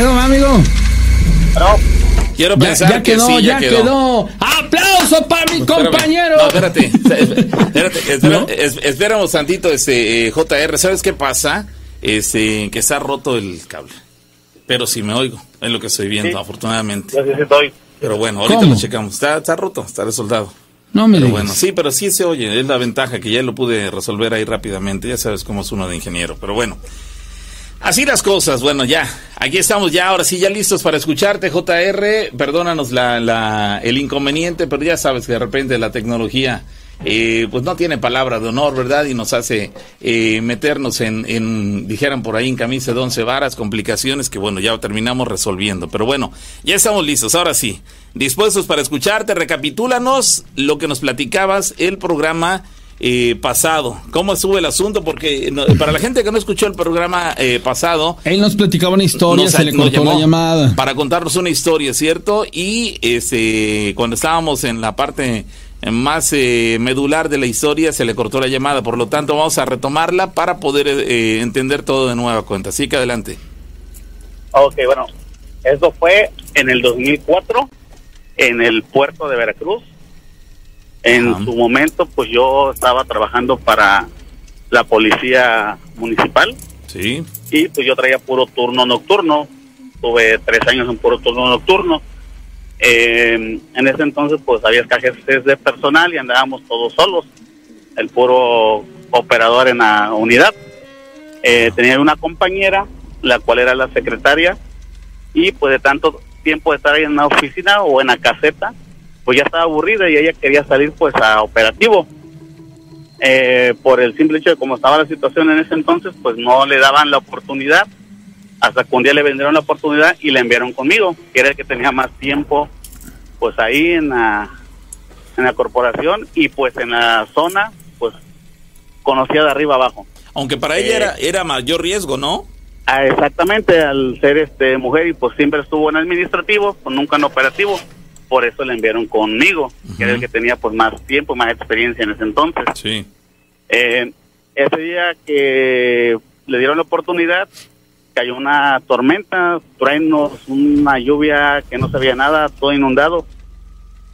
¿Ya quedó, amigo? Quiero Ya, pensar ya que quedó, sí, ya quedó. ¡Aplauso para mi Espérame. compañero! No, espérate. espérate, espera- ¿No? es- espéramos tantito, este, eh, JR. ¿Sabes qué pasa? Este, que está roto el cable. Pero sí me oigo, es lo que estoy viendo, Sí. afortunadamente. Yo sí sí estoy. Pero bueno, ahorita ¿Cómo? lo checamos. Está, está roto, está resoldado. No me Pero digas. bueno, sí, pero sí se oye, es la ventaja que ya lo pude resolver ahí rápidamente, ya sabes cómo es uno de ingeniero, pero bueno. Así las cosas, bueno, ya, aquí estamos ya, ahora sí, ya listos para escucharte, JR, perdónanos la, la, el inconveniente, pero ya sabes que de repente la tecnología, eh, pues no tiene palabra de honor, ¿verdad? Y nos hace eh, meternos en, en, dijeran por ahí, en camisa de once varas, complicaciones que, bueno, ya terminamos resolviendo. Pero bueno, ya estamos listos, ahora sí, dispuestos para escucharte, recapitúlanos lo que nos platicabas, el programa eh, pasado. ¿Cómo estuvo el asunto? Porque no- para la gente que no escuchó el programa eh, pasado, Él nos platicaba una historia, nos- se le cortó la llamada. Para contarnos una historia, ¿cierto? Y este, cuando estábamos en la parte más eh, medular de la historia, se le cortó la llamada. Por lo tanto, vamos a retomarla para poder eh, entender todo de nueva cuenta. Así que adelante. Ok, bueno, eso fue en el 2004 en el puerto de Veracruz. En su momento, pues yo estaba trabajando para la policía municipal Sí. y pues yo traía puro turno nocturno. Tuve tres años en puro turno nocturno. Eh, en ese entonces, pues había escasez de personal y andábamos todos solos. El puro operador en la unidad. Eh, tenía una compañera, la cual era la secretaria, y pues de tanto tiempo de estar ahí en la oficina o en la caseta, pues ya estaba aburrida y ella quería salir pues a operativo. Eh, por el simple hecho de cómo estaba la situación en ese entonces, pues no le daban la oportunidad, hasta que un día le vendieron la oportunidad y la enviaron conmigo, que era el que tenía más tiempo pues ahí en la, en la corporación y pues en la zona, pues conocía de arriba abajo. Aunque para ella Eh. era, era mayor riesgo, ¿no? Ah, exactamente, al ser este mujer y pues siempre estuvo en administrativo, pues nunca en operativo, por eso la enviaron conmigo, que era el que tenía pues más tiempo, más experiencia en ese entonces. Sí. Eh, ese día que le dieron la oportunidad, cayó una tormenta, truenos, una lluvia que no sabía nada, todo inundado.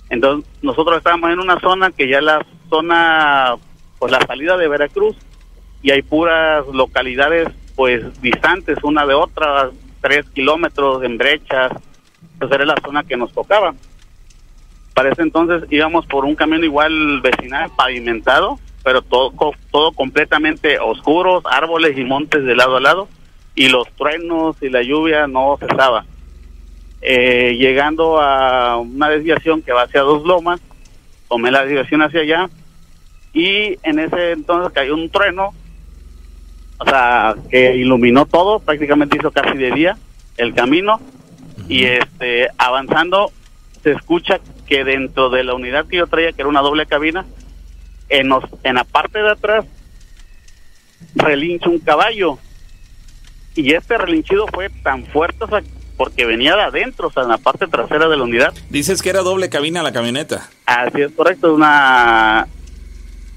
Entonces nosotros estábamos en una zona que ya es la zona, pues la salida de Veracruz, y hay puras localidades pues distantes una de otra, tres kilómetros en brechas, pues era la zona que nos tocaba. Para ese entonces íbamos por un camino igual vecinal, pavimentado, pero todo, todo completamente oscuros, árboles y montes de lado a lado, y los truenos y la lluvia no cesaba. Eh, llegando a una desviación que va hacia Dos Lomas, tomé la desviación hacia allá, y en ese entonces cayó un trueno, o sea, que iluminó todo, prácticamente hizo casi de día el camino, y este avanzando se escucha que dentro de la unidad que yo traía, que era una doble cabina, en, los- en la parte de atrás relincha un caballo. Y este relinchido fue tan fuerte, o sea, porque venía de adentro, o sea, en la parte trasera de la unidad. Dices que era doble cabina la camioneta. Así es correcto, una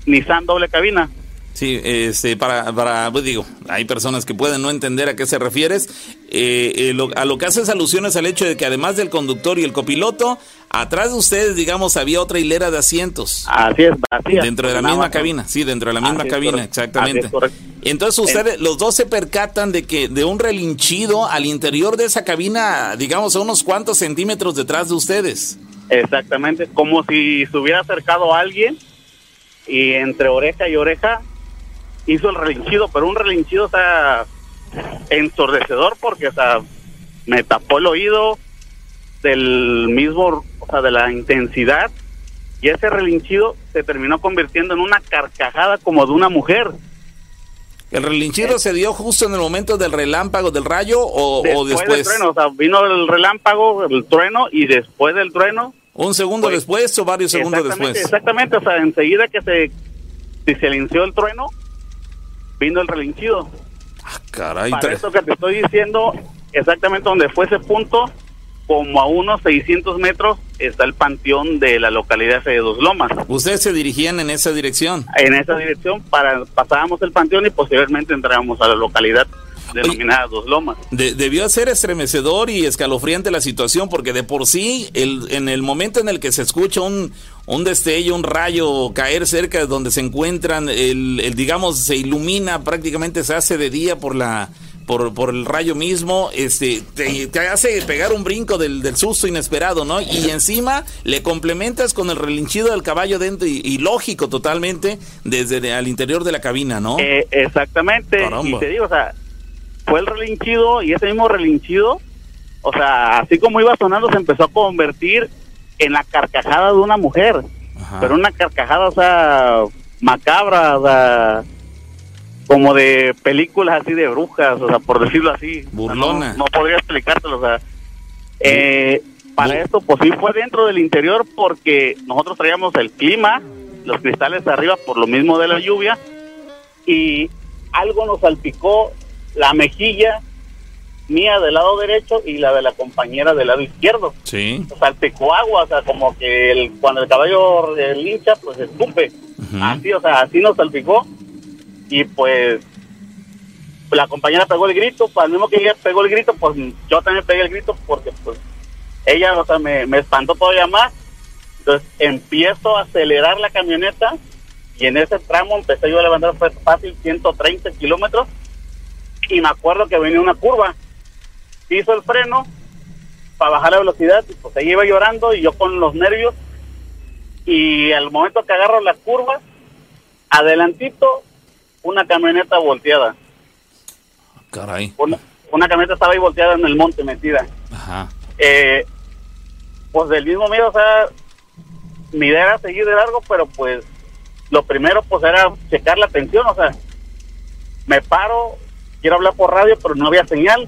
Nissan doble cabina. Sí, este, para, para, pues digo, hay personas que pueden no entender a qué se refieres. Eh, eh, lo- a lo que haces alusiones al hecho de que además del conductor y el copiloto, atrás de ustedes, digamos, había otra hilera de asientos. Así es, vacía. Dentro de la misma cabina, sí, dentro de la misma Así cabina, exactamente. Así. Entonces ustedes, los dos se percatan de que de un relinchido al interior de esa cabina, digamos, a unos cuantos centímetros detrás de ustedes. Exactamente, como si se hubiera acercado a alguien y entre oreja y oreja hizo el relinchido, pero un relinchido, o sea, ensordecedor porque, o sea, me tapó el oído del mismo, o sea, de la intensidad y ese relinchido se terminó convirtiendo en una carcajada como de una mujer. ¿El relinchido se dio justo en el momento del relámpago, del rayo o o Después, después? del trueno, o sea, vino el relámpago, el trueno y después del trueno ¿Un segundo Pues, después o varios segundos después? Exactamente, o sea, enseguida que se, silenció el trueno, vino el relinchido. Ah, caray, Para eso que te estoy diciendo, exactamente donde fue ese punto, como a unos 600 metros, está el panteón de la localidad de Dos Lomas. ustedes se dirigían en esa dirección. En esa dirección para, pasábamos el panteón y posteriormente entrábamos a la localidad denominada Dos Lomas. De- debió ser estremecedor y escalofriante la situación porque de por sí, el, en el momento en el que se escucha un, un destello, un rayo caer cerca de donde se encuentran, el, el, digamos, se ilumina, prácticamente se hace de día por la... Por, por el rayo mismo, este, te, te hace pegar un brinco del, del susto inesperado, ¿no? Y encima le complementas con el relinchido del caballo dentro y, y lógico totalmente desde de- al interior de la cabina, ¿no? Eh, exactamente, Caramba. y te digo, o sea, fue el relinchido y ese mismo relinchido, o sea, así como iba sonando, se empezó a convertir en la carcajada de una mujer, Ajá. pero una carcajada, o sea, macabra, o sea, como de películas así de brujas, o sea, por decirlo así. Burlona. no, no podría explicártelo, o sea, eh, para Bu- esto, pues sí fue dentro del interior porque nosotros traíamos el clima, los cristales arriba por lo mismo de la lluvia y algo nos salpicó la mejilla mía del lado derecho y la de la compañera del lado izquierdo. Sí. Nos salpicó agua, o sea, como que el, cuando el caballo lincha, pues escupe. Ujú. Así, o sea, así nos salpicó y pues la compañera pegó el grito, pues al mismo que ella pegó el grito, pues yo también pegué el grito porque pues ella, o sea, me, me espantó todavía más. Entonces empiezo a acelerar la camioneta y en ese tramo empecé yo a levantar pues, fácil 130 kilómetros y me acuerdo que venía una curva. Hizo el freno para bajar la velocidad y pues ella iba llorando y yo con los nervios y al momento que agarro la curva, adelantito una camioneta volteada. Caray. Una, una camioneta estaba ahí volteada en el monte metida. Ajá. Eh, pues del mismo miedo, o sea, mi idea era seguir de largo, pero pues lo primero pues era checar la tensión, o sea, me paro, quiero hablar por radio, pero no había señal.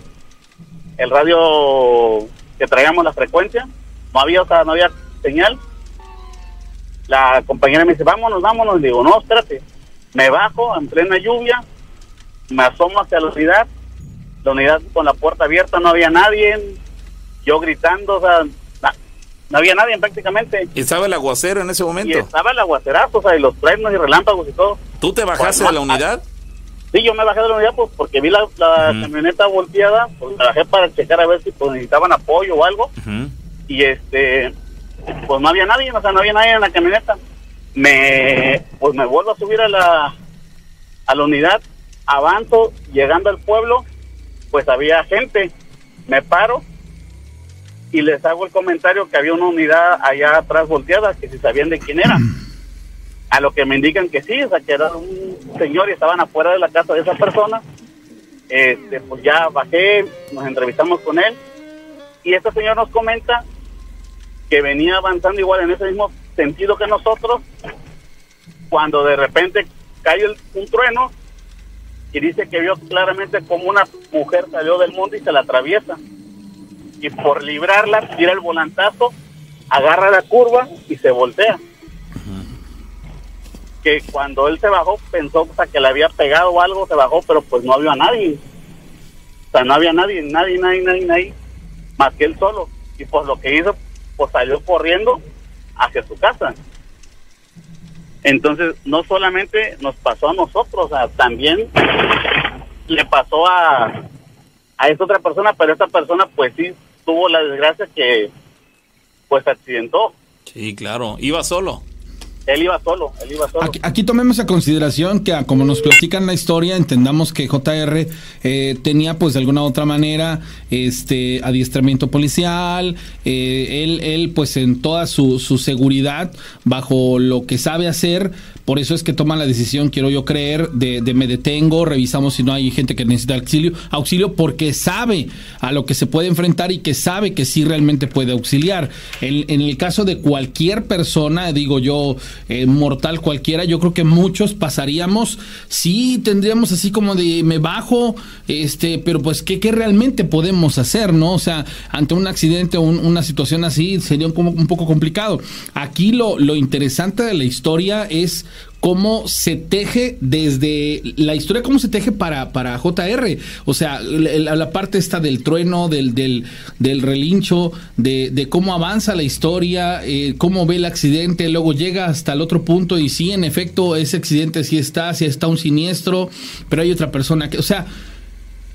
El radio que traíamos la frecuencia, no había, o sea, no había señal. La compañera me dice, vámonos, vámonos. Digo, no, espérate. Me bajo en plena lluvia, me asomo hacia la unidad, la unidad con la puerta abierta, no había nadie, yo gritando, o sea, na- no había nadie prácticamente. ¿Estaba el aguacero en ese Y momento? estaba el aguacerazo, o sea, y los truenos y relámpagos y todo. ¿Tú te bajaste Pues, de la unidad? Sí, yo me bajé de la unidad pues porque vi la, camioneta volteada, pues me bajé para checar a ver si pues, necesitaban apoyo o algo. Y este pues no había nadie o sea no había nadie en la camioneta me pues me vuelvo a subir a la a la unidad avanzo llegando al pueblo pues había gente me paro y les hago el comentario que había una unidad allá atrás volteada que si sabían de quién era. A lo que me indican que sí o sea que era un señor y estaban afuera de la casa de esa persona. Este pues ya bajé nos entrevistamos con él. Y este señor nos comenta que venía avanzando igual en ese mismo sentido que nosotros, cuando de repente cae un trueno y dice que vio claramente como una mujer salió del monte y se la atraviesa. Y por librarla, tira el volantazo, agarra la curva y se voltea. Que cuando él se bajó pensó o que le había pegado algo, se bajó, pero pues no había nadie. O sea, no había nadie, nadie, nadie, nadie, nadie, más que él solo. Y pues lo que hizo, pues salió corriendo hacia su casa. Entonces, no solamente nos pasó a nosotros, también le pasó a, a esta otra persona, pero esta persona pues sí tuvo la desgracia que pues accidentó. Sí, claro. ¿Iba solo? Él iba solo, él iba solo. Aquí, aquí tomemos a consideración que ah, como nos platican la historia, entendamos que JR eh, tenía pues de alguna otra manera este adiestramiento policial, eh, él, él pues en toda su, seguridad, bajo lo que sabe hacer, por eso es que toma la decisión, quiero yo creer, de, de me detengo, revisamos si no hay gente que necesita auxilio, auxilio porque sabe a lo que se puede enfrentar y que sabe que sí realmente puede auxiliar. En el caso de cualquier persona, digo yo, eh, mortal cualquiera, yo creo que muchos pasaríamos, sí tendríamos así como de me bajo, este, pero pues ¿qué, qué realmente podemos hacer, no? O sea, ante un accidente o un- una situación así sería un, un poco complicado. Aquí lo, lo interesante de la historia es cómo se teje desde la historia, cómo se teje para, para JR. O sea, la, parte esta del trueno, del, del, del relincho, de, de cómo avanza la historia, eh, cómo ve el accidente, luego llega hasta el otro punto y sí, en efecto, ese accidente sí está, sí está un siniestro, pero hay otra persona que, o sea,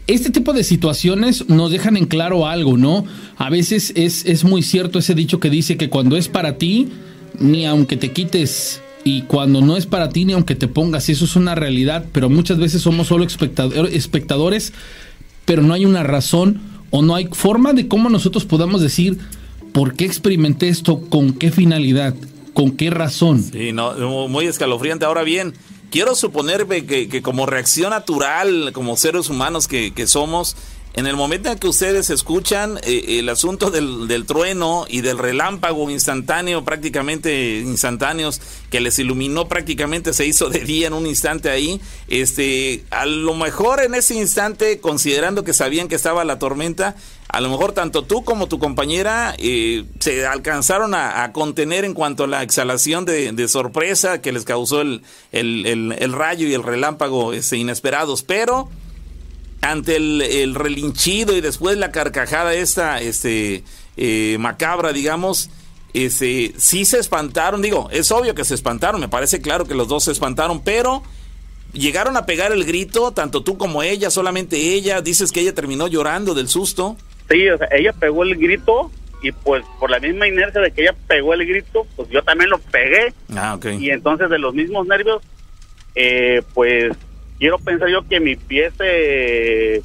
este tipo de situaciones nos dejan en claro algo, ¿no? A veces es, es muy cierto ese dicho que dice que cuando es para ti, ni aunque te quites, y cuando no es para ti, ni aunque te pongas, eso es una realidad, pero muchas veces somos solo espectador- espectadores, pero no hay una razón o no hay forma de cómo nosotros podamos decir, ¿por qué experimenté esto? ¿Con qué finalidad? ¿Con qué razón? Sí, no, muy escalofriante. Ahora bien, quiero suponerme que, como reacción natural, como seres humanos que somos, en el momento en que ustedes escuchan eh, el asunto del, del trueno y del relámpago instantáneo, prácticamente instantáneos, que les iluminó prácticamente, se hizo de día en un instante ahí, este, a lo mejor en ese instante, considerando que sabían que estaba la tormenta, a lo mejor tanto tú como tu compañera eh, se alcanzaron a, contener en cuanto a la exhalación de, sorpresa que les causó el, el, el- el rayo y el relámpago este, inesperados, pero ante el, el relinchido y después la carcajada esta este eh, macabra digamos este sí se espantaron digo es obvio que se espantaron me parece claro que los dos se espantaron pero llegaron a pegar el grito tanto tú como ella solamente ella dices que ella terminó llorando del susto. Sí, o sea, ella pegó el grito y pues por la misma inercia de que ella pegó el grito, pues yo también lo pegué. Ah ok. Y entonces de los mismos nervios, eh, pues quiero pensar yo que mi pie se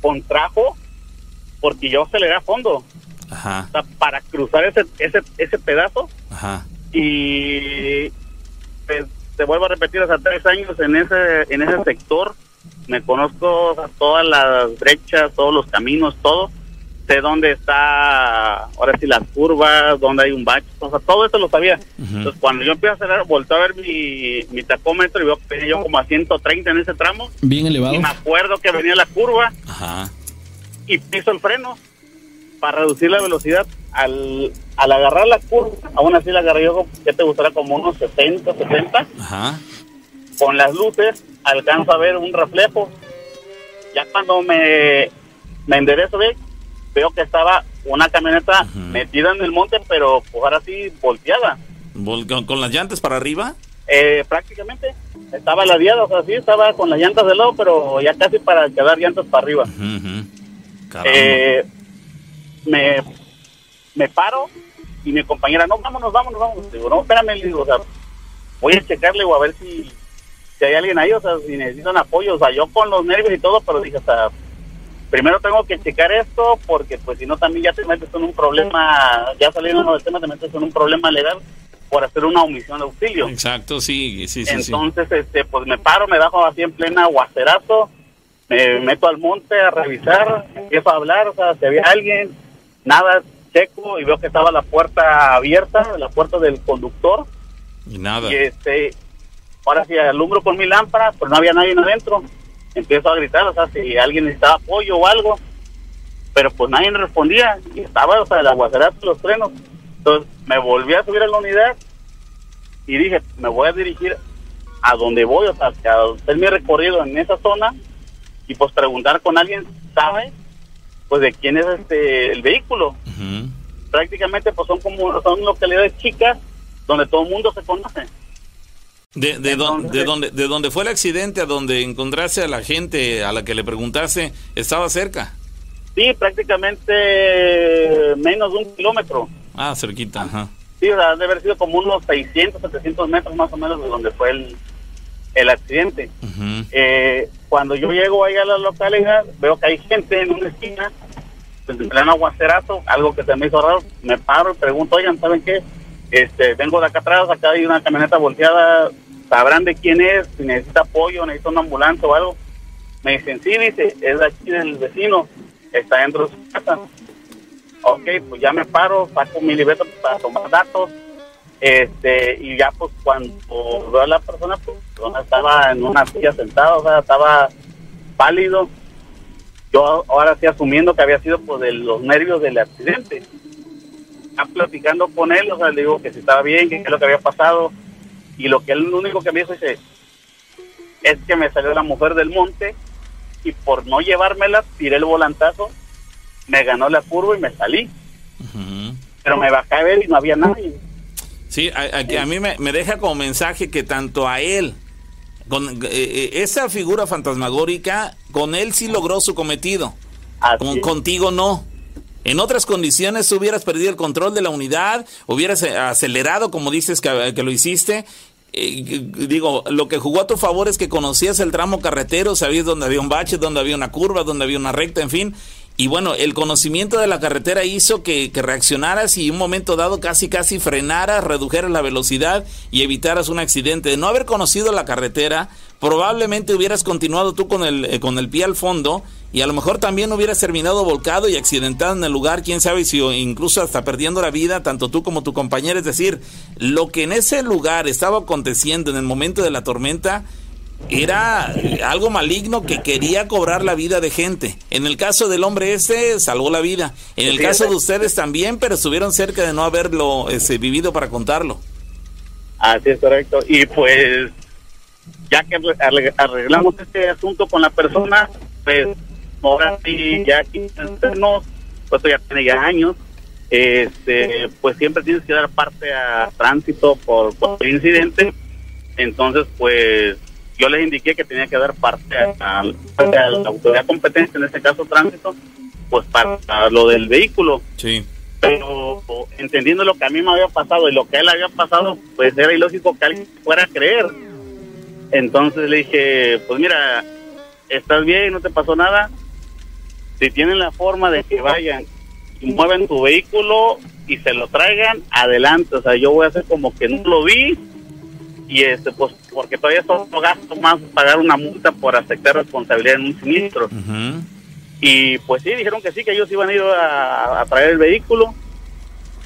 contrajo porque yo aceleré a fondo. Ajá. O sea, para cruzar ese, ese, ese pedazo. Ajá. Y pues, te vuelvo a repetir, sea, tres años en ese, en ese sector, me conozco todas las brechas, todos los caminos, todo, sé dónde está, ahora sí, las curvas, dónde hay un bache, o sea, todo eso lo sabía. Ujú. Entonces, cuando yo empiezo a acelerar, volteo a ver mi, mi tacómetro y veo que venía yo como a 130 en ese tramo, Bien elevado. y me acuerdo que venía la curva, ajá y piso el freno para reducir la velocidad. Al, al agarrar la curva, aún así la agarré yo, que te gustará como unos 60, 70. ajá Con las luces alcanzo a ver un reflejo. Ya cuando me, me enderezo, ve, veo que estaba una camioneta metida en el monte, pero pues ahora sí volteada. Vol- con, con las llantas para arriba Eh, prácticamente estaba ladeada, o sea, sí, estaba con las llantas de lado, pero ya casi para quedar llantas para arriba. Eh, me, me paro y mi compañera, no, vámonos, vámonos, vámonos. Digo, no, espérame, le digo, o sea, voy a checarle o a ver si, si hay alguien ahí, o sea, si necesitan apoyo. O sea, yo con los nervios y todo, pero dije, o sea, primero tengo que checar esto porque pues si no también ya te metes en un problema, ya saliendo del tema, te metes en un problema legal por hacer una omisión de auxilio. exacto sí sí sí, sí. Entonces, este, pues me paro, me bajo así en plena aguacerazo, me meto al monte a revisar, empiezo a hablar, o sea, si había alguien, nada, checo y veo que estaba la puerta abierta, la puerta del conductor, y nada y este, ahora sí alumbro con mi lámpara, pues no había nadie adentro, empiezo a gritar, o sea, si alguien necesitaba apoyo o algo, pero pues nadie me respondía, y estaba, o sea, el aguacerazo, los frenos, entonces me volví a subir a la unidad y dije, me voy a dirigir a donde voy, o sea, a hacer mi recorrido en esa zona y pues preguntar con alguien, ¿sabe? Pues de quién es este el vehículo. Ujú. Prácticamente pues son como son localidades chicas donde todo el mundo se conoce. De, de, don- de donde, de donde fue el accidente a donde encontraste a la gente a la que le preguntaste, estaba cerca. Sí, prácticamente menos de un kilómetro. Ah, cerquita, ajá. Sí, o sea, debe haber sido como unos 600, 700 metros más o menos de donde fue el, el accidente. Eh, cuando yo llego ahí a la localidad, veo que hay gente en una esquina, en pleno aguacerazo, algo que se me hizo raro, me paro y pregunto, oigan, ¿saben qué? Este, vengo de acá atrás, acá hay una camioneta volteada, ¿sabrán de quién es? Si necesita apoyo, necesita una ambulancia o algo. Me dicen, sí, dice, es de aquí del vecino, está dentro de su casa. Ok, pues ya me paro, saco mi libreta para tomar datos, este, y ya pues cuando veo a la persona, pues estaba en una silla sentada, o sea, estaba pálido. Yo ahora sí asumiendo que había sido pues de los nervios del accidente. Ya platicando con él, o sea, le digo que si estaba bien, que qué es lo que había pasado, y lo que él lo único que me dijo dice, es que me salió la mujer del monte, y por no llevármela, tiré el volantazo, me ganó la curva y me salí. Pero me bajé a ver y no había nadie. Sí, a, a- a mí me, me deja como mensaje que tanto a él, con eh, eh, esa figura fantasmagórica, con él sí logró su cometido, Así con, es. contigo no. En otras condiciones hubieras perdido el control de la unidad, hubieras eh, acelerado como dices que, que lo hiciste. Eh, digo, lo que jugó a tu favor es que conocías el tramo carretero, sabías dónde había un bache, dónde había una curva, dónde había una recta, en fin. Y bueno, el conocimiento de la carretera hizo que, que reaccionaras y un momento dado casi casi frenaras, redujeras la velocidad y evitaras un accidente. De no haber conocido la carretera, probablemente hubieras continuado tú con el, eh, con el pie al fondo y a lo mejor también hubieras terminado volcado y accidentado en el lugar, quién sabe si incluso hasta perdiendo la vida, tanto tú como tu compañero. Es decir, lo que en ese lugar estaba aconteciendo en el momento de la tormenta era algo maligno que quería cobrar la vida de gente. En el caso del hombre este, salvó la vida. En el caso ese- de ustedes también, pero estuvieron cerca de no haberlo este, vivido para contarlo. Así es correcto. Y pues, ya que arre- arreglamos este asunto con la persona, pues ahora sí, ya aquí nos, pues esto ya tiene ya años, este, pues siempre tienes que dar parte a tránsito por, por incidente. Entonces, pues yo les indiqué que tenía que dar parte a, a- a la autoridad competente, en este caso tránsito, pues para lo del vehículo Sí. pero entendiendo lo que a mí me había pasado y lo que a él había pasado, pues era ilógico que alguien fuera a creer. Entonces le dije, pues mira, estás bien, no te pasó nada. Si tienen la forma de que vayan mueven tu vehículo y se lo traigan, adelante. O sea, yo voy a hacer como que no lo vi y este, pues porque todavía es otro gasto más pagar una multa por aceptar responsabilidad en un siniestro. Y pues sí, dijeron que sí, que ellos iban a ir a, a traer el vehículo.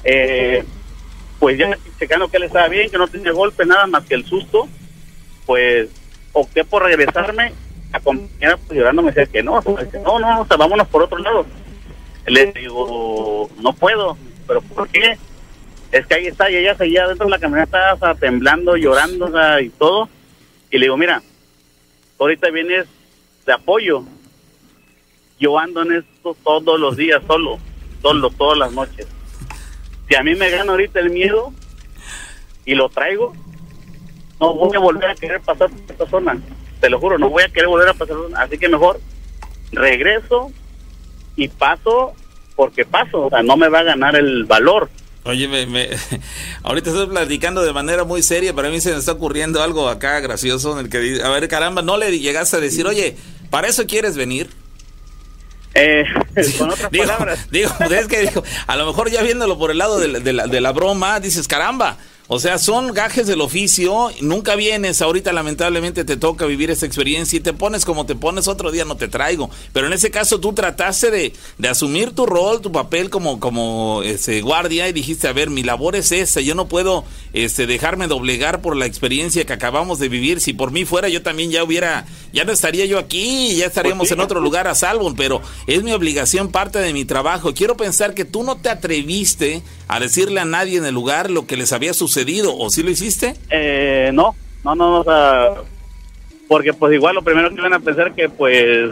Eh, pues ya checando que él estaba bien, que no tenía golpe, nada más que el susto, pues opté por regresarme. La compañera pues llorando me decía que no, dice, no, no, o sea, vámonos por otro lado. Le digo, no puedo, pero ¿por qué? Es que ahí está, y ella seguía dentro de la camioneta, o temblando, llorando, y todo. Y le digo, mira, ahorita vienes de apoyo, yo ando en esto todos los días solo, solo, todas las noches. Si a mí me gana ahorita el miedo y lo traigo, no voy a volver a querer pasar por esta zona. Te lo juro, no voy a querer volver a pasar. Así que mejor regreso y paso porque paso. O sea, no me va a ganar el valor. Oye, me, me- ahorita estoy platicando de manera muy seria, pero a mí se me está ocurriendo algo acá gracioso en el que, di- a ver, caramba, no le llegaste a decir, oye, ¿para eso quieres venir? Eh, con otras digo, palabras. digo, es que digo, a lo mejor ya viéndolo por el lado de la, de la- de la broma, dices, caramba, o sea, son gajes del oficio, nunca vienes, ahorita lamentablemente te toca vivir esa experiencia y te pones como te pones, otro día no te traigo. Pero en ese caso tú trataste de, de asumir tu rol, tu papel como, como este, guardia y dijiste, a ver, mi labor es esa, yo no puedo este, dejarme doblegar por la experiencia que acabamos de vivir. Si por mí fuera, yo también ya hubiera, ya no estaría yo aquí, ya estaríamos Pues en otro lugar a salvo, pero es mi obligación, parte de mi trabajo. Quiero pensar que tú no te atreviste a decirle a nadie en el lugar lo que les había sucedido, ¿o sí lo hiciste? Eh, no, no, no, o sea, porque pues igual lo primero que iban a pensar que pues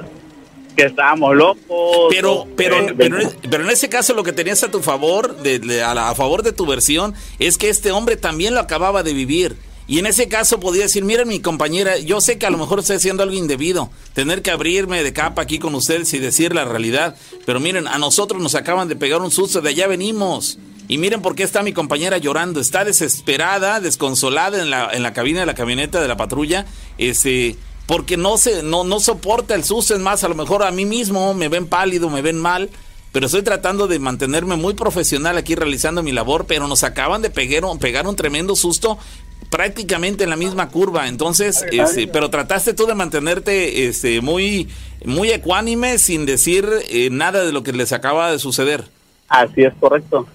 que estábamos locos. Pero, pero, eh, pero, pero en ese caso lo que tenías a tu favor, de, de- a, la- a favor de tu versión, es que este hombre también lo acababa de vivir. Y en ese caso podía decir, miren mi compañera, yo sé que a lo mejor estoy haciendo algo indebido, tener que abrirme de capa aquí con ustedes y decir la realidad, pero miren, a nosotros nos acaban de pegar un susto, de allá venimos. Y miren por qué está mi compañera llorando. Está desesperada, desconsolada en la, en la cabina de la camioneta de la patrulla. Este, porque no se, no, no soporta el susto. Es más, a lo mejor a mí mismo me ven pálido, me ven mal. Pero estoy tratando de mantenerme muy profesional aquí realizando mi labor. Pero nos acaban de pegar, pegar un tremendo susto prácticamente en la misma curva. Entonces, este, pero trataste tú de mantenerte este, muy, muy ecuánime sin decir eh, nada de lo que les acaba de suceder. Así es correcto.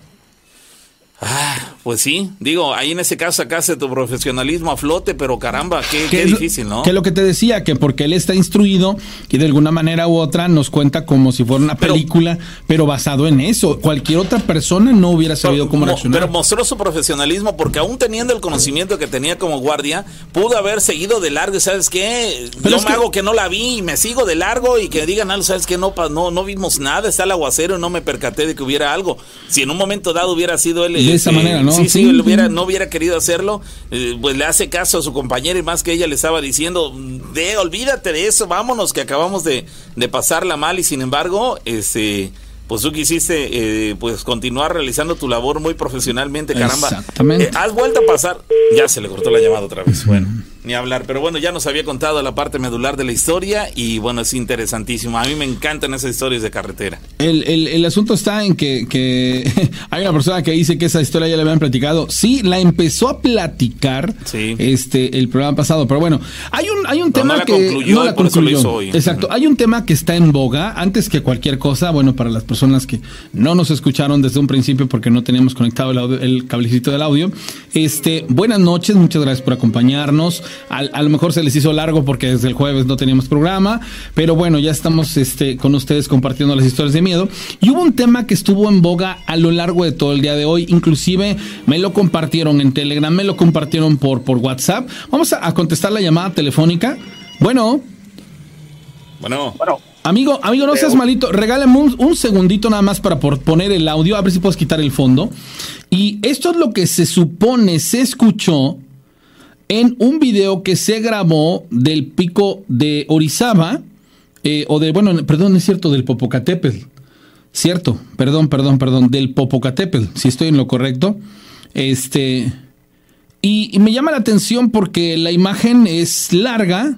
Ah, pues sí, digo, ahí en ese caso sacaste tu profesionalismo a flote, pero caramba, qué, qué difícil, ¿no? Que lo que te decía, que porque él está instruido y de alguna manera u otra nos cuenta como si fuera una película, pero, basado en eso. Cualquier otra persona no hubiera sabido cómo reaccionar. Pero mostró su profesionalismo porque aún teniendo el conocimiento que tenía como guardia, pudo haber seguido de largo, ¿sabes qué? Pero Yo me hago que no la vi y me sigo de largo y que digan algo, ¿sabes qué? No, no, no vimos nada, está el aguacero y no me percaté de que hubiera algo. Si en un momento dado hubiera sido él de esa manera, ¿no? Sí, sí, él hubiera, no hubiera querido hacerlo, eh, pues le hace caso a su compañero y más que ella le estaba diciendo, de, olvídate de eso, vámonos que acabamos de, de pasarla mal y sin embargo, este pues tú quisiste eh, pues continuar realizando tu labor muy profesionalmente, caramba. Exactamente. Eh, has vuelto a pasar, ya se le cortó la llamada otra vez. Bueno, ni hablar, pero bueno, ya nos había contado la parte medular de la historia y bueno, es interesantísimo. A mí me encantan esas historias de carretera. El, el, el asunto está en que, que hay una persona que dice que esa historia ya la habían platicado. Sí, la empezó a platicar Sí. este el programa pasado, pero bueno, hay un hay un Pero tema no la que concluyó, no la por eso lo concluyó. hizo hoy. Exacto, hay un tema que está en boga antes que cualquier cosa, bueno, para las personas que no nos escucharon desde un principio porque no teníamos conectado el, audio- el cablecito del audio. Este, buenas noches, muchas gracias por acompañarnos. A lo mejor se les hizo largo porque desde el jueves no teníamos programa, pero bueno, ya estamos este, con ustedes compartiendo las historias de miedo. Y hubo un tema que estuvo en boga a lo largo de todo el día de hoy, inclusive me lo compartieron en Telegram, me lo compartieron por, por WhatsApp. Vamos a, a contestar la llamada telefónica. Bueno, Bueno, Bueno, Amigo, amigo, no seas malito. Regálame un, un segundito nada más para por poner el audio, a ver si puedes quitar el fondo. Y esto es lo que se supone se escuchó en un video que se grabó del pico de Orizaba, eh, o de, bueno, perdón, es cierto, del Popocatépetl. Cierto, perdón, perdón, perdón, del Popocatépetl, si estoy en lo correcto. Este. Y, me llama la atención porque la imagen es larga,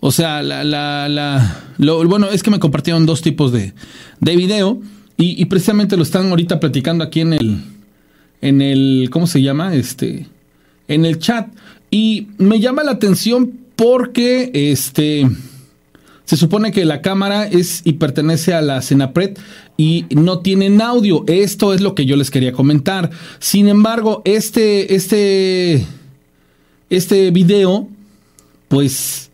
o sea, la, la, la, bueno, es que me compartieron dos tipos de, de video y precisamente lo están ahorita platicando aquí en el, en el, ¿cómo se llama? Este, en el chat. Y me llama la atención porque, este, se supone que la cámara es y pertenece a la Senapred y no tienen audio. Esto es lo que yo les quería comentar. Sin embargo, este, este, este video, pues,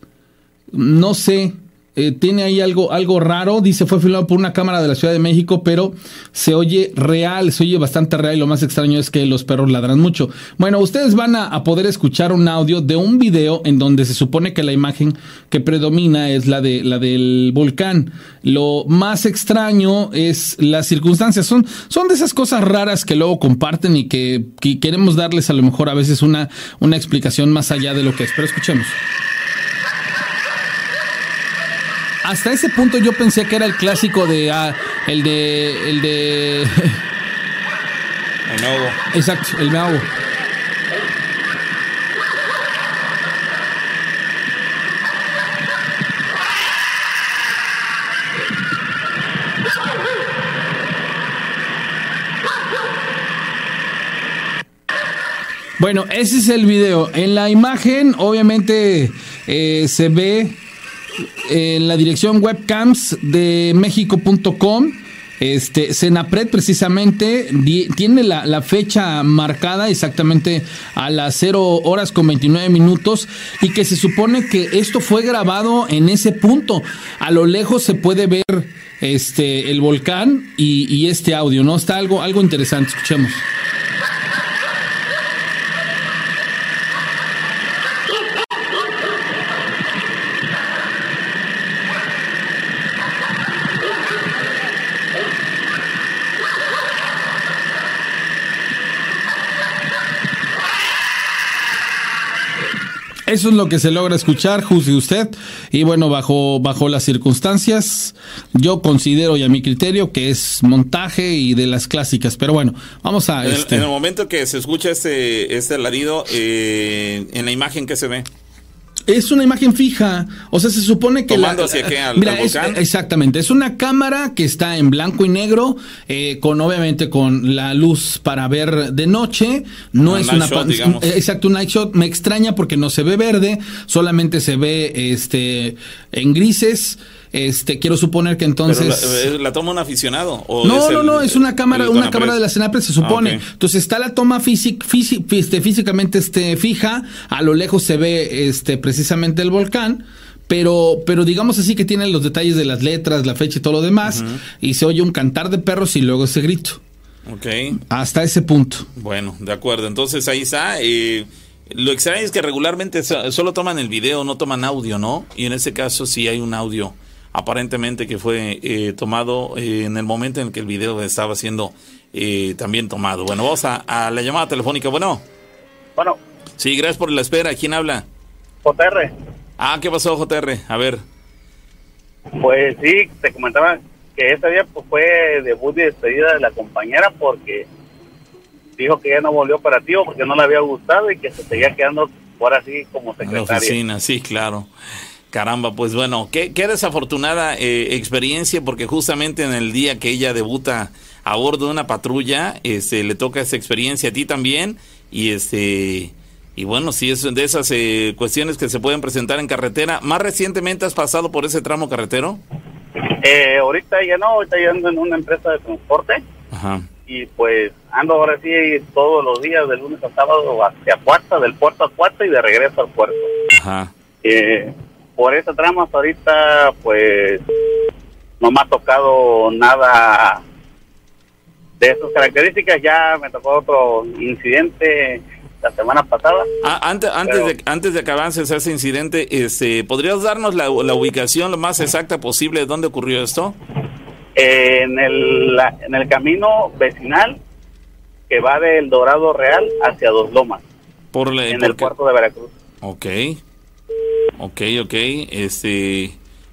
no sé, eh, tiene ahí algo, algo raro. Dice fue filmado por una cámara de la Ciudad de México, pero se oye real, se oye bastante real. Y lo más extraño es que los perros ladran mucho. Bueno, ustedes van a, a poder escuchar un audio de un video en donde se supone que la imagen que predomina es la de la del volcán. Lo más extraño es las circunstancias. Son, son de esas cosas raras que luego comparten y que, que queremos darles a lo mejor a veces una, una explicación más allá de lo que es. Pero escuchemos. Hasta ese punto yo pensé que era el clásico de ah, el de el de de nuevo. exacto, el hago. Bueno, ese es el video. En la imagen, obviamente, eh, se ve en la dirección webcams de mexico.com. Este, Senapred precisamente tiene la, la fecha marcada exactamente a las 0 horas con 29 minutos y que se supone que esto fue grabado en ese punto. A lo lejos se puede ver este, el volcán y, y este audio, ¿no? Está algo, algo interesante, escuchemos. Eso es lo que se logra escuchar, juzgue usted. Y bueno, bajo, bajo las circunstancias, yo considero y a mi criterio que es montaje y de las clásicas. Pero bueno, vamos a... En, este... el, en el momento que se escucha este, este alarido, eh, en la imagen que se ve. Es una imagen fija, o sea, se supone que Tomando hacia qué, al- al es- volcán. exactamente, es una cámara que está en blanco y negro, eh, con obviamente con la luz para ver de noche. No Un es una shot, digamos. exacto un night shot. Me extraña porque no se ve verde, solamente se ve este en grises. Este, quiero suponer que entonces Pero la, eh, la toma un aficionado. ¿o no, no, el- no, es una cámara, una cámara de la Senapred, se supone. Ah, ok. Entonces está la toma físic, físi- este, físicamente este, fija, a lo lejos se ve este, precisamente el volcán. Pero, pero digamos así que tiene los detalles de las letras, la fecha y todo lo demás, y se oye un cantar de perros y luego ese grito. Ok, Hasta ese punto. bueno, de acuerdo. Entonces ahí está. eh, lo extraño es que regularmente so- solo toman el video, no toman audio, ¿no? Y en ese caso sí hay un audio aparentemente que fue eh, tomado eh, en el momento en que el video estaba siendo eh, también tomado. Bueno, vamos a, a la llamada telefónica. Bueno, Bueno, sí, gracias por la espera. ¿Quién habla? JR, Ah, ¿qué pasó, JR? A ver. pues sí, te comentaba que ese día pues, fue debut y despedida de la compañera porque dijo que ya no volvió operativo porque no le había gustado y que se seguía quedando por así como En la secretaria. oficina, sí, claro. Caramba, pues bueno, qué, qué desafortunada eh, experiencia, porque justamente en el día que ella debuta a bordo de una patrulla, este, le toca esa experiencia a ti también, y este, y bueno, sí es de esas eh, cuestiones que se pueden presentar en carretera. Más recientemente has pasado por ese tramo carretero. Eh, ahorita ya no, ahorita ya ando en una empresa de transporte Ajá. y pues ando ahora sí todos los días de lunes a sábado hacia Puerta, del puerto a Puerta y de regreso al puerto. Ajá. Eh, por esa trama hasta ahorita pues no me ha tocado nada de esas características, ya me tocó otro incidente la semana pasada. Ah, antes, antes, Pero- de, antes de que avances a ese incidente, este, ¿podrías darnos la, la ubicación lo más exacta posible de dónde ocurrió esto? En, el, la- en el camino vecinal que va del Dorado Real hacia Dos Lomas, Por la- en el puerto de Veracruz. Ok. Ok, ok. Este.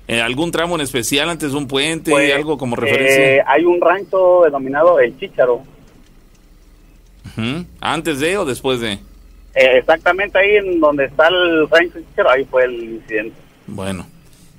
eh, ¿Algún tramo en especial antes de un puente? Pues, algo como eh, referencia. hay un rancho denominado El Chícharo. Ujú. ¿Antes de o después de? Eh, exactamente ahí en donde está el rancho Chícharo, ahí fue el incidente. Bueno.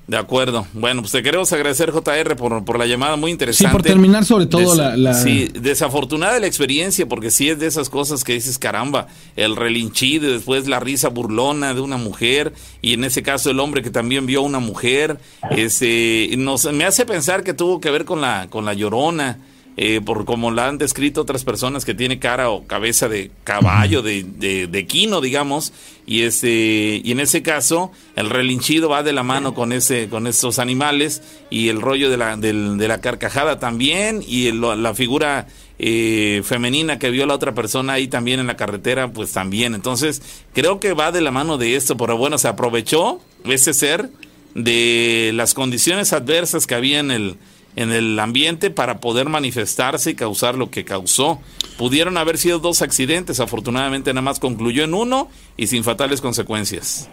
De acuerdo. Bueno, pues te queremos agradecer, JR, por, por la llamada muy Sí, interesante. por terminar sobre todo Des- la, la- Sí, desafortunada la experiencia, porque sí es de esas cosas que dices, caramba, el relinchido, después la risa burlona de una mujer, y en ese caso el hombre que también vio a una mujer, este, nos, me hace pensar que tuvo que ver con la, con la llorona, eh, por como la han descrito otras personas que tiene cara o cabeza de caballo, de, de, de quino, digamos, y este, y en ese caso, el relinchido va de la mano con ese, con esos animales, y el rollo de la, de la carcajada también, y la figura eh, femenina que vio la otra persona ahí también en la carretera, pues también. Entonces, creo que va de la mano de esto, pero bueno, se aprovechó ese ser de las condiciones adversas que había en el, en el ambiente para poder manifestarse y causar lo que causó. Pudieron haber sido dos accidentes, afortunadamente nada más concluyó en uno y sin fatales consecuencias.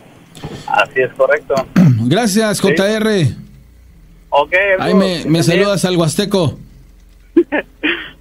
Así es correcto. Gracias, JR. Ok, Ahí me, saludas al Huasteco.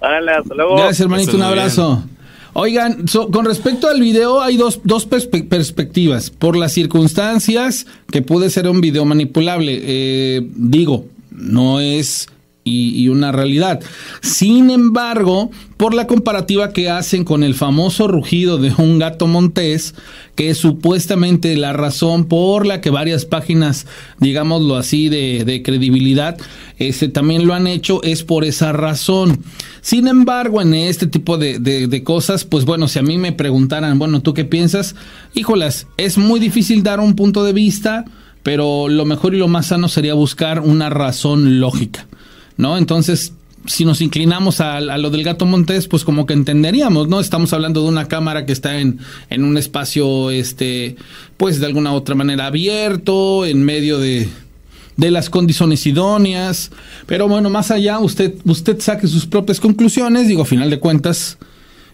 Órale, hasta luego. Gracias, hermanito, un abrazo. Oigan, so- con respecto al video hay dos, dos perspe- perspectivas. Por las circunstancias, que puede ser un video manipulable. Eh, digo, no es y, una realidad. Sin embargo, por la comparativa que hacen con el famoso rugido de un gato montés, que es supuestamente la razón por la que varias páginas, digámoslo así, de, de credibilidad, este, también lo han hecho, es por esa razón. Sin embargo, en este tipo de, de- de cosas, pues bueno, si a mí me preguntaran, bueno, ¿tú qué piensas? Híjolas, es muy difícil dar un punto de vista, pero lo mejor y lo más sano sería buscar una razón lógica, ¿no? Entonces, si nos inclinamos a, a lo del gato montés, pues como que entenderíamos, ¿no? Estamos hablando de una cámara que está en, en un espacio, este, pues de alguna otra manera abierto, en medio de, de las condiciones idóneas. Pero bueno, más allá, usted, usted saque sus propias conclusiones. Digo, a final de cuentas,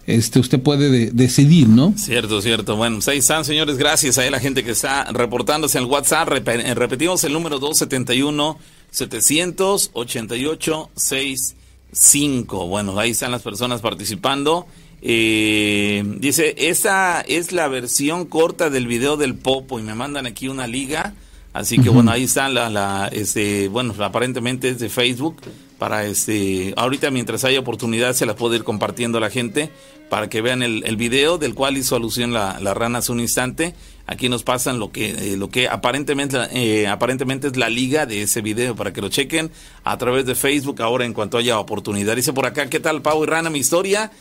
este, usted puede de- decidir, ¿no? Cierto, cierto. Bueno, pues ahí están, señores. Gracias a la gente que está reportándose al WhatsApp. Rep- eh, repetimos el número 271-788-65. Bueno, ahí están las personas participando. Eh, dice, esa es la versión corta del video del Popo y me mandan aquí una liga. Así que bueno, ahí está la, la, este, bueno, aparentemente es de Facebook para este, ahorita mientras haya oportunidad se la puedo ir compartiendo a la gente para que vean el, el video del cual hizo alusión la, la rana hace un instante. Aquí nos pasan lo que, eh, lo que aparentemente, eh, aparentemente es la liga de ese video para que lo chequen a través de Facebook ahora en cuanto haya oportunidad. Dice por acá, ¿qué tal Pau y Rana? Mi historia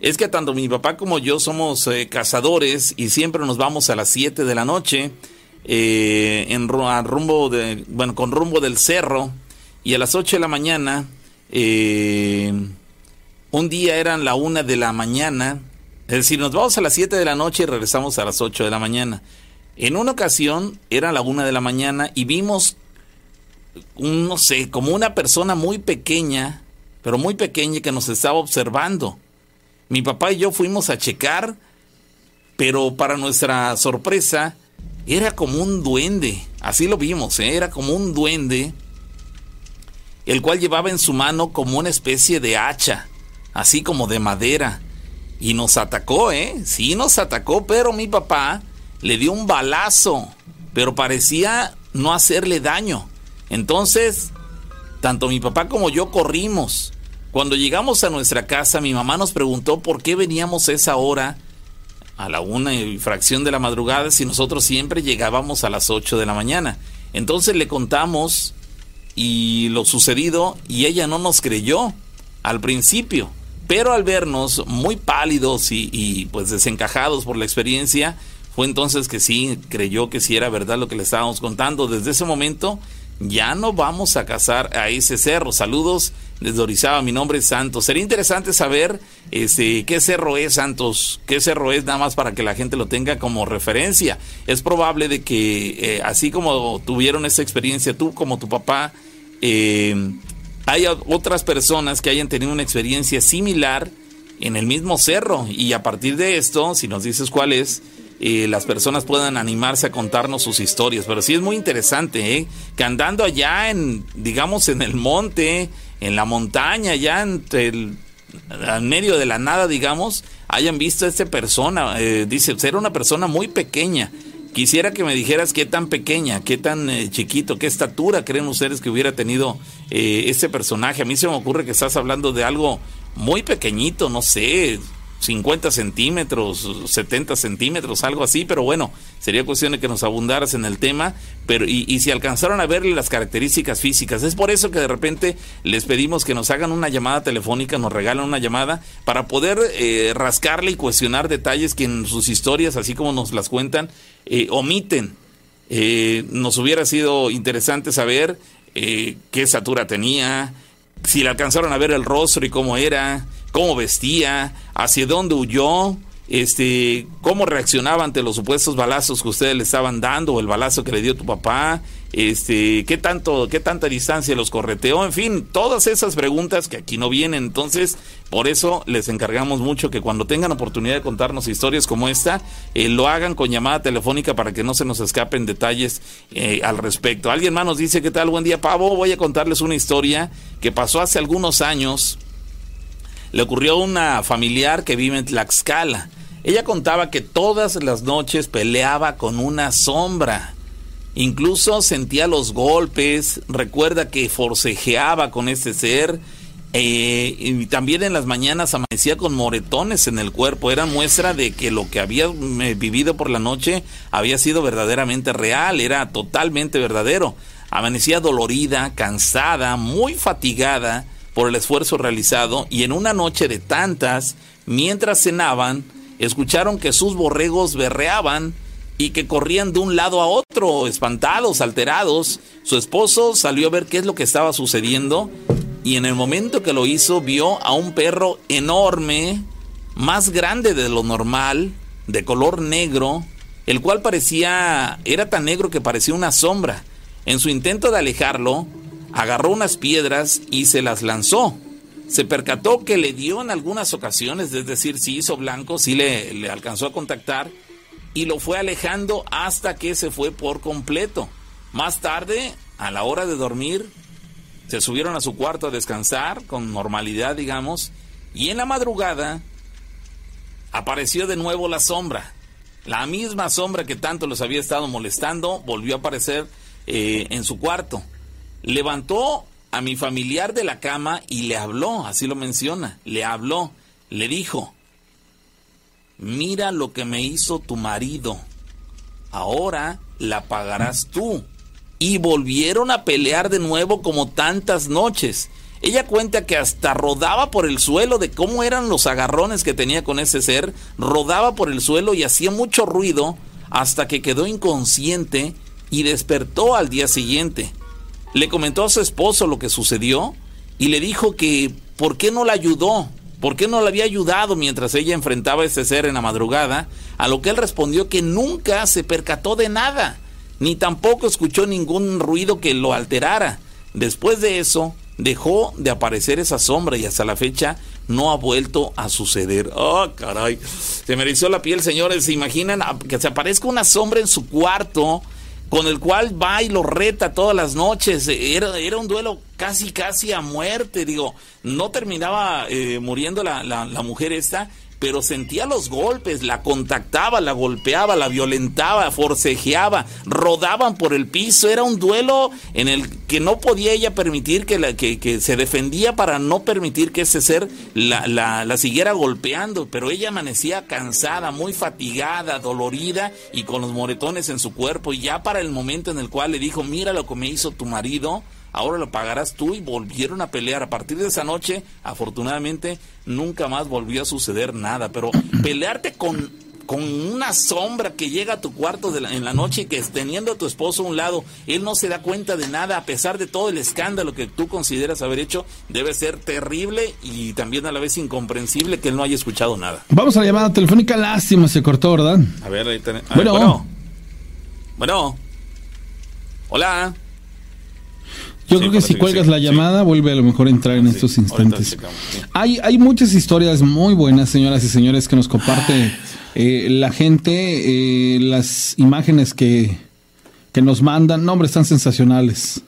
es que tanto mi papá como yo somos eh, cazadores y siempre nos vamos a las 7 de la noche eh, en rumbo de, bueno, con rumbo del cerro y a las 8 de la mañana, eh, un día eran la 1 de la mañana, es decir, nos vamos a las 7 de la noche y regresamos a las 8 de la mañana. En una ocasión era la 1 de la mañana y vimos un, no sé, como una persona muy pequeña, pero muy pequeña que nos estaba observando. Mi papá y yo fuimos a checar, pero para nuestra sorpresa era como un duende, así lo vimos, ¿eh? era como un duende, el cual llevaba en su mano como una especie de hacha, así como de madera, y nos atacó, ¿eh? Sí nos atacó, pero mi papá le dio un balazo, pero parecía no hacerle daño. Entonces, tanto mi papá como yo corrimos. Cuando llegamos a nuestra casa, mi mamá nos preguntó por qué veníamos a esa hora, a la una y fracción de la madrugada, si nosotros siempre llegábamos a las 8 de la mañana. Entonces le contamos y lo sucedido y ella no nos creyó al principio, pero al vernos muy pálidos y, pues desencajados por la experiencia, fue entonces que sí creyó que sí era verdad lo que le estábamos contando. Desde ese momento ya no vamos a cazar a ese cerro. Saludos desde Orizaba, mi nombre es Santos. Sería interesante saber este, qué cerro es Santos, qué cerro es nada más para que la gente lo tenga como referencia. Es probable de que eh, así como tuvieron esa experiencia tú como tu papá, eh, haya otras personas que hayan tenido una experiencia similar en el mismo cerro y a partir de esto, si nos dices cuál es, eh, las personas puedan animarse a contarnos sus historias. Pero sí es muy interesante, ¿eh? que andando allá en, digamos, en el monte, en la montaña, allá entre el, en medio de la nada, digamos, hayan visto a esta persona. Eh, dice, ser una persona muy pequeña. Quisiera que me dijeras qué tan pequeña, qué tan eh, chiquito, qué estatura creen ustedes que hubiera tenido este personaje. A mí se me ocurre que estás hablando de algo muy pequeñito, no sé, 50 centímetros, 70 centímetros, algo así, pero bueno, sería cuestión de que nos abundaras en el tema, pero y, si alcanzaron a verle las características físicas, es por eso que de repente les pedimos que nos hagan una llamada telefónica, nos regalan una llamada para poder eh, rascarle y cuestionar detalles que en sus historias, así como nos las cuentan, eh, omiten. Eh, nos hubiera sido interesante saber eh, qué estatura tenía, si le alcanzaron a ver el rostro y cómo era, cómo vestía, hacia dónde huyó, este, cómo reaccionaba ante los supuestos balazos que ustedes le estaban dando o el balazo que le dio tu papá, este, qué tanto, qué tanta distancia los correteó, en fin, todas esas preguntas que aquí no vienen. Entonces, por eso les encargamos mucho que cuando tengan oportunidad de contarnos historias como esta, eh, lo hagan con llamada telefónica para que no se nos escapen detalles eh, al respecto. Alguien más nos dice, ¿qué tal? Buen día, Pavo. Voy a contarles una historia que pasó hace algunos años. Le ocurrió a una familiar que vive en Tlaxcala. Ella contaba que todas las noches peleaba con una sombra. Incluso sentía los golpes, recuerda que forcejeaba con este ser eh, y también en las mañanas amanecía con moretones en el cuerpo. Era muestra de que lo que había eh, vivido por la noche había sido verdaderamente real, era totalmente verdadero. Amanecía dolorida, cansada, muy fatigada por el esfuerzo realizado y en una noche de tantas, mientras cenaban, escucharon que sus borregos berreaban y que corrían de un lado a otro, espantados, alterados. Su esposo salió a ver qué es lo que estaba sucediendo y en el momento que lo hizo vio a un perro enorme, más grande de lo normal, de color negro, el cual parecía, era tan negro que parecía una sombra. En su intento de alejarlo, agarró unas piedras y se las lanzó. se percató que le dio en algunas ocasiones, es decir, si hizo blanco, sí le, le alcanzó a contactar y lo fue alejando hasta que se fue por completo. Más tarde, a la hora de dormir, se subieron a su cuarto a descansar con normalidad, digamos, y en la madrugada apareció de nuevo la sombra. La misma sombra que tanto los había estado molestando volvió a aparecer eh, en su cuarto. Levantó a mi familiar de la cama y le habló, así lo menciona, le habló, le dijo, mira lo que me hizo tu marido, ahora la pagarás tú. Y volvieron a pelear de nuevo como tantas noches. Ella cuenta que hasta rodaba por el suelo de cómo eran los agarrones que tenía con ese ser, rodaba por el suelo y hacía mucho ruido hasta que quedó inconsciente y despertó al día siguiente. Le comentó a su esposo lo que sucedió y le dijo que por qué no la ayudó, por qué no la había ayudado mientras ella enfrentaba a ese ser en la madrugada, a lo que él respondió que nunca se percató de nada, ni tampoco escuchó ningún ruido que lo alterara. Después de eso, dejó de aparecer esa sombra y hasta la fecha no ha vuelto a suceder. Oh, caray. Se me erizó la piel, señores. ¿Se imaginan que se aparezca una sombra en su cuarto? Con el cual va y lo reta todas las noches. Era, era un duelo casi, casi a muerte. Digo, no terminaba eh, muriendo la, la, la, mujer esta, pero sentía los golpes, la contactaba, la golpeaba, la violentaba, forcejeaba, rodaban por el piso. Era un duelo en el que no podía ella permitir que, la, que, que se defendía para no permitir que ese ser la, la, la, siguiera golpeando. Pero ella amanecía cansada, muy fatigada, dolorida y con los moretones en su cuerpo. Y ya para el momento en el cual le dijo, mira lo que me hizo tu marido ahora lo pagarás tú y volvieron a pelear. A partir de esa noche, afortunadamente, nunca más volvió a suceder nada, pero pelearte con con una sombra que llega a tu cuarto de la, en la noche y que teniendo a tu esposo a un lado, él no se da cuenta de nada a pesar de todo el escándalo que tú consideras haber hecho, debe ser terrible y también a la vez incomprensible que él no haya escuchado nada. Vamos a la llamada telefónica, lástima, se cortó, ¿verdad? A ver, ahí ten... a bueno. Ver, bueno. Bueno. Hola. Yo sí, creo que si cuelgas sí, la llamada, vuelve a lo mejor a entrar en estos instantes. Hay, hay muchas historias muy buenas, señoras y señores, que nos comparte eh, la gente, eh, las imágenes que, que nos mandan. No, hombre, están sensacionales.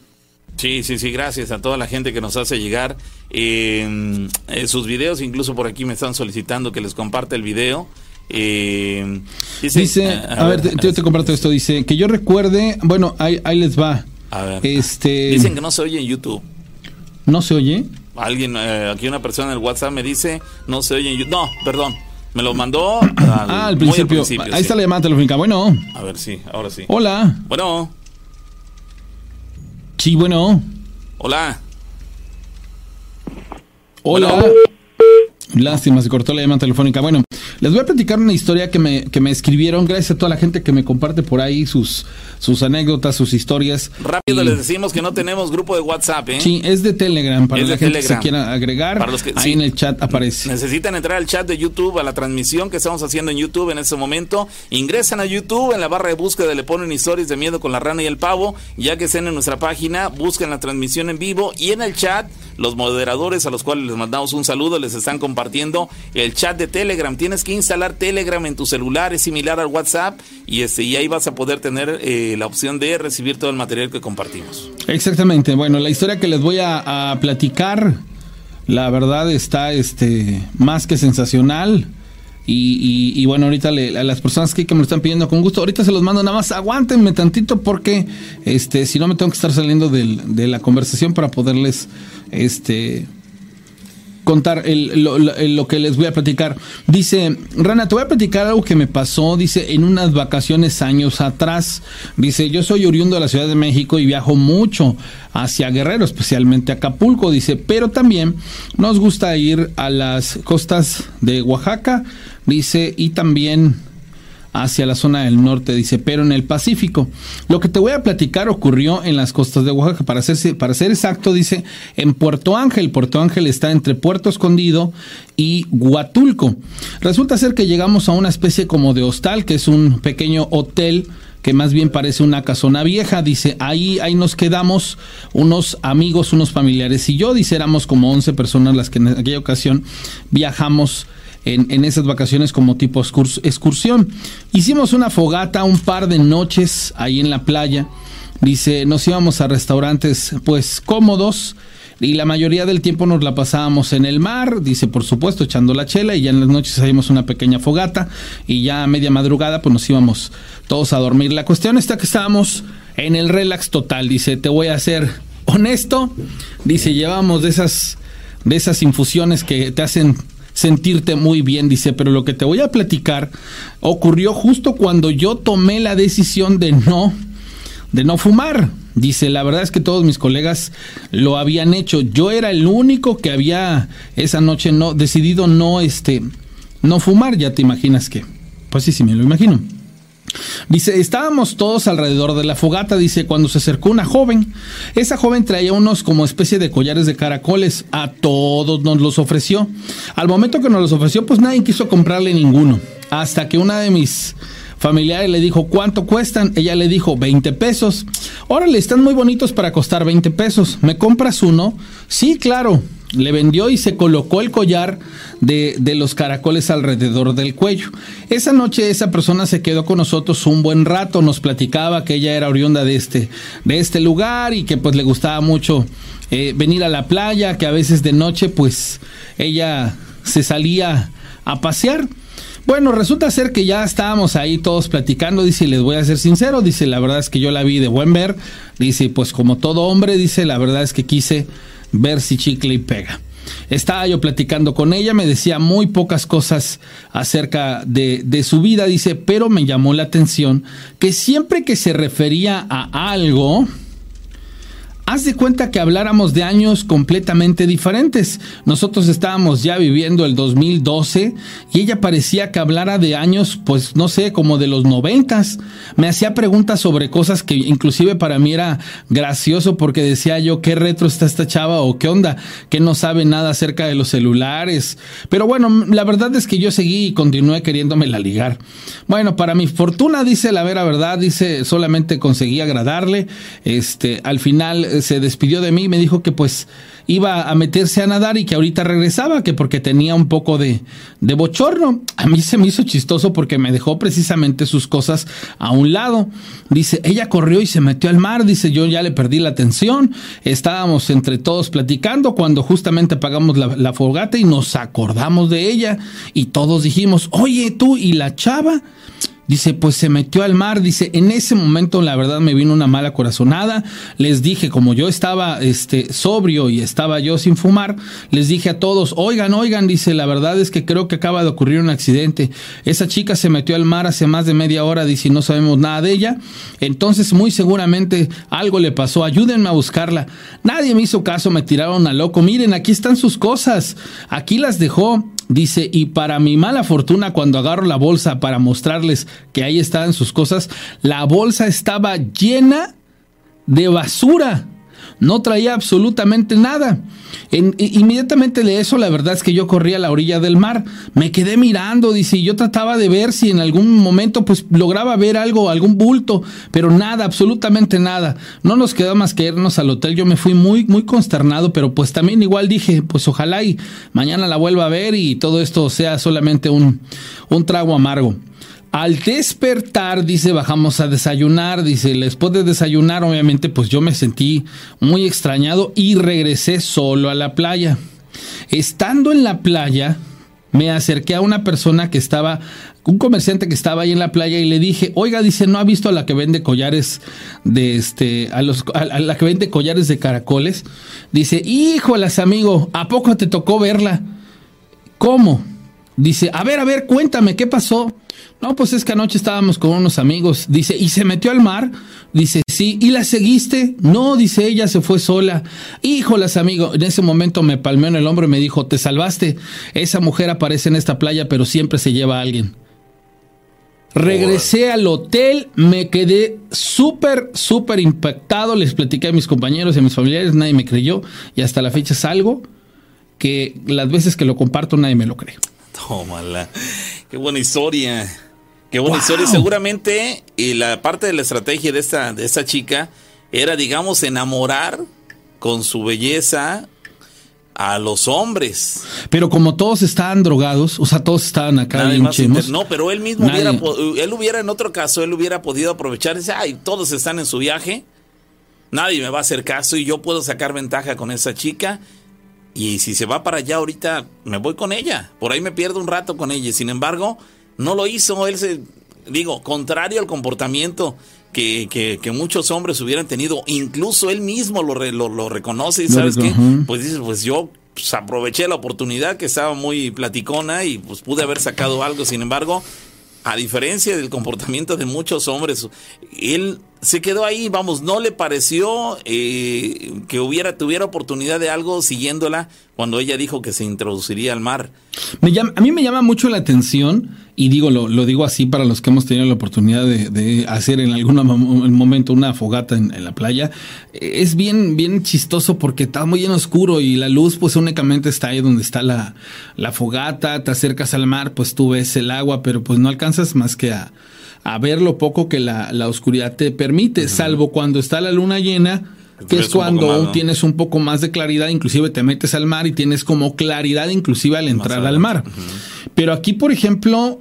Sí, sí, sí, gracias a toda la gente que nos hace llegar eh, sus videos. Incluso por aquí me están solicitando que les comparte el video. Eh, dice, dice, a, a, ver, yo te comparto esto. Dice que yo recuerde, bueno, ahí, ahí les va. A ver. Este... Dicen que no se oye en YouTube. ¿No se oye? Alguien, eh, aquí una persona en el WhatsApp me dice, no se oye en YouTube. No, perdón. Me lo mandó al, ah, al principio. Al principio. Ahí sí. está la llamada telefónica. Bueno. A ver, sí, ahora sí. Hola. Bueno. Sí, bueno. Hola. Hola. Bueno. Lástima, se cortó la llamada telefónica. Bueno, les voy a platicar una historia que me, que me escribieron, gracias a toda la gente que me comparte por ahí sus, sus anécdotas, sus historias. Rápido y... les decimos que no tenemos grupo de WhatsApp, ¿eh? Sí, es de Telegram, para es la gente Telegram. que se quiera agregar, para los que, ahí sí, en el chat aparece. Necesitan entrar al chat de YouTube, a la transmisión que estamos haciendo en YouTube en este momento. Ingresan a YouTube, en la barra de búsqueda le ponen historias de miedo con la rana y el pavo, ya que estén en nuestra página, buscan la transmisión en vivo y en el chat, los moderadores a los cuales les mandamos un saludo, les están compartiendo el chat de Telegram. Tienes que instalar Telegram en tu celular, es similar al WhatsApp y, este, y ahí vas a poder tener eh, la opción de recibir todo el material que compartimos. Exactamente. Bueno, la historia que les voy a, platicar, la verdad está este, más que sensacional. Y, y, y, bueno, ahorita le, a las personas que, me lo están pidiendo con gusto, ahorita se los mando nada más, aguántenme tantito porque este, si no me tengo que estar saliendo de la conversación para poderles este, contar lo, lo, que les voy a platicar. Dice, Rana, te voy a platicar algo que me pasó, dice, en unas vacaciones años atrás. Dice, yo soy oriundo de la Ciudad de México y viajo mucho hacia Guerrero, especialmente Acapulco, dice, pero también nos gusta ir a las costas de Oaxaca, dice, y también hacia la zona del norte, dice, pero en el Pacífico. Lo que te voy a platicar ocurrió en las costas de Oaxaca. Para ser, para ser exacto, dice, en Puerto Ángel. Puerto Ángel está entre Puerto Escondido y Huatulco. Resulta ser que llegamos a una especie como de hostal, que es un pequeño hotel que más bien parece una casona vieja. Dice, ahí, ahí nos quedamos unos amigos, unos familiares y yo. Dice, éramos como 11 personas las que en aquella ocasión viajamos en, en, esas vacaciones como tipo excursión. Hicimos una fogata un par de noches ahí en la playa. Dice, nos íbamos a restaurantes pues cómodos y la mayoría del tiempo nos la pasábamos en el mar, dice por supuesto echando la chela y ya en las noches hacíamos una pequeña fogata y ya a media madrugada pues nos íbamos todos a dormir. La cuestión está que estábamos en el relax total, dice, te voy a ser honesto, dice, llevamos de esas de esas infusiones que te hacen sentirte muy bien, dice, pero lo que te voy a platicar ocurrió justo cuando yo tomé la decisión de no de no fumar. Dice, la verdad es que todos mis colegas lo habían hecho. Yo era el único que había esa noche no decidido no este no fumar, ya te imaginas que. Pues sí, sí me lo imagino. Dice, estábamos todos alrededor de la fogata, dice, cuando se acercó una joven. Esa joven traía unos como especie de collares de caracoles. A todos nos los ofreció. Al momento que nos los ofreció, pues nadie quiso comprarle ninguno. Hasta que una de mis familiares le dijo, ¿cuánto cuestan? Ella le dijo, 20 pesos. Órale, están muy bonitos para costar 20 pesos. ¿Me compras uno? Sí, claro. Le vendió y se colocó el collar de, de, los caracoles alrededor del cuello. Esa noche esa persona se quedó con nosotros un buen rato, nos platicaba que ella era oriunda de este, de este lugar y que pues le gustaba mucho eh, venir a la playa, que a veces de noche pues ella se salía a pasear. Bueno, resulta ser que ya estábamos ahí todos platicando, dice, les voy a ser sincero, dice, la verdad es que yo la vi de buen ver, dice, pues como todo hombre, dice, la verdad es que quise ver si chicle y pega. Estaba yo platicando con ella, me decía muy pocas cosas acerca de, de, su vida, dice, pero me llamó la atención que siempre que se refería a algo, haz de cuenta que habláramos de años completamente diferentes. Nosotros estábamos ya viviendo el 2012 y ella parecía que hablara de años, pues no sé, como de los noventas. Me hacía preguntas sobre cosas que inclusive para mí era gracioso porque decía yo, ¿qué retro está esta chava o qué onda? Que no sabe nada acerca de los celulares. Pero bueno, la verdad es que yo seguí y continué queriéndome la ligar. Bueno, para mi fortuna, dice la vera verdad, dice, solamente conseguí agradarle. Este, al final se despidió de mí y me dijo que pues iba a meterse a nadar y que ahorita regresaba, que porque tenía un poco de, de bochorno. A mí se me hizo chistoso porque me dejó precisamente sus cosas a un lado. Dice, ella corrió y se metió al mar, dice, yo ya le perdí la atención, estábamos entre todos platicando cuando justamente apagamos la, la fogata y nos acordamos de ella y todos dijimos, oye tú y la chava. Dice, pues se metió al mar. Dice, en ese momento la verdad me vino una mala corazonada. Les dije, como yo estaba este, sobrio y estaba yo sin fumar, les dije a todos, oigan, oigan, dice, la verdad es que creo que acaba de ocurrir un accidente. Esa chica se metió al mar hace más de media hora, dice, y no sabemos nada de ella. Entonces muy seguramente algo le pasó. Ayúdenme a buscarla. Nadie me hizo caso, me tiraron a loco. Miren, aquí están sus cosas. Aquí las dejó. Dice, y para mi mala fortuna, cuando agarro la bolsa para mostrarles que ahí estaban sus cosas, la bolsa estaba llena de basura no traía absolutamente nada. En, inmediatamente de eso, la verdad es que yo corrí a la orilla del mar, me quedé mirando, dice, yo trataba de ver si en algún momento pues lograba ver algo, algún bulto, pero nada, absolutamente nada. No nos quedó más que irnos al hotel, yo me fui muy, muy consternado, pero pues también igual dije, pues ojalá y mañana la vuelva a ver y todo esto sea solamente un, un trago amargo. Al despertar, dice, bajamos a desayunar, dice, después de desayunar, obviamente, pues yo me sentí muy extrañado y regresé solo a la playa. Estando en la playa, me acerqué a una persona que estaba, un comerciante que estaba ahí en la playa y le dije, oiga, dice, ¿no ha visto a la que vende collares de este, a los, a la que vende collares de caracoles? Dice, híjolas, amigo, ¿a poco te tocó verla? ¿Cómo? Dice, a ver, a ver, cuéntame, ¿qué pasó? No, pues es que anoche estábamos con unos amigos. Dice, ¿y se metió al mar? Dice, sí. ¿Y la seguiste? No, dice ella, se fue sola. Híjolas, amigo. En ese momento me palmeó en el hombro y me dijo, te salvaste. Esa mujer aparece en esta playa, pero siempre se lleva a alguien. Regresé al hotel, me quedé súper, súper impactado. Les platiqué a mis compañeros y a mis familiares, nadie me creyó. Y hasta la fecha es algo que las veces que lo comparto nadie me lo cree. Tómala. Qué buena historia. Qué buena ¡Wow! historia. Seguramente, y la parte de la estrategia de esta, de esta chica era, digamos, enamorar con su belleza a los hombres. Pero como todos estaban drogados, o sea, todos estaban acá Nadie más inter- No, pero él mismo Nadie. hubiera, él hubiera, en otro caso, él hubiera podido aprovechar. Dice, ay, todos están en su viaje, nadie me va a hacer caso y yo puedo sacar ventaja con esa chica. Y si se va para allá ahorita, me voy con ella. Por ahí me pierdo un rato con ella. Sin embargo, no lo hizo. Él se, digo, contrario al comportamiento que, que, que muchos hombres hubieran tenido. Incluso él mismo lo, re- lo, lo reconoce. ¿Y sabes qué? Pues dices, pues yo pues, aproveché la oportunidad que estaba muy platicona y pues pude haber sacado algo. Sin embargo, a diferencia del comportamiento de muchos hombres, él se quedó ahí, vamos, no le pareció eh, que hubiera, tuviera oportunidad de algo siguiéndola cuando ella dijo que se introduciría al mar. Me llama- a mí me llama mucho la atención, y digo, lo, lo digo así para los que hemos tenido la oportunidad de, hacer en algún mom- momento una fogata en, en la playa. Eh, Es bien, bien chistoso porque está muy en oscuro y la luz pues únicamente está ahí donde está la, la fogata, te acercas al mar, pues tú ves el agua, pero pues no alcanzas más que a, a ver lo poco que la, la oscuridad te permite, salvo cuando está la luna llena. Que Ves es un cuando más, ¿no? tienes un poco más de claridad, inclusive te metes al mar y tienes como claridad inclusive al entrar al mar. Pero aquí, por ejemplo,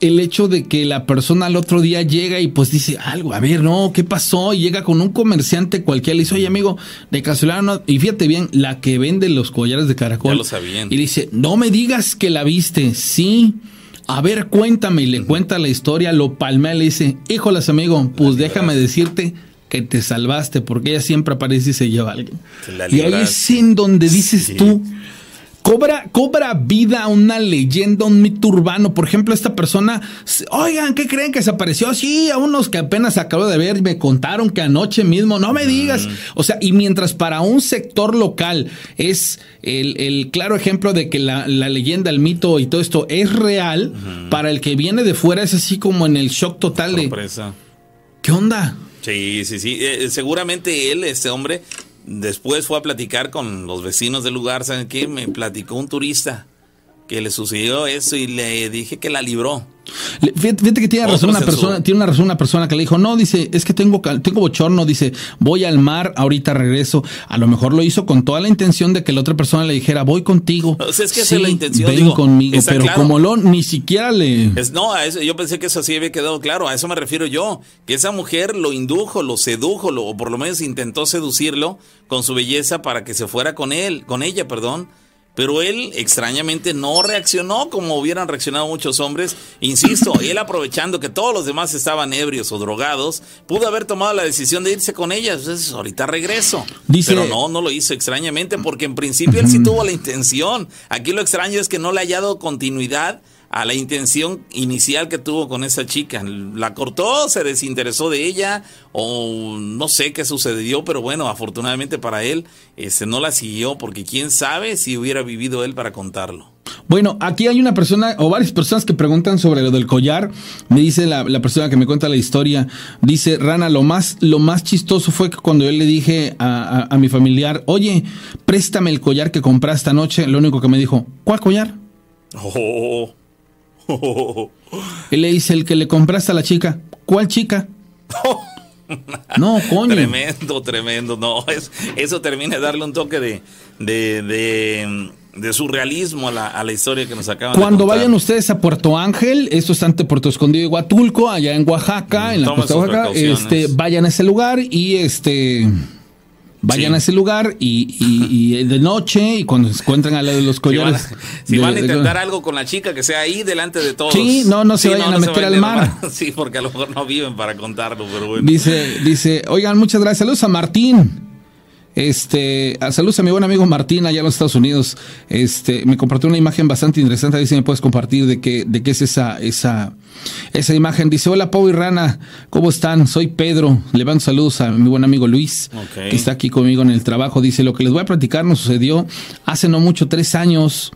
el hecho de que la persona al otro día llega y pues dice algo, a ver, no, ¿qué pasó? Y llega con un comerciante cualquiera, le dice, oye amigo, de casualidad no, y fíjate bien, la que vende los collares de caracol. Ya lo sabían. Y dice, no me digas que la viste, sí. A ver, cuéntame, y le cuenta la historia, lo palmea, y le dice, híjolas amigo, pues déjame decirte que te salvaste, porque ella siempre aparece y se lleva a alguien. Y ahí es en donde dices Sí. tú, Cobra, cobra vida una leyenda, un mito urbano. Por ejemplo, esta persona, oigan, ¿qué creen que se apareció? Sí, a unos que apenas acabo de ver, me contaron que anoche mismo, no me digas. O sea, y mientras para un sector local es el, el claro ejemplo de que la, la leyenda, el mito y todo esto es real, para el que viene de fuera es así como en el shock total de, Sorpresa. ¿qué onda? Sí, sí, sí. Eh, seguramente él, este hombre, después fue a platicar con los vecinos del lugar. ¿Saben qué? Me platicó un turista que le sucedió eso y le dije que la libró. Fíjate, que tiene Otro razón una persona, tiene una razón una persona que le dijo, no, dice, es que tengo, tengo bochorno, dice, voy al mar, ahorita regreso. A lo mejor lo hizo con toda la intención de que la otra persona le dijera, voy contigo. O sea, es que esa es la intención, Ven digo, conmigo, pero claro. como lo ni siquiera le. Es, no, a eso, yo pensé que eso sí había quedado claro. A eso me refiero yo. Que esa mujer lo indujo, lo sedujo, lo, o por lo menos intentó seducirlo con su belleza para que se fuera con él, con ella, perdón. Pero él extrañamente no reaccionó como hubieran reaccionado muchos hombres. Insisto, él aprovechando que todos los demás estaban ebrios o drogados, pudo haber tomado la decisión de irse con ella. Entonces, ahorita regreso. Dice- Pero no, no lo hizo extrañamente porque en principio él sí tuvo la intención. Aquí lo extraño es que no le haya dado continuidad a la intención inicial que tuvo con esa chica. La cortó, se desinteresó de ella o no sé qué sucedió, pero bueno, afortunadamente para él este no la siguió porque quién sabe si hubiera vivido él para contarlo. Bueno, aquí hay una persona o varias personas que preguntan sobre lo del collar. Me dice la, la persona que me cuenta la historia, dice, Rana, lo más, lo más chistoso fue que cuando yo le dije a, a- a mi familiar, oye, préstame el collar que compraste anoche, lo único que me dijo, ¿cuál collar? Oh. Él le dice, el que le compraste a la chica. ¿Cuál chica? No, coño. Tremendo, tremendo. No, es, eso termina de darle un toque de, de, de, de surrealismo a la, a la historia que nos acaban de Cuando contar. vayan ustedes a Puerto Ángel, esto está ante Puerto Escondido y Huatulco, allá en Oaxaca, en la costa de Oaxaca, este, vayan a ese lugar y este vayan Sí. a ese lugar y, y- y de noche y cuando se encuentran al lado de los Si van, collares. si de- van a de- intentar algo con la chica, que sea ahí delante de todos. Sí, no, no se vayan a meter al vayan mar. Sí, porque a lo mejor no viven para contarlo, pero bueno. Dice, dice, oigan, muchas gracias. Saludos a Martín. Este, a- saludos a mi buen amigo Martín allá en los Estados Unidos. Este, me compartió una imagen bastante interesante. Dice, me puedes compartir de qué, de qué es esa, esa, esa imagen. Dice, hola Pau y Rana, ¿cómo están? Soy Pedro. Le mando saludos a mi buen amigo Luis, que está aquí conmigo en el trabajo. Dice, lo que les voy a platicar nos sucedió hace no mucho, tres años.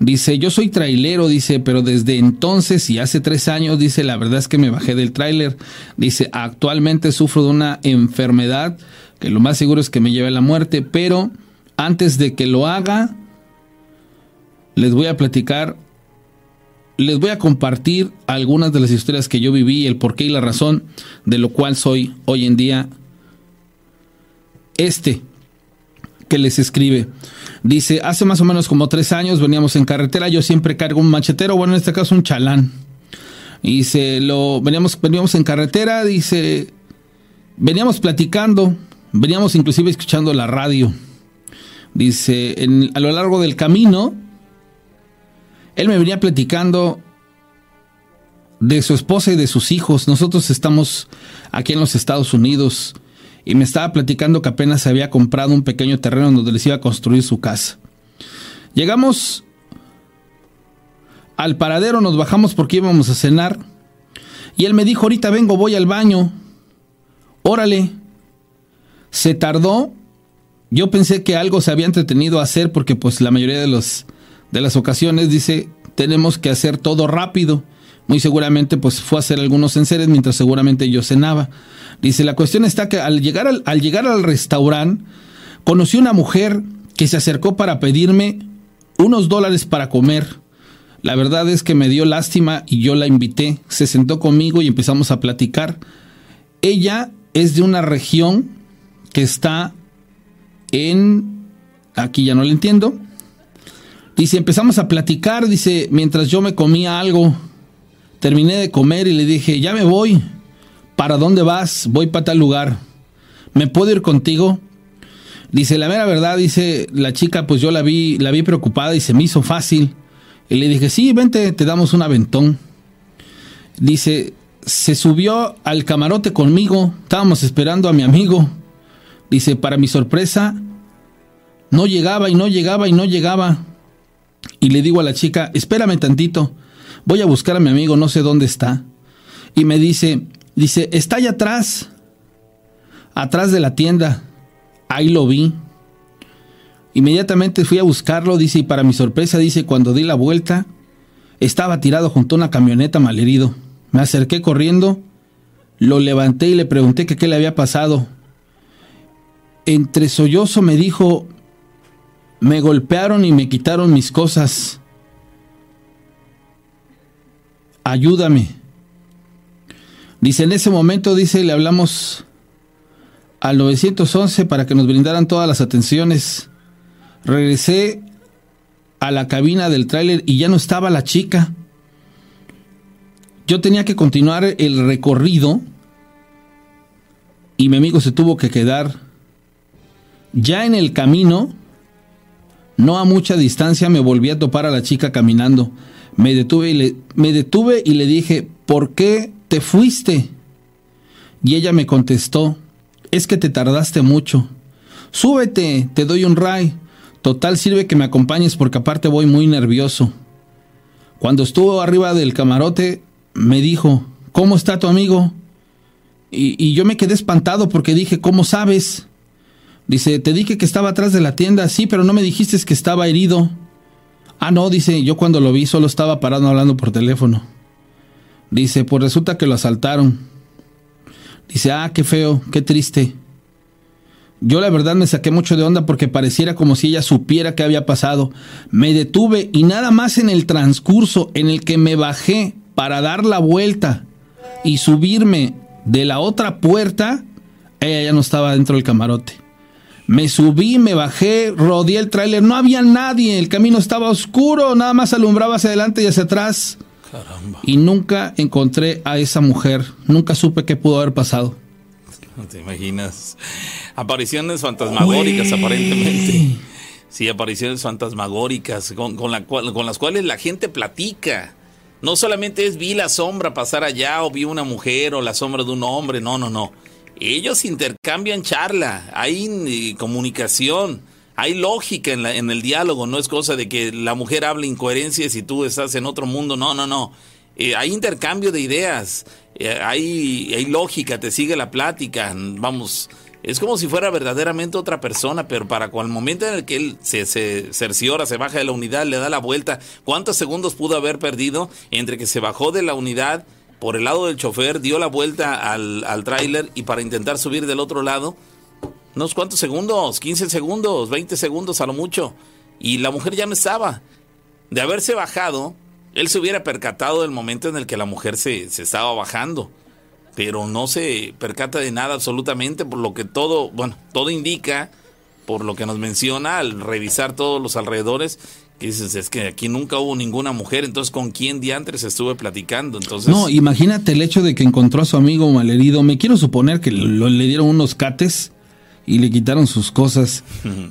Dice, yo soy trailero, dice, pero desde entonces y hace tres años, dice, la verdad es que me bajé del tráiler. Dice, actualmente sufro de una enfermedad que lo más seguro es que me lleve a la muerte, pero antes de que lo haga, les voy a platicar les voy a compartir algunas de las historias que yo viví, el porqué y la razón de lo cual soy hoy en día este que les escribe. Dice, hace más o menos como tres años veníamos en carretera, yo siempre cargo un machetero, bueno, en este caso un chalán. Dice, lo, veníamos, veníamos en carretera, dice, veníamos platicando, veníamos inclusive escuchando la radio. Dice, a lo largo del camino, él me venía platicando de su esposa y de sus hijos. Nosotros estamos aquí en los Estados Unidos y me estaba platicando que apenas había comprado un pequeño terreno donde les iba a construir su casa. Llegamos al paradero, nos bajamos porque íbamos a cenar y él me dijo, ahorita vengo, voy al baño. Órale. Se tardó. Yo pensé que algo se había entretenido a hacer porque pues la mayoría de, los, de las ocasiones dice, tenemos que hacer todo rápido. Muy seguramente pues fue a hacer algunos enseres mientras seguramente yo cenaba. Dice, la cuestión está que al llegar al, al llegar al restaurante, conocí una mujer que se acercó para pedirme unos dólares para comer. La verdad es que me dio lástima y yo la invité. Se sentó conmigo y empezamos a platicar. Ella es de una región que está en... Aquí ya no le entiendo. Dice, empezamos a platicar, dice, mientras yo me comía algo, terminé de comer y le dije, ya me voy. ¿Para dónde vas? Voy para tal lugar. ¿Me puedo ir contigo? Dice, la mera verdad, dice la chica, pues yo la vi, la vi preocupada y se me hizo fácil. Y le dije, sí, vente, te damos un aventón. Dice, se subió al camarote conmigo, estábamos esperando a mi amigo. Dice, para mi sorpresa, no llegaba y no llegaba y no llegaba. Y le digo a la chica, espérame tantito, voy a buscar a mi amigo, no sé dónde está. Y me dice, Dice, está allá atrás, atrás de la tienda. Ahí lo vi. Inmediatamente fui a buscarlo, dice, y para mi sorpresa, dice, cuando di la vuelta, estaba tirado junto a una camioneta malherido. Me acerqué corriendo, lo levanté y le pregunté qué le había pasado. Entre sollozo me dijo, me golpearon y me quitaron mis cosas. Ayúdame. Dice, en ese momento, dice, le hablamos al 911 para que nos brindaran todas las atenciones. Regresé a la cabina del tráiler y ya no estaba la chica. Yo tenía que continuar el recorrido y mi amigo se tuvo que quedar. Ya en el camino, no a mucha distancia, me volví a topar a la chica caminando. Me detuve y le, me detuve y le dije, ¿por qué te fuiste? Y ella me contestó, es que te tardaste mucho. Súbete, te doy un ray. Total sirve que me acompañes porque aparte voy muy nervioso. Cuando estuvo arriba del camarote, me dijo, ¿cómo está tu amigo? Y, y, yo me quedé espantado porque dije, ¿cómo sabes? Dice, te dije que estaba atrás de la tienda, sí, pero no me dijiste que estaba herido. Ah, no, dice, yo cuando lo vi solo estaba parado hablando por teléfono. Dice, pues resulta que lo asaltaron. Dice, ah, qué feo, qué triste. Yo la verdad me saqué mucho de onda porque pareciera como si ella supiera qué había pasado. Me detuve y nada más en el transcurso en el que me bajé para dar la vuelta y subirme de la otra puerta, ella ya no estaba dentro del camarote. Me subí, me bajé, rodeé el tráiler, no había nadie, el camino estaba oscuro, nada más alumbraba hacia adelante y hacia atrás. Y nunca encontré a esa mujer. Nunca supe qué pudo haber pasado. No te imaginas. Apariciones fantasmagóricas, aparentemente. Sí, apariciones fantasmagóricas con, con, la con las cuales la gente platica. No solamente es vi la sombra pasar allá o vi una mujer o la sombra de un hombre. No, no, no. Ellos intercambian charla. Hay eh, comunicación hay lógica en, la, en, el diálogo, no es cosa de que la mujer hable incoherencias y tú estás en otro mundo, no, no, no. Eh, hay intercambio de ideas, eh, hay, lógica, te sigue la plática, vamos, es como si fuera verdaderamente otra persona, pero para el momento en el que él se, se cerciora, se baja de la unidad, le da la vuelta, ¿cuántos segundos pudo haber perdido entre que se bajó de la unidad por el lado del chofer, dio la vuelta al, al tráiler y para intentar subir del otro lado? unos cuantos segundos, 15 segundos, 20 segundos a lo mucho. Y la mujer ya no estaba. De haberse bajado, él se hubiera percatado del momento en el que la mujer se, se estaba bajando, pero no se percata de nada absolutamente, por lo que todo, bueno, todo indica, por lo que nos menciona al revisar todos los alrededores, que dices, es que aquí nunca hubo ninguna mujer, entonces ¿con quién diantres estuve platicando? Entonces, No, imagínate el hecho de que encontró a su amigo malherido. Me quiero suponer que lo- le dieron unos cates y le quitaron sus cosas.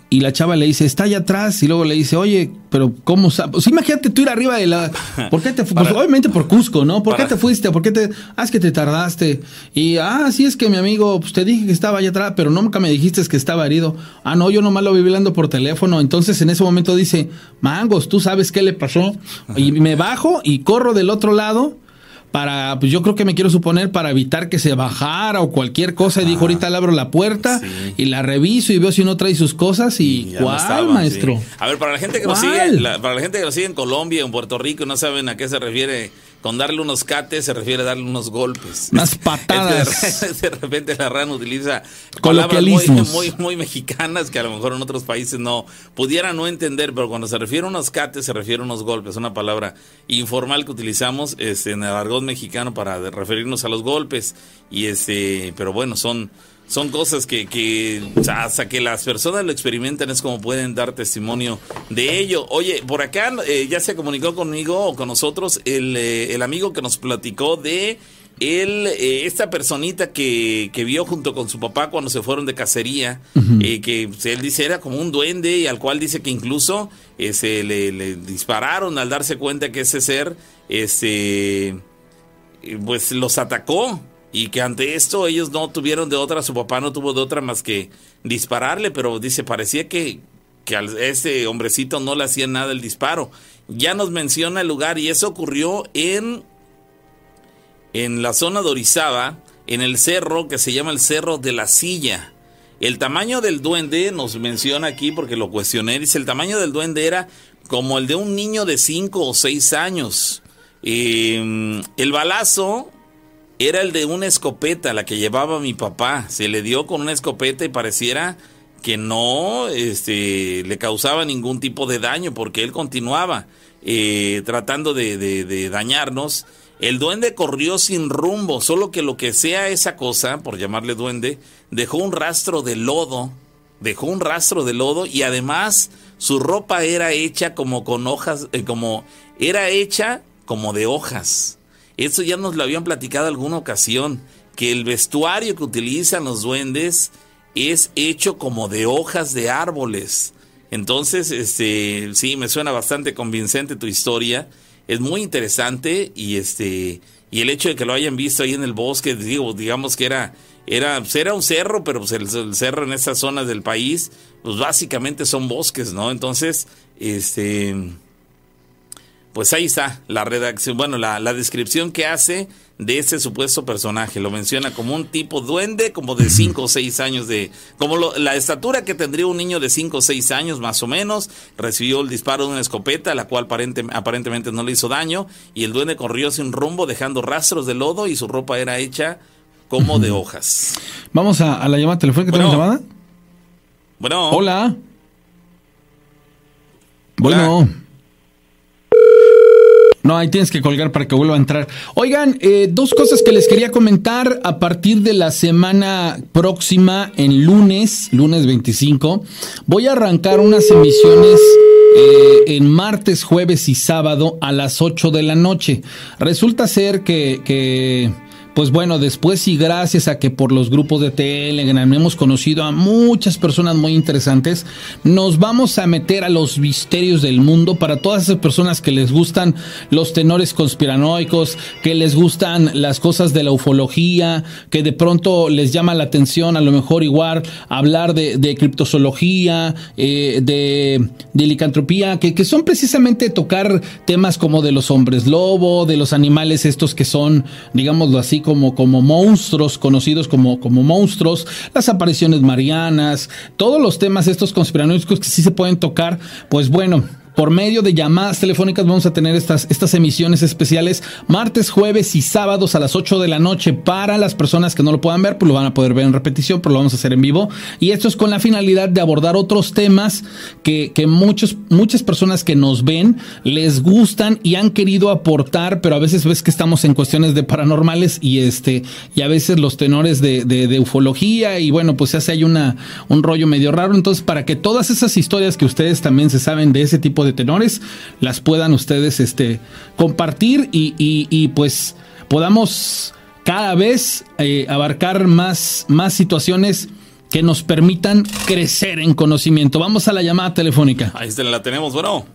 Y la chava le dice, está allá atrás. Y luego le dice, oye, pero ¿cómo sabes? imagínate tú ir arriba de la... ¿Por qué te fu- Para- pues, obviamente por Cusco, ¿no? ¿Por Para- qué te fuiste? ¿Por qué te...? Ah, es que te tardaste. Y, ah, sí, es que mi amigo, pues te dije que estaba allá atrás, pero nunca me dijiste que estaba herido. Ah, no, yo nomás lo vi hablando por teléfono. Entonces en ese momento dice, Mangos, ¿tú sabes qué le pasó? Y me bajo y corro del otro lado para, pues yo creo que me quiero suponer para evitar que se bajara o cualquier cosa. Y dijo, ahorita le abro la puerta Sí. y la reviso y veo si no trae sus cosas. ¿Y, ya no cuál, estaba, maestro? sí. A ver, para la gente que nos ¿Cuál? sigue, la- para la gente que nos sigue en Colombia, en Puerto Rico, no saben a qué se refiere con darle unos cates, se refiere a darle unos golpes. Unas Es que patadas. de, re- de repente la RAN utiliza palabras muy, muy, muy mexicanas que a lo mejor en otros países no pudieran no entender, pero cuando se refiere a unos cates se refiere a unos golpes, una palabra informal que utilizamos este, en el argot mexicano para referirnos a los golpes y este, pero bueno, son son cosas que, que hasta que las personas lo experimentan es como pueden dar testimonio de ello. Oye, por acá eh, ya se comunicó conmigo o con nosotros el, eh, el amigo que nos platicó de él, eh, esta personita que, que vio junto con su papá cuando se fueron de cacería, eh, que pues, él dice era como un duende y al cual dice que incluso se le, le dispararon al darse cuenta que ese ser, este, pues los atacó y que ante esto ellos no tuvieron de otra, su papá no tuvo de otra más que dispararle, pero dice, parecía que, que a este hombrecito no le hacía nada el disparo. Ya nos menciona el lugar y eso ocurrió en en la zona de Orizaba, en el cerro que se llama el Cerro de la Silla. El tamaño del duende, nos menciona aquí porque lo cuestioné, dice el tamaño del duende era como el de un niño de 5 o 6 años. Eh, el balazo era el de una escopeta, la que llevaba mi papá. Se le dio con una escopeta y pareciera que no este, le causaba ningún tipo de daño porque él continuaba eh, tratando de, de- dañarnos. El duende corrió sin rumbo, solo que lo que sea esa cosa, por llamarle duende, dejó un rastro de lodo, dejó un rastro de lodo y además su ropa era hecha como con hojas, eh, como era hecha como de hojas. Eso ya nos lo habían platicado alguna ocasión, que el vestuario que utilizan los duendes es hecho como de hojas de árboles. Entonces, este, sí, me suena bastante convincente tu historia. Es muy interesante y este y el hecho de que lo hayan visto ahí en el bosque, digo, digamos que era era pues era un cerro, pero pues el, cerro en esas zonas del país, pues básicamente son bosques, ¿no? Entonces, este pues ahí está la redacción, bueno, la, la descripción que hace de ese supuesto personaje. Lo menciona como un tipo duende, como de 5 o 6 años de... Como lo- la estatura que tendría un niño de 5 o 6 años más o menos. Recibió el disparo de una escopeta, la cual aparente- aparentemente no le hizo daño. Y el duende corrió sin rumbo, dejando rastros de lodo y su ropa era hecha como de hojas. Vamos a, a la llamada telefónica. Bueno. ¿Tenemos llamada? Bueno, Hola. Hola. Bueno. No, ahí tienes que colgar para que vuelva a entrar. Oigan, eh, dos cosas que les quería comentar a partir de la semana próxima, en lunes, lunes 25, voy a arrancar unas emisiones eh, en martes, jueves y sábado a las 8 de la noche. Resulta ser que... que pues bueno, después y gracias a que por los grupos de Telegram hemos conocido a muchas personas muy interesantes, nos vamos a meter a los misterios del mundo para todas esas personas que les gustan los tenores conspiranoicos, que les gustan las cosas de la ufología, que de pronto les llama la atención a lo mejor igual hablar de, criptozoología, eh, de, licantropía, que son precisamente tocar temas como de los hombres lobo, de los animales estos que son, digámoslo así, como, como monstruos, conocidos como, como monstruos, las apariciones marianas, todos los temas estos conspiranoicos que sí se pueden tocar, pues bueno, por medio de llamadas telefónicas vamos a tener estas, estas emisiones especiales martes, jueves y sábados a las 8 de la noche para las personas que no lo puedan ver, pues lo van a poder ver en repetición, pero lo vamos a hacer en vivo. Y esto es con la finalidad de abordar otros temas que, que muchos, muchas personas que nos ven les gustan y han querido aportar, pero a veces ves que estamos en cuestiones de paranormales y este, y a veces los tenores de, de, ufología y bueno, pues se hace hay una, un rollo medio raro. Entonces, para que todas esas historias que ustedes también se saben de ese tipo de tenores, las puedan ustedes este, compartir y, y, pues podamos cada vez eh, abarcar más, más situaciones que nos permitan crecer en conocimiento. Vamos a la llamada telefónica. Ahí está, la tenemos, bueno.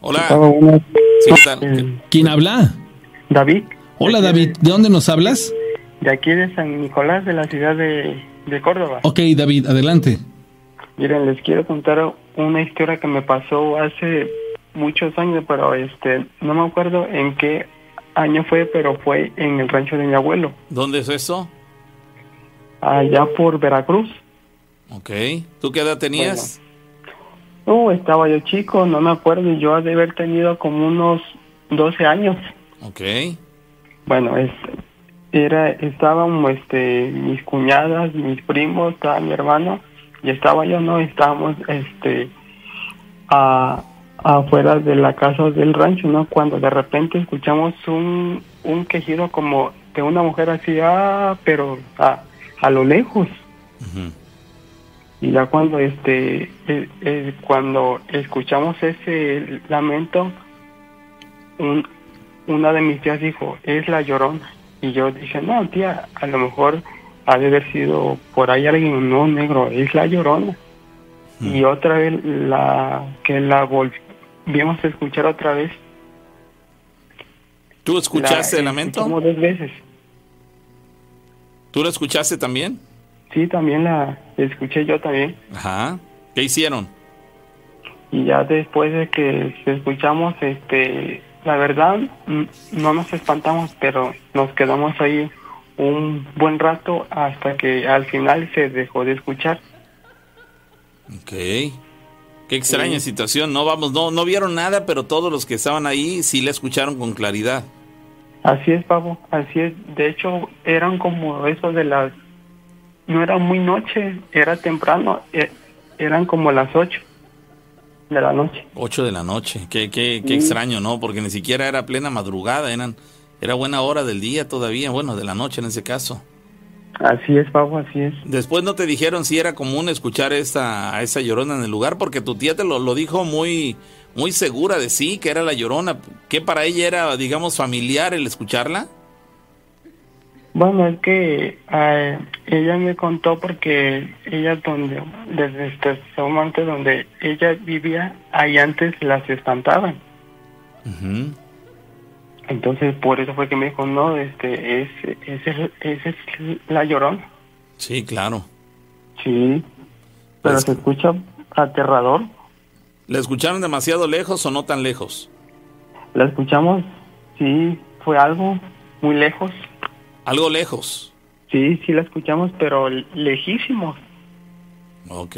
Hola. ¿Quién habla? David. Hola David, ¿de dónde nos hablas? De aquí de San Nicolás, de la ciudad de, de Córdoba. Ok, David, adelante. Miren, les quiero contar una historia que me pasó hace muchos años, pero este no me acuerdo en qué año fue, pero fue en el rancho de mi abuelo. ¿Dónde es eso? Allá por Veracruz. Ok. ¿Tú qué edad tenías? No, estaba yo chico, no me acuerdo, yo de haber tenido como unos 12 años. Ok. Bueno, es, era, estaban este, mis cuñadas, mis primos, estaba mi hermano, y estaba yo, ¿no? Estábamos este, a, afuera de la casa del rancho, ¿no? Cuando de repente escuchamos un, un quejido como de una mujer así, ah, pero a, a lo lejos y ya cuando este eh, eh, cuando escuchamos ese lamento un, una de mis tías dijo es la llorona y yo dije no tía a lo mejor ha de haber sido por ahí alguien no negro es la llorona y mm. otra vez la que la volvimos a escuchar otra vez tú escuchaste el lamento como dos veces tú lo escuchaste también Sí, también la escuché yo también. Ajá. ¿Qué hicieron? Y ya después de que escuchamos, este, la verdad, no nos espantamos, pero nos quedamos ahí un buen rato hasta que al final se dejó de escuchar. Ok. Qué extraña situación, no vamos, no, no vieron nada, pero todos los que estaban ahí sí la escucharon con claridad. Así es, Pavo, así es. De hecho, eran como eso de las no era muy noche, era temprano, e, eran como las 8 de la noche. 8 de la noche, qué, qué, qué extraño, ¿no? Porque ni siquiera era plena madrugada, eran, era buena hora del día todavía, bueno, de la noche en ese caso. Así es, Pablo, así es. Después no te dijeron si era común escuchar esta, a esa llorona en el lugar, porque tu tía te lo, lo dijo muy, muy segura de sí, que era la llorona. ¿Qué para ella era, digamos, familiar el escucharla? Bueno, es que eh, ella me contó porque ella donde, desde este momento donde ella vivía, ahí antes las espantaban. Entonces, por eso fue que me dijo, no, este, ese, ese, es la llorona. Sí, claro. Sí, pero pues se escucha aterrador. ¿La escucharon demasiado lejos o no tan lejos? La escuchamos, sí, fue algo muy lejos. Algo lejos. Sí, sí la escuchamos, pero lejísimos. Ok.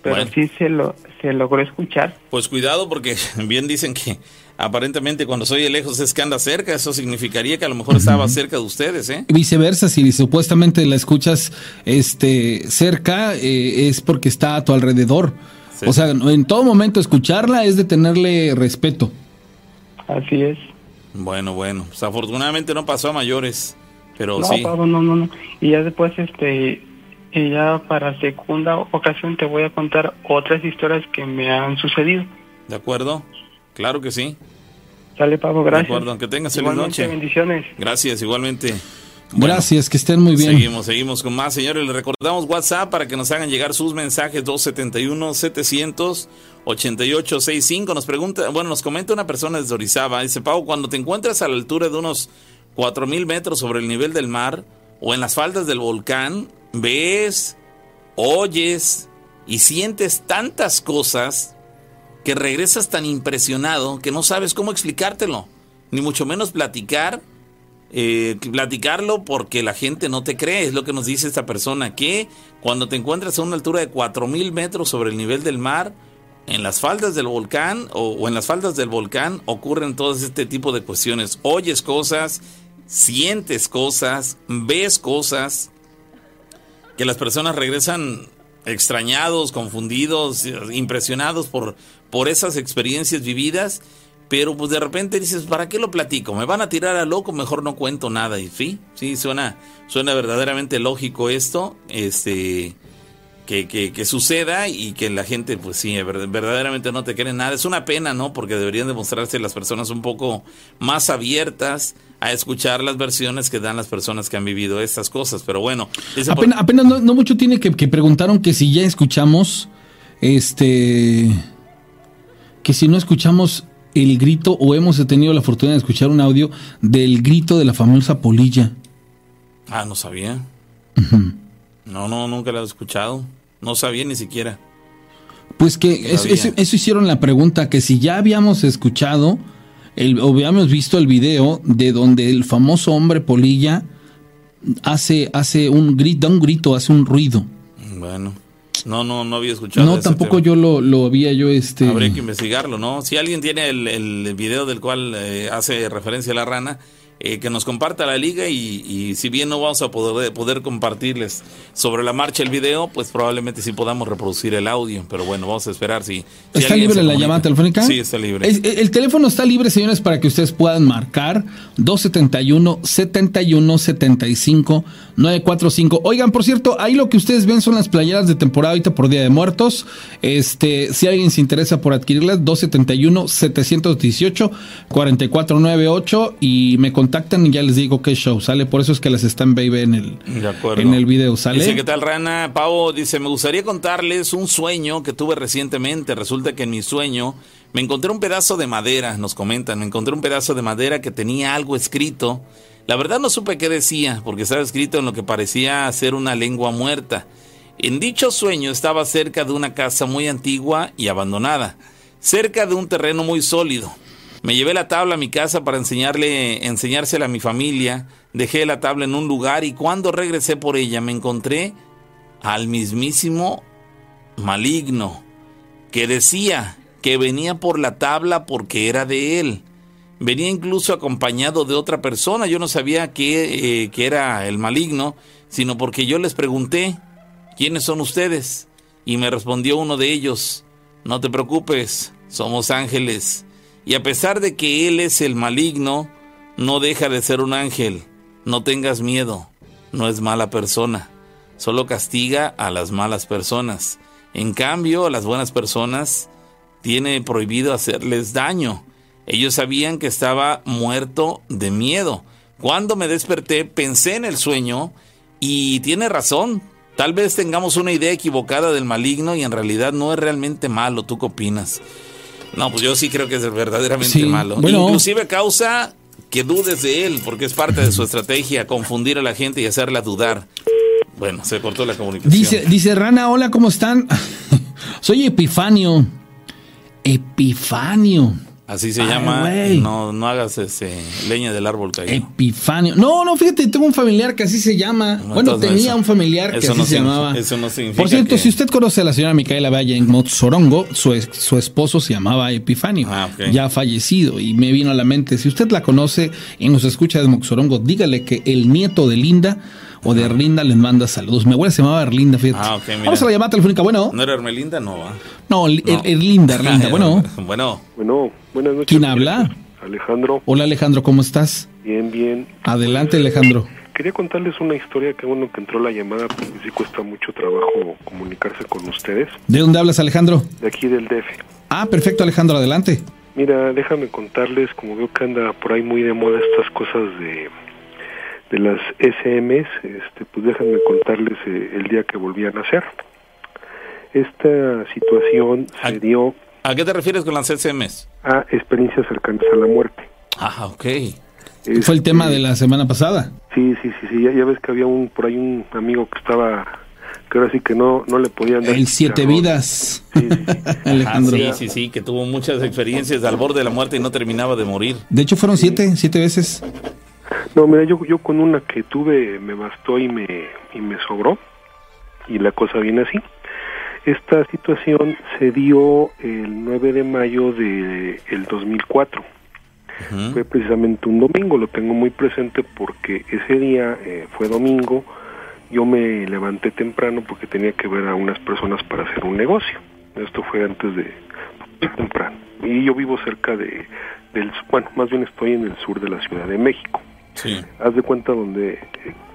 Pero sí se, lo, se logró escuchar. Pues cuidado porque bien dicen que aparentemente cuando soy lejos es que anda cerca, eso significaría que a lo mejor estaba cerca de ustedes, ¿eh? Viceversa, si supuestamente la escuchas este cerca eh, es porque está a tu alrededor. O sea, en todo momento escucharla es de tenerle respeto. Así es. Bueno, bueno, pues afortunadamente no pasó a mayores. Pero no, sí. no, no, no. Y ya después, este, y ya para segunda ocasión te voy a contar otras historias que me han sucedido. ¿De acuerdo? Claro que sí. Sale, Pablo, gracias. De acuerdo, que tengas feliz noche. bendiciones. Gracias, igualmente. Gracias, que estén muy bien. Seguimos, seguimos con más, señores. Les recordamos WhatsApp para que nos hagan llegar sus mensajes 271 700 8865 nos pregunta, bueno, nos comenta una persona desde Orizaba, dice, Pau, cuando te encuentras a la altura de unos cuatro mil metros sobre el nivel del mar o en las faldas del volcán, ves, oyes y sientes tantas cosas que regresas tan impresionado que no sabes cómo explicártelo, ni mucho menos platicar, eh, platicarlo porque la gente no te cree, es lo que nos dice esta persona, que cuando te encuentras a una altura de cuatro mil metros sobre el nivel del mar, en las faldas del volcán o, en las faldas del volcán ocurren todo este tipo de cuestiones. Oyes cosas, sientes cosas, ves cosas que las personas regresan extrañados, confundidos, impresionados por, por esas experiencias vividas, pero pues de repente dices, ¿para qué lo platico? ¿Me van a tirar a loco? Mejor no cuento nada. Y sí, sí, suena, suena verdaderamente lógico esto, este, que, que, que suceda y que la gente, pues sí, ver- verdaderamente no te cree nada. Es una pena, ¿no? Porque deberían demostrarse las personas un poco más abiertas a escuchar las versiones que dan las personas que han vivido estas cosas. Pero bueno, por- Apenas, apenas no, no mucho tiene que, que preguntaron que si ya escuchamos, este, que si no escuchamos el grito o hemos tenido la fortuna de escuchar un audio del grito de la famosa polilla. Ah, no sabía. No, no, nunca lo he escuchado. No sabía ni siquiera. Pues que eso- eso hicieron la pregunta, que si ya habíamos escuchado el, o habíamos visto el video de donde el famoso hombre polilla hace, hace un grito, da un grito, hace un ruido. Bueno, no, no, no había escuchado. No, tampoco tema. yo lo, lo había yo este. Habría que investigarlo, ¿no? Si alguien tiene el, el video del cual eh, hace referencia la rana, eh, que nos comparta la liga y, y si bien no vamos a poder, poder compartirles sobre la marcha el video, pues probablemente sí podamos reproducir el audio, pero bueno, vamos a esperar si... si ¿Está libre la llamada telefónica? Sí, está libre. Es- el teléfono está libre, señores, para que ustedes puedan marcar 271 71 75 945. Oigan, por cierto, ahí lo que ustedes ven son las playeras de temporada ahorita por Día de Muertos. Este, si alguien se interesa por adquirirlas, 271 718 4498 y me contactan y ya les digo qué show sale. Por eso es que las están baby en el en el video, ¿sale? Dice, ¿qué tal, Rana? Pavo dice, me gustaría contarles un sueño que tuve recientemente. Resulta que en mi sueño me encontré un pedazo de madera, nos comentan, me encontré un pedazo de madera que tenía algo escrito. La verdad no supe qué decía, porque estaba escrito en lo que parecía ser una lengua muerta. En dicho sueño estaba cerca de una casa muy antigua y abandonada, cerca de un terreno muy sólido. Me llevé la tabla a mi casa para enseñarle, enseñársela a mi familia. Dejé la tabla en un lugar y cuando regresé por ella me encontré al mismísimo maligno que decía que venía por la tabla porque era de él. Venía incluso acompañado de otra persona. Yo no sabía que, eh, que era el maligno, sino porque yo les pregunté, ¿quiénes son ustedes? Y me respondió uno de ellos, no te preocupes, somos ángeles. Y a pesar de que él es el maligno, no deja de ser un ángel. No tengas miedo, no es mala persona. Solo castiga a las malas personas. En cambio, a las buenas personas tiene prohibido hacerles daño. Ellos sabían que estaba muerto de miedo. Cuando me desperté, pensé en el sueño y tiene razón. Tal vez tengamos una idea equivocada del maligno y en realidad no es realmente malo. ¿Tú qué opinas? No, pues yo sí creo que es verdaderamente Sí, malo. bueno. Inclusive causa que dudes de él, porque es parte de su estrategia confundir a la gente y hacerla dudar. Bueno, se cortó la comunicación. Dice, dice Rana, hola, ¿cómo están? Soy Epifanio. Epifanio. Así se Ay, llama. No, no hagas ese, leña del árbol caído. Epifanio. No, no, fíjate, tengo un familiar que así se llama. No, bueno, tenía eso- un familiar que eso así no se llamaba. eso no significa Por cierto, que- si usted conoce a la señora Micaela Valle en Motzorongo, su, su esposo se llamaba Epifanio. Ah, ok. Ya fallecido. Y me vino a la mente, si usted la conoce y nos escucha de Moxorongo, dígale que el nieto de Linda o de Erlinda les manda saludos. Mi abuela se llamaba Erlinda, fíjate. Ah, ok, mira. Vamos a la llamada telefónica. Bueno, ¿No era Hermelinda? No, va. no, Er- No. Erlinda, Erlinda. Bueno, bueno, Bueno, buenas noches. ¿quién habla? Alejandro, Hola Alejandro, ¿cómo estás? bien, bien. Adelante Alejandro. Quería contarles una historia que bueno que entró la llamada, porque sí cuesta mucho trabajo comunicarse con ustedes, ¿De dónde hablas Alejandro? de aquí del DF. Ah, perfecto Alejandro, adelante. Mira, déjame contarles, como veo que anda por ahí muy de moda estas cosas de, de las SMs, este, pues déjenme contarles eh, el día que volví a nacer. Esta situación se dio ¿a qué te refieres con las SMS? a experiencias cercanas a la muerte. Ah, ok. Fue el tema de la semana pasada. Sí, sí, sí, sí, ya, ya ves que había un por ahí un amigo que estaba, que ahora sí que no, no le podían dar El siete vidas. Sí, sí, sí. Alejandro. Ah, sí, sí, sí, que tuvo muchas experiencias al borde de la muerte y no terminaba de morir. De hecho fueron siete, siete veces. No, mira, yo, yo con una que tuve me bastó y me, y me sobró, y la cosa viene así. Esta situación se dio el 9 de mayo de el 2004. Ujú. Fue precisamente un domingo, lo tengo muy presente porque ese día eh, fue domingo, yo me levanté temprano porque tenía que ver a unas personas para hacer un negocio. Esto fue antes de temprano. Y yo vivo cerca de del bueno, más bien estoy en el sur de la Ciudad de México. Sí. Haz de cuenta donde eh,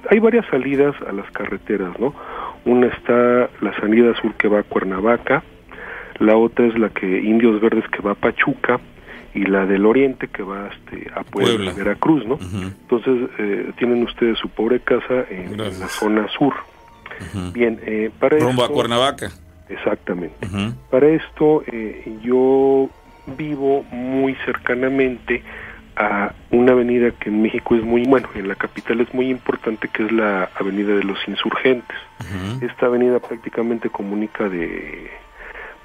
hay varias salidas a las carreteras, ¿no? Una está la salida sur que va a Cuernavaca, la otra es la que Indios Verdes que va a Pachuca y la del oriente que va este, a Puebla, Puebla. Veracruz, ¿no? Entonces eh, tienen ustedes su pobre casa en la zona sur. Bien, eh, para Rumbo a esto- Cuernavaca. Exactamente. Para esto eh, yo vivo muy cercanamente a una avenida que en México es muy, bueno, en la capital es muy importante, que es la Avenida de los Insurgentes. Esta avenida prácticamente comunica de,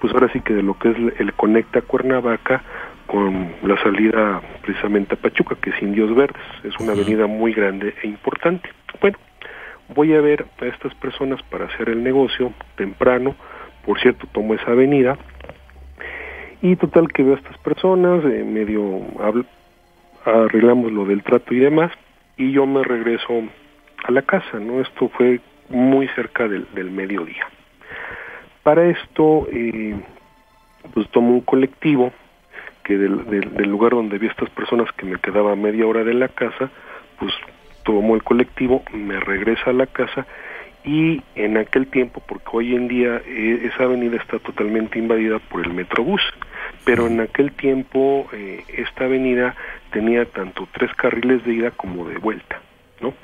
pues ahora sí que de lo que es el conecta Cuernavaca con la salida precisamente a Pachuca, que es Indios Verdes. Es una avenida muy grande e importante. Bueno, voy a ver a estas personas para hacer el negocio temprano. Por cierto, tomo esa avenida. Y total que veo a estas personas, eh, medio habl- arreglamos lo del trato y demás, y yo me regreso a la casa, ¿no? Esto fue muy cerca del, del mediodía. Para esto, eh, pues tomo un colectivo que del, del- lugar donde vi a estas personas que me quedaba media hora de la casa, pues tomo el colectivo, me regresa a la casa y en aquel tiempo, porque hoy en día eh, esa avenida está totalmente invadida por el Metrobús, pero en aquel tiempo eh, esta avenida tenía tanto tres carriles de ida como de vuelta, ¿no?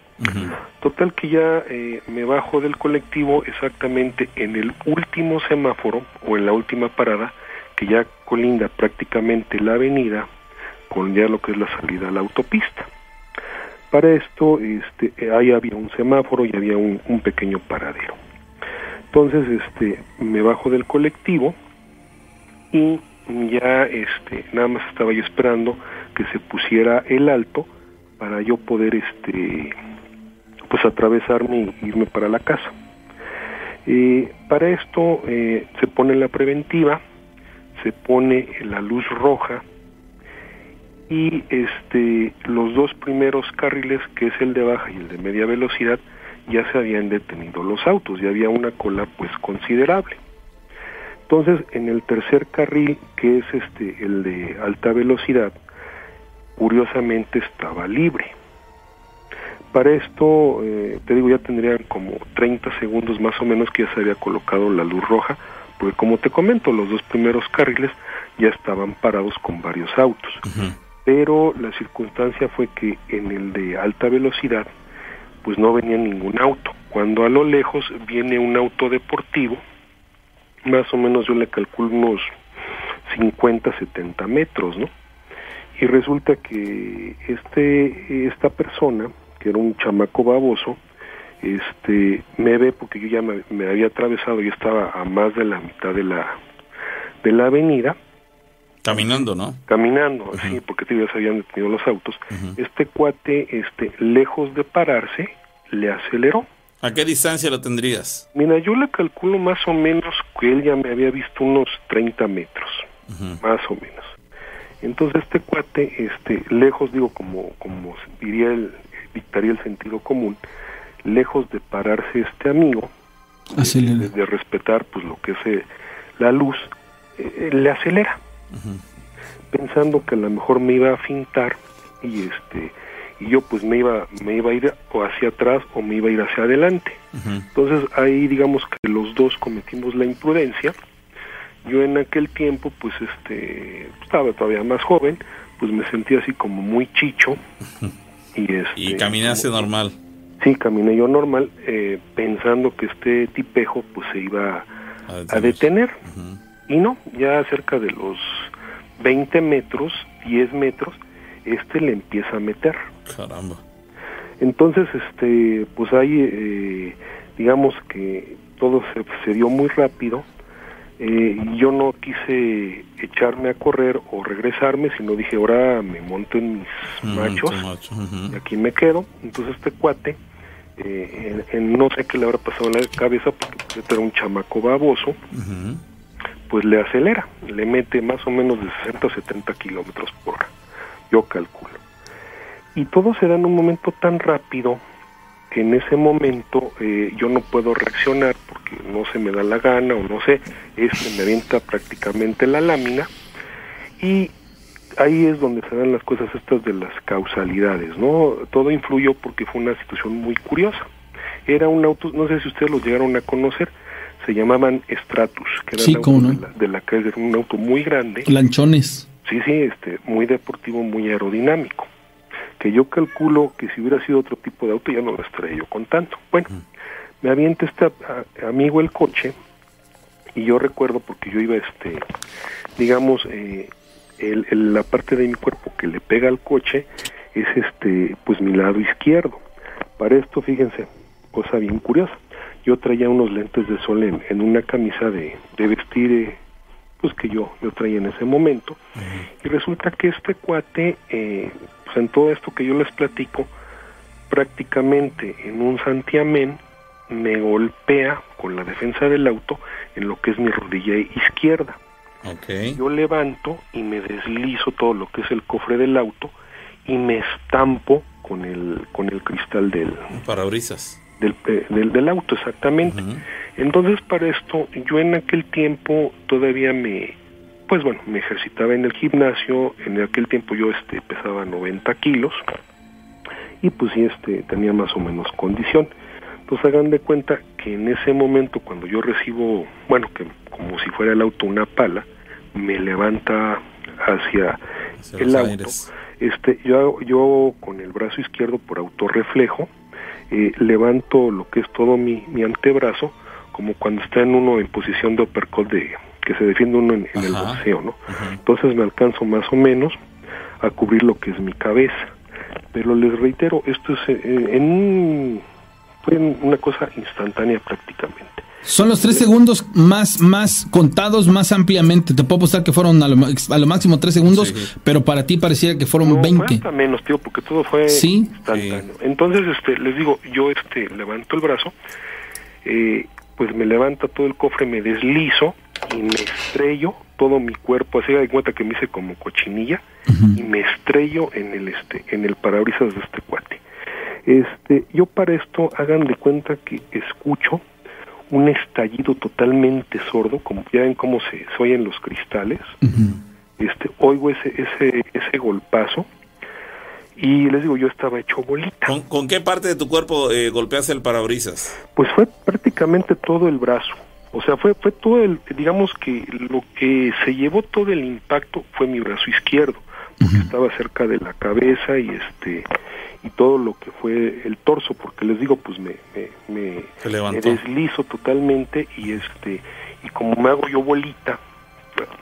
Total que ya eh, me bajo del colectivo exactamente en el último semáforo o en la última parada que ya colinda prácticamente la avenida con ya lo que es la salida a la autopista. Para esto, este, ahí había un semáforo y había un, un pequeño paradero. Entonces, este, me bajo del colectivo y ya, este, nada más estaba yo esperando que se pusiera el alto para yo poder, este, pues atravesarme y irme para la casa. Eh, para esto eh, se pone la preventiva, se pone la luz roja y este los dos primeros carriles, que es el de baja y el de media velocidad, ya se habían detenido los autos, ya había una cola pues considerable. Entonces, en el tercer carril, que es este el de alta velocidad, curiosamente estaba libre. Para esto, eh, te digo, ya tendrían como 30 segundos más o menos que ya se había colocado la luz roja, porque como te comento, los dos primeros carriles ya estaban parados con varios autos. Pero la circunstancia fue que en el de alta velocidad, pues no venía ningún auto. Cuando a lo lejos viene un auto deportivo, más o menos yo le calculo unos 50, 70 metros, ¿no? Y resulta que este, esta persona, que era un chamaco baboso, este, me ve porque yo ya me, me había atravesado y estaba a más de la mitad de la, de la avenida, Caminando, ¿no? caminando, así, porque te ya se habían detenido los autos. Este cuate, este, lejos de pararse, le aceleró. ¿A qué distancia lo tendrías? Mira, yo le calculo más o menos que él ya me había visto unos 30 metros, más o menos. Entonces este cuate, este, lejos, digo, como, como diría el, dictaría el sentido común, lejos de pararse este amigo, de, Acelera. de- de respetar pues lo que es eh, la luz, eh, eh, le acelera, pensando que a lo mejor me iba a fintar y este y yo pues me iba me iba a ir o hacia atrás o me iba a ir hacia adelante. Entonces ahí digamos que los dos cometimos la imprudencia. Yo en aquel tiempo pues este estaba todavía más joven, pues me sentía así como muy chicho y este Y caminaste como- normal. Sí, caminé yo normal eh, pensando que este tipejo pues se iba A a detener y no, ya cerca de los 20 metros, 10 metros, este le empieza a meter. Caramba. Entonces, este, pues ahí, eh, digamos que todo se, se dio muy rápido. Eh, y yo no quise echarme a correr o regresarme, sino dije, ahora me monto en mis machos y aquí me quedo. Entonces este cuate, eh, en, en no sé qué le habrá pasado en la cabeza, porque era un chamaco baboso, pues le acelera, le mete más o menos de 60 a 70 kilómetros por hora, yo calculo. Y todo se da en un momento tan rápido que en ese momento eh, yo no puedo reaccionar porque no se me da la gana o no sé, este me avienta prácticamente la lámina y ahí es donde se dan las cosas estas de las causalidades, ¿no? Todo influyó porque fue una situación muy curiosa. Era un auto, no sé si ustedes los llegaron a conocer, se llamaban Stratus, que eran Sí, no. de, la, de la era un auto muy grande, Lanchones. Sí, sí, este, muy deportivo, muy aerodinámico, que yo calculo que si hubiera sido otro tipo de auto ya no lo estaría yo contando. Bueno, me avienta este a- amigo el coche y yo recuerdo porque yo iba, este, digamos, eh, el- el- la parte de mi cuerpo que le pega al coche es este, pues mi lado izquierdo. Para esto, fíjense, cosa bien curiosa. Yo traía unos lentes de sol en, en una camisa de, de vestir, eh, pues que yo, yo traía en ese momento. Y resulta que este cuate, eh, pues en todo esto que yo les platico, prácticamente en un santiamén me golpea con la defensa del auto en lo que es mi rodilla izquierda. Ok. Yo levanto y me deslizo todo lo que es el cofre del auto y me estampo con el con el cristal del Parabrisas. Del, del, del auto exactamente. Entonces para esto yo en aquel tiempo todavía me pues bueno me ejercitaba en el gimnasio. En aquel tiempo yo este pesaba 90 kilos. Y pues sí este tenía más o menos condición. Entonces hagan de cuenta que en ese momento cuando yo recibo bueno que como si fuera el auto una pala me levanta hacia Hacia el auto. aires. este yo yo con el brazo izquierdo por autorreflejo eh, levanto lo que es todo mi, mi antebrazo como cuando está en uno en posición de uppercut de que se defiende uno en, en el boxeo no entonces me alcanzo más o menos a cubrir lo que es mi cabeza. Pero les reitero esto es eh, en un fue una cosa instantánea prácticamente Son los tres segundos más, más contados, más ampliamente. Te puedo apostar que fueron a lo, a lo máximo tres segundos, Sí. pero para ti parecía que fueron No, fue 20. hasta menos, tío, porque todo fue Sí. instantáneo. Entonces, este, les digo, yo este, levanto el brazo, eh, pues me levanta todo el cofre, me deslizo y me estrello todo mi cuerpo, así de cuenta que me hice como cochinilla y me estrello en el este, en el parabrisas de este cuate. Este, yo para esto hagan de cuenta que escucho un estallido totalmente sordo, como ya ven cómo se, se oyen los cristales. Este oigo ese ese ese golpazo. Y les digo yo estaba hecho bolita. ¿Con, con qué parte de tu cuerpo eh, golpeaste el parabrisas? pues fue prácticamente todo el brazo. O sea fue fue todo el digamos que lo que se llevó todo el impacto fue mi brazo izquierdo porque estaba cerca de la cabeza y este y todo lo que fue el torso porque les digo pues me me, me, me deslizo totalmente y este y como me hago yo bolita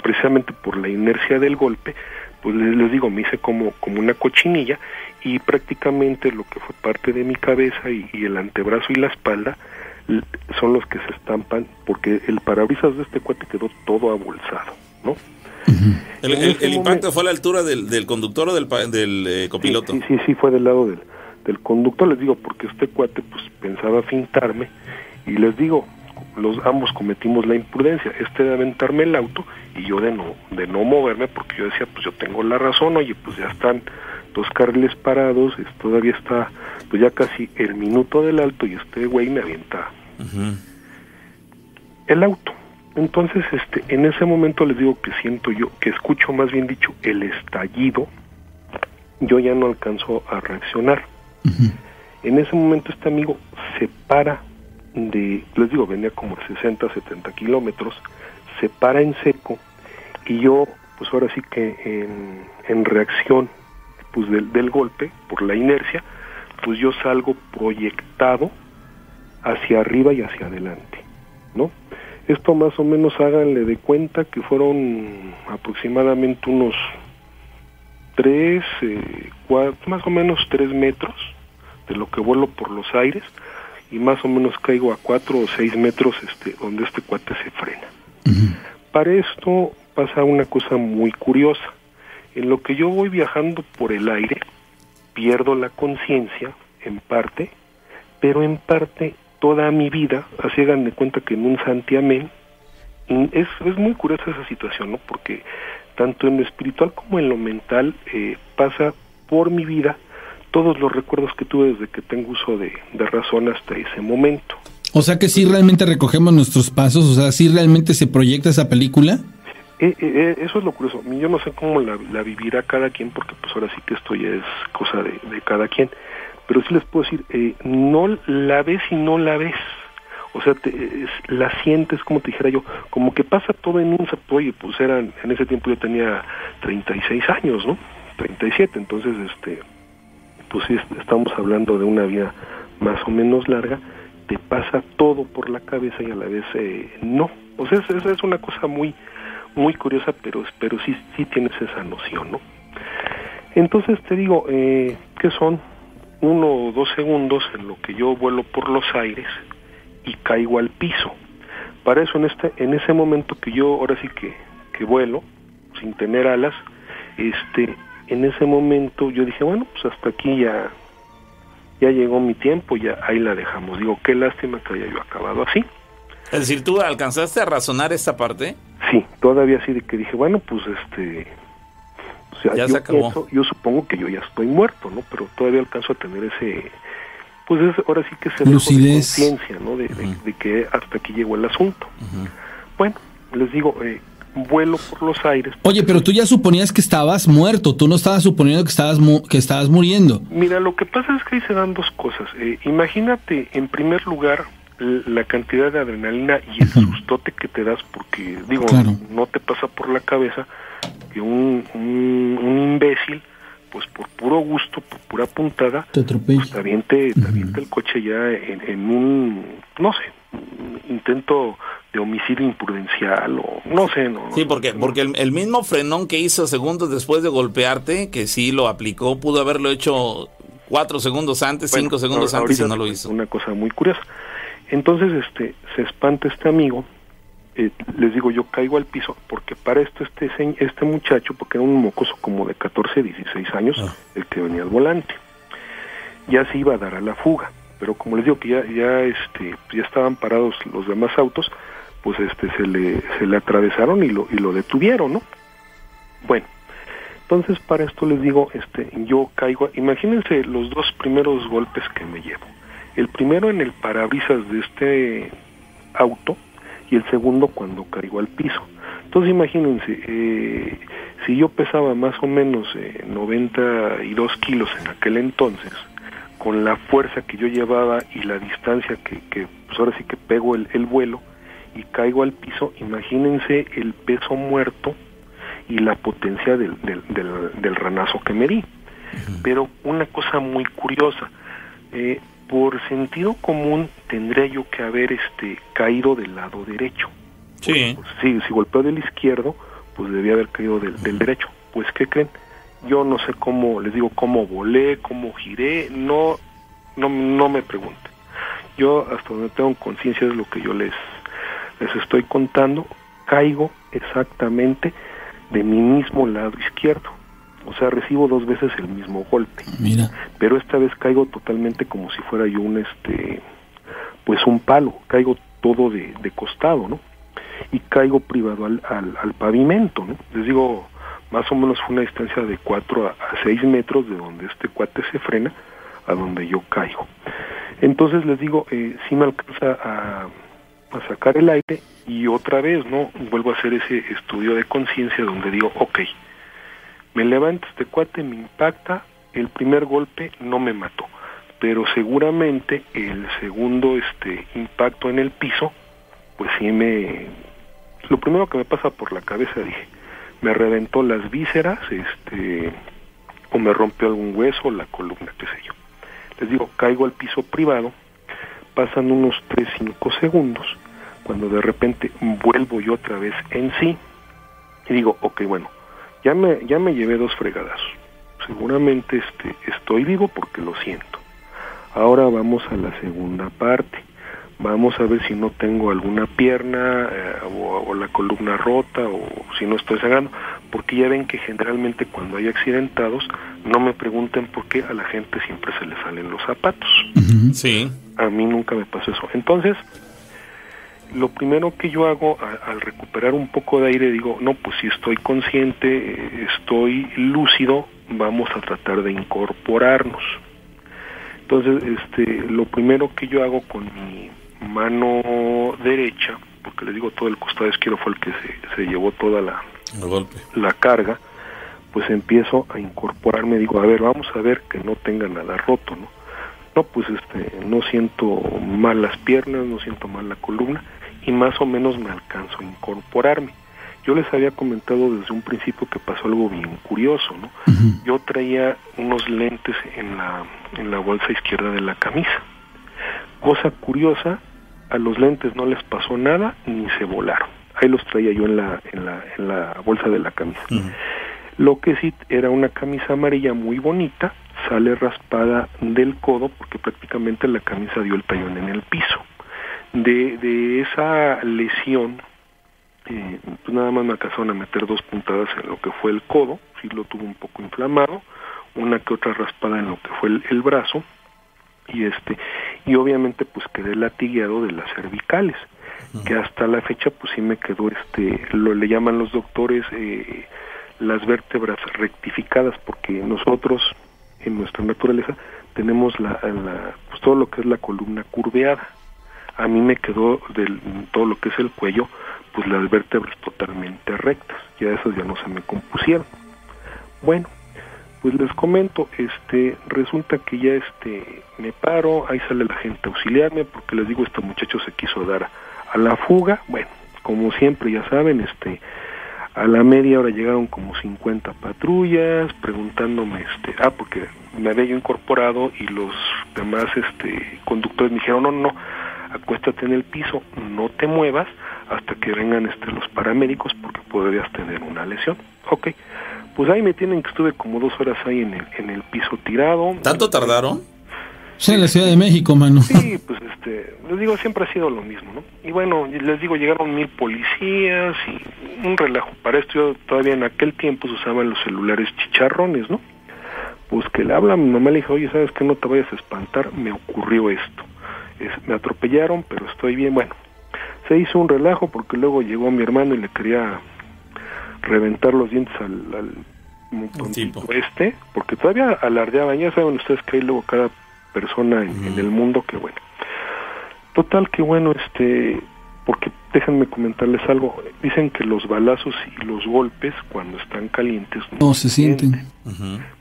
precisamente por la inercia del golpe pues les, les digo me hice como como una cochinilla y prácticamente lo que fue parte de mi cabeza y, y el antebrazo y la espalda son los que se estampan porque el parabrisas de este cuate quedó todo abolsado no ¿El, En el- impacto momento- fue a la altura del, del conductor o del, pa- del eh, copiloto? Sí, sí, sí, fue del lado del, del conductor, les digo, porque este cuate pues pensaba fintarme y les digo, los ambos cometimos la imprudencia, este de aventarme el auto y yo de no de no moverme porque yo decía, pues yo tengo la razón, oye, pues ya están dos carriles parados, es- todavía está pues ya casi el minuto del alto y este güey me avienta el auto. Entonces, este, en ese momento les digo que siento yo, que escucho más bien dicho el estallido, yo ya no alcanzo a reaccionar. En ese momento este amigo se para de, les digo, venía como a 60, 70 kilómetros, se para en seco y yo, pues ahora sí que en, en reacción pues del, del golpe, por la inercia, pues yo salgo proyectado hacia arriba y hacia adelante. Esto más o menos háganle de cuenta que fueron aproximadamente unos tres, eh, cua- más o menos tres metros de lo que vuelo por los aires y más o menos caigo a cuatro o seis metros este, donde este cuate se frena. Para esto pasa una cosa muy curiosa. En lo que yo voy viajando por el aire, pierdo la conciencia en parte, pero en parte toda mi vida, así hagan de cuenta que en un santiamén, mm, es, es muy curiosa esa situación, ¿no? Porque tanto en lo espiritual como en lo mental eh, pasa por mi vida todos los recuerdos que tuve desde que tengo uso de, de razón hasta ese momento. O sea que sí realmente recogemos nuestros pasos, o sea, sí realmente se proyecta esa película. Eh, eh, eh, eso es lo curioso. Yo no sé cómo la, la, vivirá cada quien, porque pues ahora sí que esto ya es cosa de, de cada quien. Pero sí les puedo decir, eh, no la ves y no la ves. O sea, te, es, la sientes, como te dijera yo, como que pasa todo en un oye, pues eran, en ese tiempo yo tenía 36 años, ¿no? 37, entonces, este, pues sí, estamos hablando de una vida más o menos larga, te pasa todo por la cabeza y a la vez eh, no. O sea, esa es una cosa muy, muy curiosa, pero, pero sí, sí tienes esa noción, ¿no? Entonces te digo, eh, que son uno o dos segundos en lo que yo vuelo por los aires y caigo al piso. Para eso en este, en ese momento que yo ahora sí que, que vuelo, sin tener alas, este, en ese momento yo dije, bueno, pues hasta aquí ya, ya llegó mi tiempo, ya ahí la dejamos. Digo, qué lástima que haya yo acabado así. Es decir, ¿tú alcanzaste a razonar esta parte? Sí, todavía así de que dije, bueno, pues este... Sea, ya yo, se acabó. Pienso, yo supongo que yo ya estoy muerto, ¿no? Pero todavía alcanzo a tener ese... Pues es, ahora sí que se de conciencia, ¿no? De, uh -huh. de, de, que hasta aquí llegó el asunto. Uh -huh. Bueno, les digo, eh, vuelo por los aires. Oye, pero tú ya suponías que estabas muerto, tú no estabas suponiendo que estabas mu que estabas muriendo. Mira, lo que pasa es que ahí se dan dos cosas. Eh, imagínate, en primer lugar, la cantidad de adrenalina y el uh -huh. sustote que te das porque, digo, claro. no te pasa por la cabeza que un, un, un imbécil, pues por puro gusto, por pura puntada, te, pues, te aviente, te aviente uh -huh. el coche ya en, en un, no sé, un intento de homicidio imprudencial o no sé, no. Sí, porque porque el, el, mismo frenón que hizo segundos después de golpearte, que sí lo aplicó, pudo haberlo hecho cuatro segundos antes, bueno, cinco segundos antes y no lo hizo. Una cosa muy curiosa. Entonces, este, se espanta este amigo, eh, les digo, yo caigo al piso, porque para esto este, este muchacho, porque era un mocoso como de 14, 16 años, ah. el que venía al volante, ya se iba a dar a la fuga, pero como les digo que ya, ya, este, ya estaban parados los demás autos, pues este, se le, se le atravesaron y lo, y lo detuvieron, ¿no? Bueno, entonces para esto les digo, este, yo caigo, imagínense los dos primeros golpes que me llevo. El primero en el parabrisas de este auto y el segundo cuando caigo al piso. Entonces imagínense, eh, si yo pesaba más o menos eh, 92 kilos en aquel entonces, con la fuerza que yo llevaba y la distancia que, que pues ahora sí que pego el, el vuelo y caigo al piso, imagínense el peso muerto y la potencia del, del, del, del ranazo que me di. Pero una cosa muy curiosa, eh, por sentido común tendría yo que haber este caído del lado derecho. Sí. Pues, si, si golpeó del izquierdo, pues debía haber caído del, del, derecho. Pues, ¿qué creen? Yo no sé cómo, les digo, cómo volé, cómo giré, no, no, no me pregunten. Yo, hasta donde tengo conciencia, es lo que yo les, les estoy contando, caigo exactamente de mi mismo lado izquierdo o sea, recibo dos veces el mismo golpe. Mira. Pero esta vez caigo totalmente como si fuera yo un, este, pues un palo, caigo todo de, de costado, ¿no? Y caigo privado al, al, al, pavimento, ¿no? Les digo, más o menos fue una distancia de 4 a, a 6 metros de donde este cuate se frena a donde yo caigo. Entonces les digo, eh, sí me alcanza a, a sacar el aire y otra vez, ¿no? Vuelvo a hacer ese estudio de conciencia donde digo, ok, me levanta este cuate, me impacta, el primer golpe no me mató, pero seguramente el segundo este impacto en el piso, pues sí me lo primero que me pasa por la cabeza dije, me reventó las vísceras, este o me rompió algún hueso, la columna, qué sé yo. Les digo, caigo al piso privado, pasan unos 3 5 segundos, cuando de repente vuelvo yo otra vez en sí y digo, ok, bueno, ya me, ya me llevé dos fregadas. Seguramente este, estoy vivo porque lo siento. Ahora vamos a la segunda parte. Vamos a ver si no tengo alguna pierna eh, o, o, la columna rota o si no estoy sangrando. porque ya ven que generalmente cuando hay accidentados, no me pregunten por qué a la gente siempre se le salen los zapatos. Sí. A mí nunca me pasó eso. Entonces, lo primero que yo hago a- al recuperar un poco de aire, digo, no, pues si estoy consciente, estoy lúcido, vamos a tratar de incorporarnos. Entonces, este, lo primero que yo hago con mi mano derecha, porque les digo, todo el costado izquierdo fue el que se, se llevó toda la, golpe. la carga, pues empiezo a incorporarme, digo, a ver, vamos a ver que no tenga nada roto, ¿no? No, pues este, no siento mal las piernas, no siento mal la columna y más o menos me alcanzo a incorporarme. Yo les había comentado desde un principio que pasó algo bien curioso, ¿no? Yo traía unos lentes en la, en la bolsa izquierda de la camisa. Cosa curiosa, a los lentes no les pasó nada ni se volaron. Ahí los traía yo en la, en la, en la bolsa de la camisa. Lo que sí era una camisa amarilla muy bonita, sale raspada del codo porque prácticamente la camisa dio el tallón en el piso. De, de esa lesión, eh, pues nada más me alcanzaron a meter dos puntadas en lo que fue el codo, sí lo tuve un poco inflamado, una que otra raspada en lo que fue el, el brazo, y este y obviamente pues quedé latigueado de las cervicales que hasta la fecha pues sí me quedó este lo le llaman los doctores eh, las vértebras rectificadas porque nosotros en nuestra naturaleza tenemos la, la pues todo lo que es la columna curveada a mí me quedó del todo lo que es el cuello pues las vértebras totalmente rectas ya esas ya no se me compusieron. Bueno pues les comento, este, resulta que ya este, me paro, ahí sale la gente a auxiliarme, porque les digo, este muchacho se quiso dar a la fuga, bueno, como siempre ya saben, este, a la media hora llegaron como 50 patrullas, preguntándome, este, ah, porque me había yo incorporado y los demás, este, conductores me dijeron, no, no, acuéstate en el piso, no te muevas hasta que vengan, este, los paramédicos, porque podrías tener una lesión, ok, pues ahí me tienen que estuve como dos horas ahí en el, en el piso tirado. ¿Tanto tardaron? Sí, en la Ciudad de México, mano. Sí, pues este, les digo, siempre ha sido lo mismo, ¿no? Y bueno, les digo, llegaron mil policías y un relajo. Para esto yo todavía en aquel tiempo se usaban los celulares chicharrones, ¿no? Pues que le habla a mi mamá, le dije, oye, ¿sabes que No te vayas a espantar, me ocurrió esto. Es- me atropellaron, pero estoy bien. Bueno, se hizo un relajo porque luego llegó mi hermano y le quería reventar los dientes al, al este, porque todavía alardeaban, ya saben ustedes que hay luego cada persona en, en el mundo que bueno. Total que bueno, este, porque déjenme comentarles algo, dicen que los balazos y los golpes cuando están calientes No se sienten.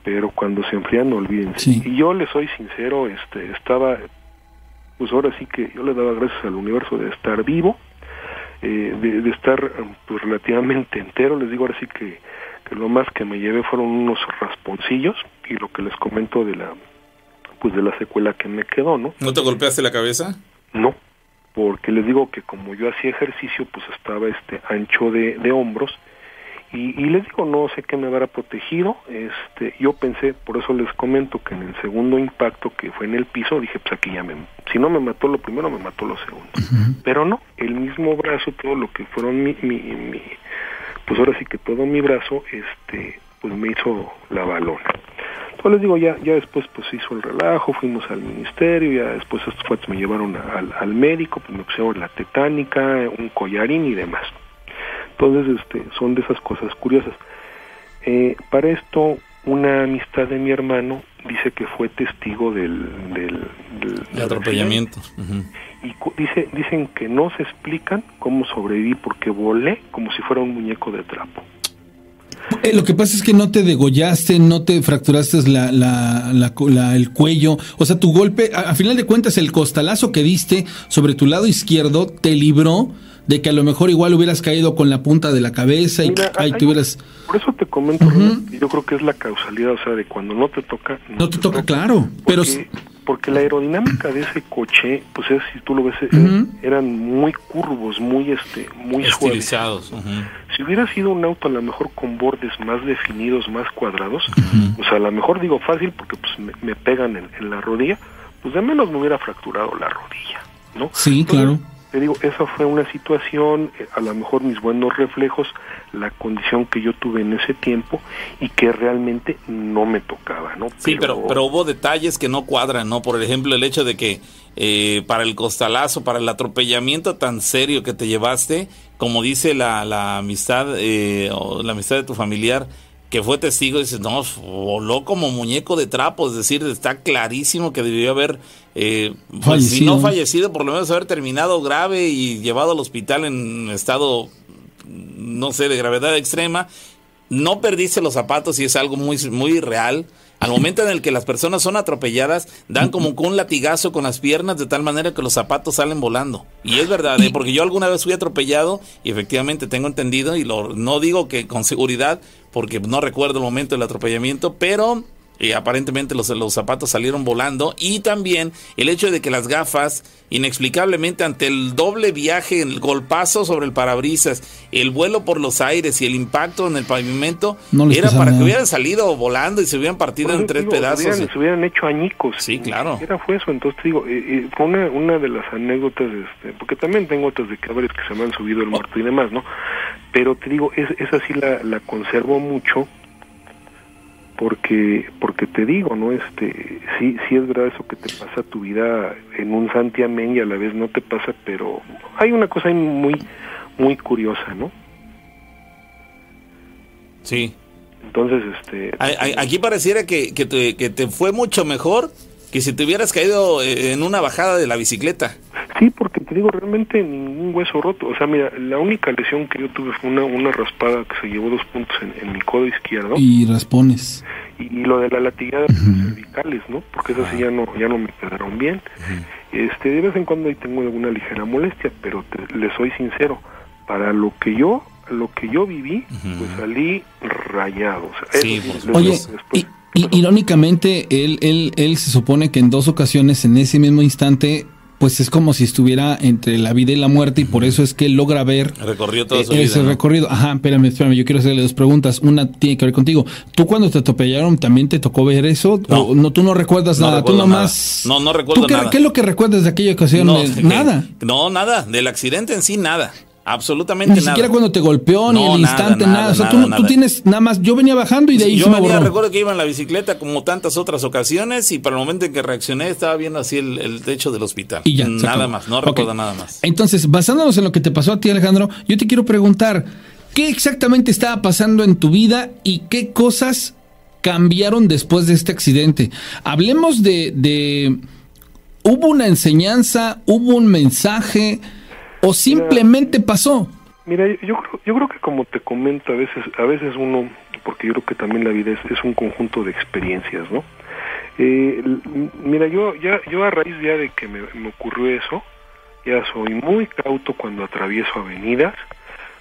Pero cuando se enfrían no olvídense. Sí. Y yo les soy sincero, este, estaba, pues ahora sí que yo le daba gracias al universo de estar vivo, eh, de, de estar pues relativamente entero, les digo ahora sí que, que lo más que me llevé fueron unos rasponcillos y lo que les comento de la, pues de la secuela que me quedó, ¿no? ¿No te golpeaste la cabeza? No, porque les digo que como yo hacía ejercicio, pues estaba este ancho de, de hombros y, y les digo, no sé qué me habrá protegido. Este, yo pensé, por eso les comento que en el segundo impacto que fue en el piso, dije, pues aquí ya me, si no me mató lo primero, me mató lo segundo. Pero no, el mismo brazo, todo lo que fueron mi, mi, mi- pues ahora sí que todo mi brazo, este, pues me hizo la balona. Entonces les digo, ya, ya después pues hizo el relajo, fuimos al ministerio, ya después estos cuates me llevaron a- al, al médico, pues me pusieron la tetánica, un collarín y demás. Entonces, este, son de esas cosas curiosas. Eh, para esto, una amistad de mi hermano dice que fue testigo del, del, del- El atropellamiento. Ujú. y cu- dice, dicen que no se explican cómo sobreviví porque volé como si fuera un muñeco de trapo. Eh, lo que pasa es que no te degollaste, no te fracturaste la, la, la, la- el cuello. O sea, tu golpe, a, a final de cuentas, el costalazo que diste sobre tu lado izquierdo te libró de que a lo mejor igual hubieras caído con la punta de la cabeza y Mira, ahí hay- te hubieras... Por eso te comento, yo creo que es la causalidad, o sea, de cuando no te toca... No te toca, claro, pero... Porque, porque la aerodinámica de ese coche, pues es, si tú lo ves, eran muy curvos, muy este, muy suaves. Estilizados. Si hubiera sido un auto a lo mejor con bordes más definidos, más cuadrados, pues a lo mejor digo fácil porque pues me, me pegan en, en la rodilla, pues de menos me hubiera fracturado la rodilla, ¿no? Sí, Entonces, claro. Te digo, esa fue una situación, eh, a lo mejor mis buenos reflejos, la condición que yo tuve en ese tiempo y que realmente no me tocaba, ¿no? Sí, pero, pero hubo detalles que no cuadran, ¿no? Por ejemplo, el hecho de que eh, para el costalazo, para el atropellamiento tan serio que te llevaste, como dice la, la amistad eh, o la amistad de tu familiar, que fue testigo, dices, no, voló como muñeco de trapo, es decir, está clarísimo que debió haber, eh, pues, si no fallecido, por lo menos haber terminado grave y llevado al hospital en estado, no sé, de gravedad extrema. No perdiste los zapatos y es algo muy, muy real. Al momento en el que las personas son atropelladas, dan como un latigazo con las piernas de tal manera que los zapatos salen volando. Y es verdad, ¿eh? porque yo alguna vez fui atropellado y efectivamente tengo entendido, y lo, no digo que con seguridad, porque no recuerdo el momento del atropellamiento, pero y aparentemente los, los zapatos salieron volando y también el hecho de que las gafas inexplicablemente ante el doble viaje, el golpazo sobre el parabrisas, el vuelo por los aires y el impacto en el pavimento era para que hubieran salido volando y se hubieran partido en tres pedazos. Se hubieran, hecho añicos. Sí, claro. Era fue eso, entonces te digo, eh, eh, fue una, una de las anécdotas, este, porque también tengo otras de caballos que se me han subido el muerto y demás, ¿no? Pero te digo, es, esa sí la, la conservo mucho porque porque te digo no este sí sí es verdad eso que te pasa tu vida en un santiamén y a la vez no te pasa pero hay una cosa muy muy curiosa no sí. Entonces este aquí pareciera que, que, te, que te fue mucho mejor que si te hubieras caído eh, en una bajada de la bicicleta Sí, porque te digo, realmente ningún hueso roto. O sea, mira, la única lesión que yo tuve fue una, una raspada que se llevó dos puntos en, mi codo izquierdo. Y raspones. Y, lo de la latigada cervicales, ¿no? Porque esas sí ya no, ya no me quedaron bien. este De vez en cuando ahí tengo alguna ligera molestia, pero te, le soy sincero, para lo que yo lo que yo viví, pues salí rayado. Oye, y, irónicamente, él, él, él se supone que en dos ocasiones, en ese mismo instante, pues es como si estuviera entre la vida y la muerte y por eso es que él logra ver recorrió todo e-, ese recorrido. Ajá, espérame, espérame, yo quiero hacerle dos preguntas. Una tiene que ver contigo. ¿Tú cuando te atropellaron también te tocó ver eso? No, no tú no recuerdas nada, tú nomás... No, no recuerdo qué, nada. ¿Qué es lo que recuerdas de aquella ocasión? nada. No, nada, del accidente en sí nada. Absolutamente nada. Ni siquiera cuando te golpeó, ni el instante, nada. O sea, tú, tú, tienes nada más. Yo venía bajando y de ahí Yo me venía, recuerdo que iba en la bicicleta como tantas otras ocasiones y para el momento en que reaccioné estaba viendo así el, techo del hospital. Y ya. Nada más, no recuerdo nada más. Entonces, basándonos en lo que te pasó a ti, Alejandro, yo te quiero preguntar: ¿qué exactamente estaba pasando en tu vida y qué cosas cambiaron después de este accidente? Hablemos de. de ¿Hubo una enseñanza? ¿Hubo un mensaje? O simplemente pasó? Mira, yo creo, yo creo que como te comento, a veces, a veces uno, porque yo creo que también la vida es, es un conjunto de experiencias, ¿no? Eh, mira, yo ya, yo a raíz ya de que me, me, ocurrió eso, ya soy muy cauto cuando atravieso avenidas,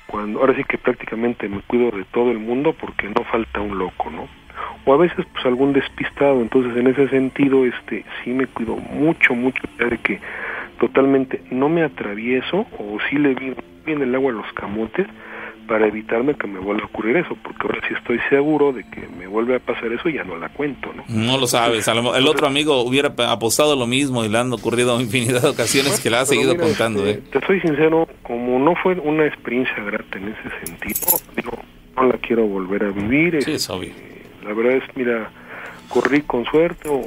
cuando ahora sí que prácticamente me cuido de todo el mundo porque no falta un loco, ¿no? O a veces pues algún despistado, entonces en ese sentido, este, sí me cuido mucho, mucho ya de que totalmente no me atravieso o si le vi bien el agua a los camotes para evitarme que me vuelva a ocurrir eso, porque ahora sí estoy seguro de que me vuelve a pasar eso y ya no la cuento, ¿no? No lo sabes, el otro amigo hubiera apostado lo mismo y le han ocurrido infinidad de ocasiones que le ha seguido contando. Este, ¿eh? Te soy sincero, como no fue una experiencia grata en ese sentido, digo, no la quiero volver a vivir. Sí, es obvio. La verdad es, mira, corrí con suerte o...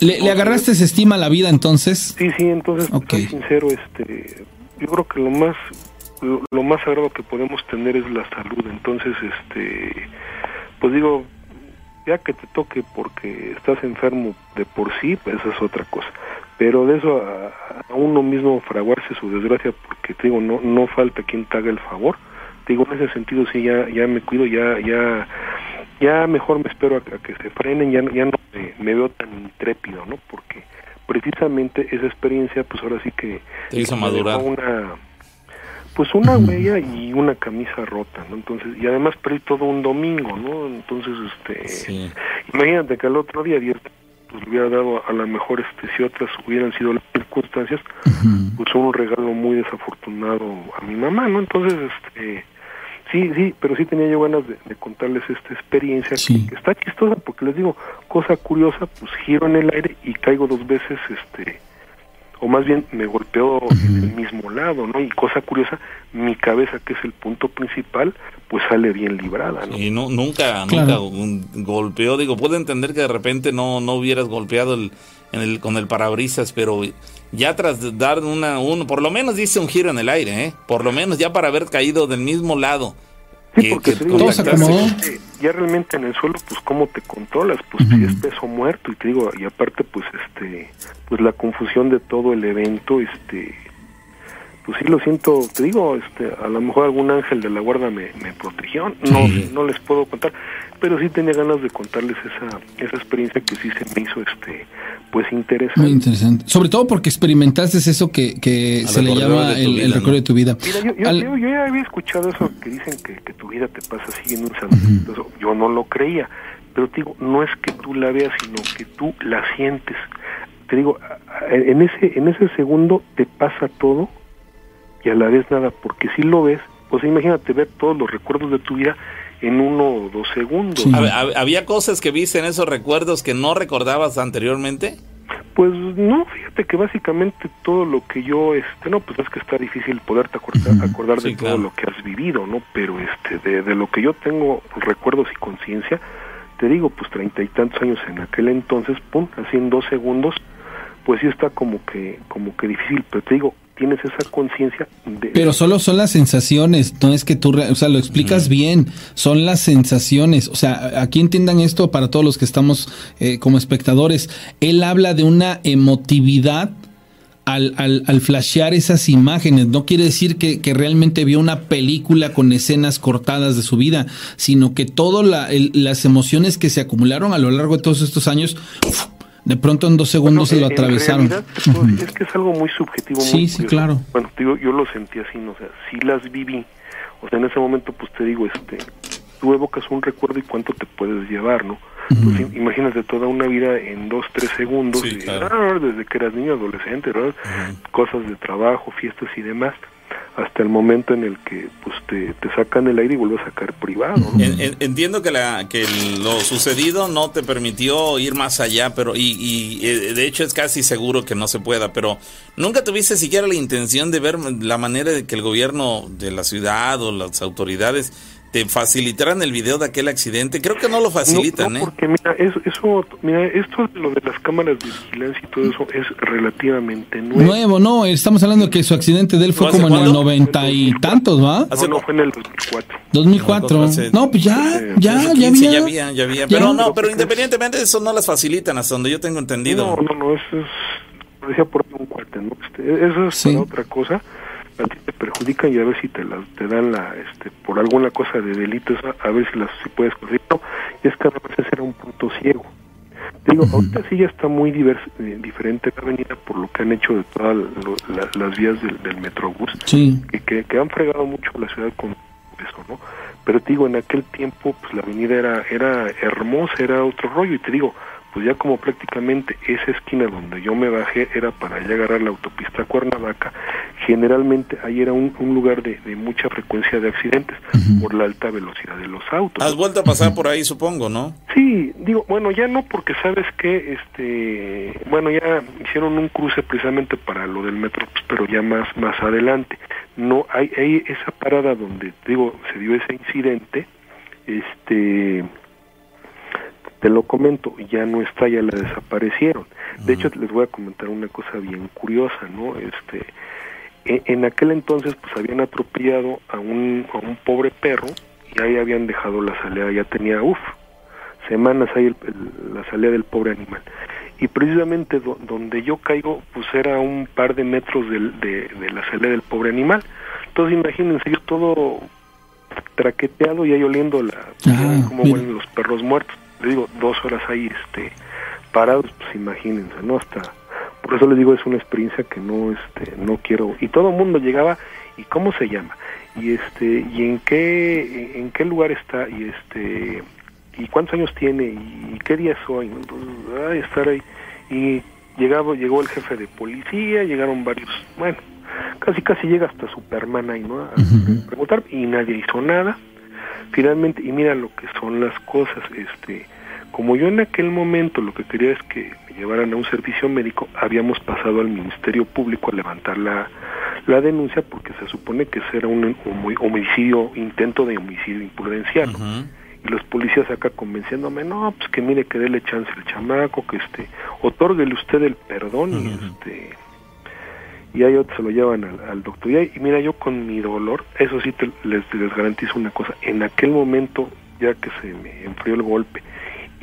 ¿Le, agarraste esa estima a la vida entonces? Sí, sí, entonces, soy sincero, este, yo creo que lo más lo, más sagrado que podemos tener es la salud, entonces, este, pues digo, ya que te toque porque estás enfermo de por sí, pues esa es otra cosa. Pero de eso a, uno mismo fraguarse su desgracia, porque te digo, no, no falta quien te haga el favor. Te digo, en ese sentido sí, ya, ya me cuido, ya, ya ya mejor me espero a, que se frenen, ya, ya no me, veo tan intrépido, ¿no? Porque precisamente esa experiencia, pues ahora sí que... Te hizo madurar. Una, pues una huella y una camisa rota, ¿no? Entonces, y además perdí todo un domingo, ¿no? Entonces, este... Imagínate que al otro día, pues le hubiera dado a lo mejor, este, si otras hubieran sido las circunstancias, pues un regalo muy desafortunado a mi mamá, ¿no? Entonces, este Sí, sí, pero sí tenía yo ganas de, contarles esta experiencia que, está chistosa porque les digo, cosa curiosa, pues giro en el aire y caigo dos veces, este, o más bien me golpeó en el mismo lado, ¿no? Y cosa curiosa, mi cabeza, que es el punto principal, pues sale bien librada, ¿no? Y no, nunca, nunca un golpeó, digo, puedo entender que de repente no, no hubieras golpeado el, en el, con el parabrisas, pero ya tras dar una, un, por lo menos dice un giro en el aire, ¿eh? Por lo menos ya para haber caído del mismo lado. Sí, porque te digo, ya realmente en el suelo, pues cómo te controlas, pues si es peso muerto y te digo, y aparte pues este, pues la confusión de todo el evento, este, pues sí lo siento, te digo, este, a lo mejor algún ángel de la guarda me, me protegió, no, no les puedo contar, pero sí tenía ganas de contarles esa, esa experiencia que sí se me hizo, este, pues interesante. Muy interesante, sobre todo porque experimentaste eso que, que se le llama el, el, recuerdo de tu vida. Mira, yo, yo, yo, yo, ya había escuchado eso que dicen que, que tu vida te pasa así en un santo, yo no lo creía, pero te digo, no es que tú la veas, sino que tú la sientes. Te digo, en ese, en ese segundo te pasa todo y a la vez nada, porque si lo ves, pues imagínate ver todos los recuerdos de tu vida en uno o dos segundos. ¿Había cosas que viste en esos recuerdos que no recordabas anteriormente? Pues no, fíjate que básicamente todo lo que yo, este, no, pues es que está difícil poderte acordar, acordar de todo lo que has vivido, ¿no? Pero este, de, de lo que yo tengo recuerdos y conciencia, te digo, pues treinta y tantos años en aquel entonces, pum, así en dos segundos, pues sí está como que, como que difícil, pero te digo, tienes esa conciencia de... Pero solo son las sensaciones, no es que tú, o sea, lo explicas bien, son las sensaciones, o sea, aquí entiendan esto para todos los que estamos eh, como espectadores, él habla de una emotividad al, al, al, flashear esas imágenes. No quiere decir que, que, realmente vio una película con escenas cortadas de su vida, sino que todas la, las emociones que se acumularon a lo largo de todos estos años uf, de pronto en dos segundos bueno, se lo atravesaron. Realidad, uh -huh. Es que es algo muy subjetivo. Sí, muy sí, curioso. claro. Bueno, digo, yo lo sentí así, ¿no? o sea, sí las viví. O sea, en ese momento, pues te digo, este, tú evocas un recuerdo y cuánto te puedes llevar, ¿no? Uh -huh. pues, imagínate toda una vida en dos, tres segundos, sí, y, claro. ah, desde que eras niño, adolescente, ¿verdad? Uh -huh. Cosas de trabajo, fiestas y demás hasta el momento en el que pues te, te sacan el aire y vuelves a sacar privado. ¿no? Entiendo que la que lo sucedido no te permitió ir más allá, pero y, y, de hecho es casi seguro que no se pueda, pero nunca tuviste siquiera la intención de ver la manera de que el gobierno de la ciudad o las autoridades te facilitaran el video de aquel accidente. Creo que no lo facilitan, no, no, porque mira, eso, eso, mira, esto lo de las cámaras de vigilancia y todo eso es relativamente nuevo. Nuevo, no, estamos hablando que su accidente de él fue como en el noventa y tantos, ¿va? No, no, fue en el 2004. 2004. No, pues ya, ya, ya había. Ya había, ya había. Pero no, pero independientemente de eso no las facilitan hasta donde yo tengo entendido. No, no, no, eso es, lo decía por un cuate, ¿no? Este, eso es sí. para otra cosa a ti te perjudican y a ver si te las te dan la este por alguna cosa de delitos a, a ver si las si puedes conseguir no y es que a veces era un punto ciego digo uh -huh. ahorita sí ya está muy divers, eh, diferente la avenida por lo que han hecho de todas la, las vías del, del metrobús sí. que, que, que, han fregado mucho la ciudad con eso no pero te digo en aquel tiempo pues la avenida era era hermosa era otro rollo y te digo pues ya como prácticamente esa esquina donde yo me bajé era para ya agarrar la autopista Cuernavaca, generalmente ahí era un, un lugar de, de, mucha frecuencia de accidentes uh -huh. por la alta velocidad de los autos. Has vuelto a pasar por ahí, supongo, ¿no? Sí, digo, bueno, ya no porque sabes que, este, bueno, ya hicieron un cruce precisamente para lo del metro, pues, pero ya más, más adelante. No, hay, hay esa parada donde, digo, se dio ese incidente, este te lo comento, ya no está, ya la desaparecieron. De hecho, les voy a comentar una cosa bien curiosa, ¿no? Este, en, en aquel entonces, pues habían atropellado a un, a un pobre perro y ahí habían dejado la salida, ya tenía, uff, semanas ahí el, el, la salida del pobre animal. Y precisamente do, donde yo caigo, pues era un par de metros del, de, de la salida del pobre animal. Entonces, imagínense, yo todo traqueteado y ahí oliendo la, ah, como huelen los perros muertos le digo, dos horas ahí este, parados, pues imagínense, ¿no? Hasta, por eso les digo, es una experiencia que no, este, no quiero, y todo el mundo llegaba, ¿y cómo se llama? Y este, y en qué, en qué lugar está, y este, y cuántos años tiene, y, qué día es hoy, Entonces, ay, estar ahí, y llegaba, llegó el jefe de policía, llegaron varios, bueno, casi casi llega hasta Superman ahí, ¿no? A uh -huh. preguntar, y nadie hizo nada, finalmente, y mira lo que son las cosas, este, Como yo en aquel momento lo que quería es que me llevaran a un servicio médico, habíamos pasado al Ministerio Público a levantar la, la denuncia porque se supone que ese era un homicidio, intento de homicidio imprudencial. Y los policías acá convenciéndome, no, pues que mire que dele chance al chamaco, que este, otórguele usted el perdón y este y ahí otros se lo llevan al, al doctor. Y, mira, yo con mi dolor, eso sí te, les, les garantizo una cosa, en aquel momento, ya que se me enfrió el golpe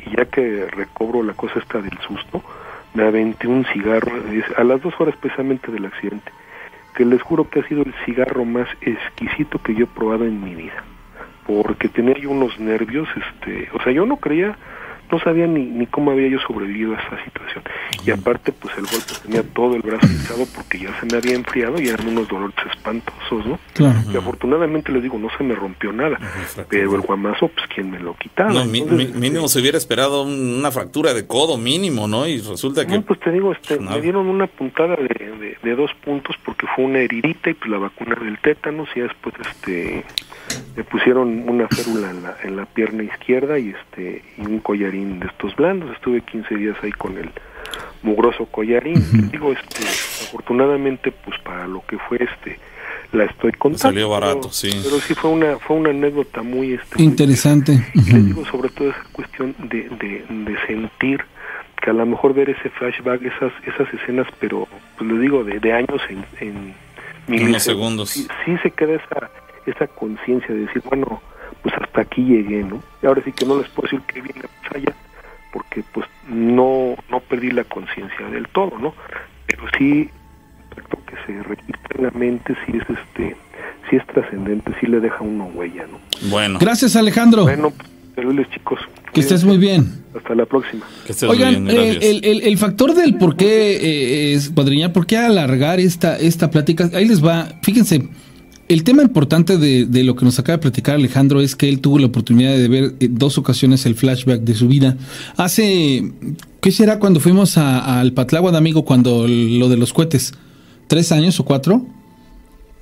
y ya que recobro la cosa esta del susto, me aventé un cigarro a las dos horas precisamente del accidente, que les juro que ha sido el cigarro más exquisito que yo he probado en mi vida, porque tenía yo unos nervios, este, o sea, yo no creía, no sabía ni, ni cómo había yo sobrevivido a esa situación. Y aparte, pues el golpe tenía todo el brazo hinchado porque ya se me había enfriado y eran unos dolores espantosos, ¿no? Claro. Y afortunadamente les digo, no se me rompió nada, pero el guamazo, pues quien me lo quitaba. No, Entonces, mínimo se hubiera esperado un- una fractura de codo mínimo, ¿no? Y resulta que... No, pues te digo, este, Nada. me dieron una puntada de, de, de dos puntos porque fue una heridita y pues la vacuna del tétanos y después este me pusieron una férula en la, en la pierna izquierda y este y un collarín de estos blandos. Estuve 15 días ahí con el mugroso collarín. Te digo, este, afortunadamente pues para lo que fue este la estoy contando. Salió barato, pero- sí. Pero sí fue una fue una anécdota muy este muy Interesante. y les Ujú. digo sobre todo esa cuestión de, de, de sentir que a lo mejor ver ese flashback, esas esas escenas, pero pues les digo, de, de años en, en milisegundos, segundos. Sí, sí se queda esa esa conciencia de decir, bueno, pues hasta aquí llegué, ¿no? Y ahora sí que no les puedo decir que viene más allá, porque pues no, no perdí la conciencia del todo, ¿no? Pero sí, lo que se registra en la mente sí es este sí es trascendente, sí le deja a uno huella, ¿no? Bueno, Gracias, Alejandro. Bueno, pues, saludos chicos. que estés Cuídense. muy bien. Hasta la próxima. que estés Oigan, muy bien, eh, el, el- el factor del por qué, eh, es, Padriña, por qué alargar esta, esta plática, ahí les va, fíjense, el tema importante de, de lo que nos acaba de platicar Alejandro es que él tuvo la oportunidad de ver en dos ocasiones el flashback de su vida. Hace, ¿qué será cuando fuimos al Patlagua de Amigo cuando lo de los cohetes? ¿Tres años o cuatro?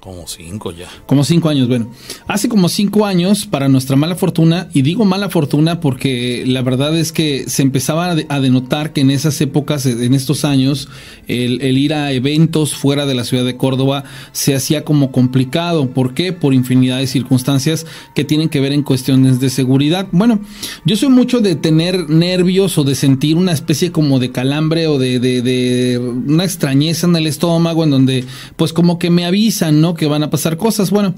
Como cinco ya. Como cinco años, bueno. Hace como cinco años, para nuestra mala fortuna, y digo mala fortuna porque la verdad es que se empezaba a, de- a denotar que en esas épocas, en estos años, el, ir a eventos fuera de la ciudad de Córdoba se hacía como complicado. ¿Por qué? Por infinidad de circunstancias que tienen que ver en cuestiones de seguridad. Bueno, yo soy mucho de tener nervios o de sentir una especie como de calambre o de, de, de una extrañeza en el estómago en donde pues como que me avisan, ¿no? Que van a pasar cosas. Bueno,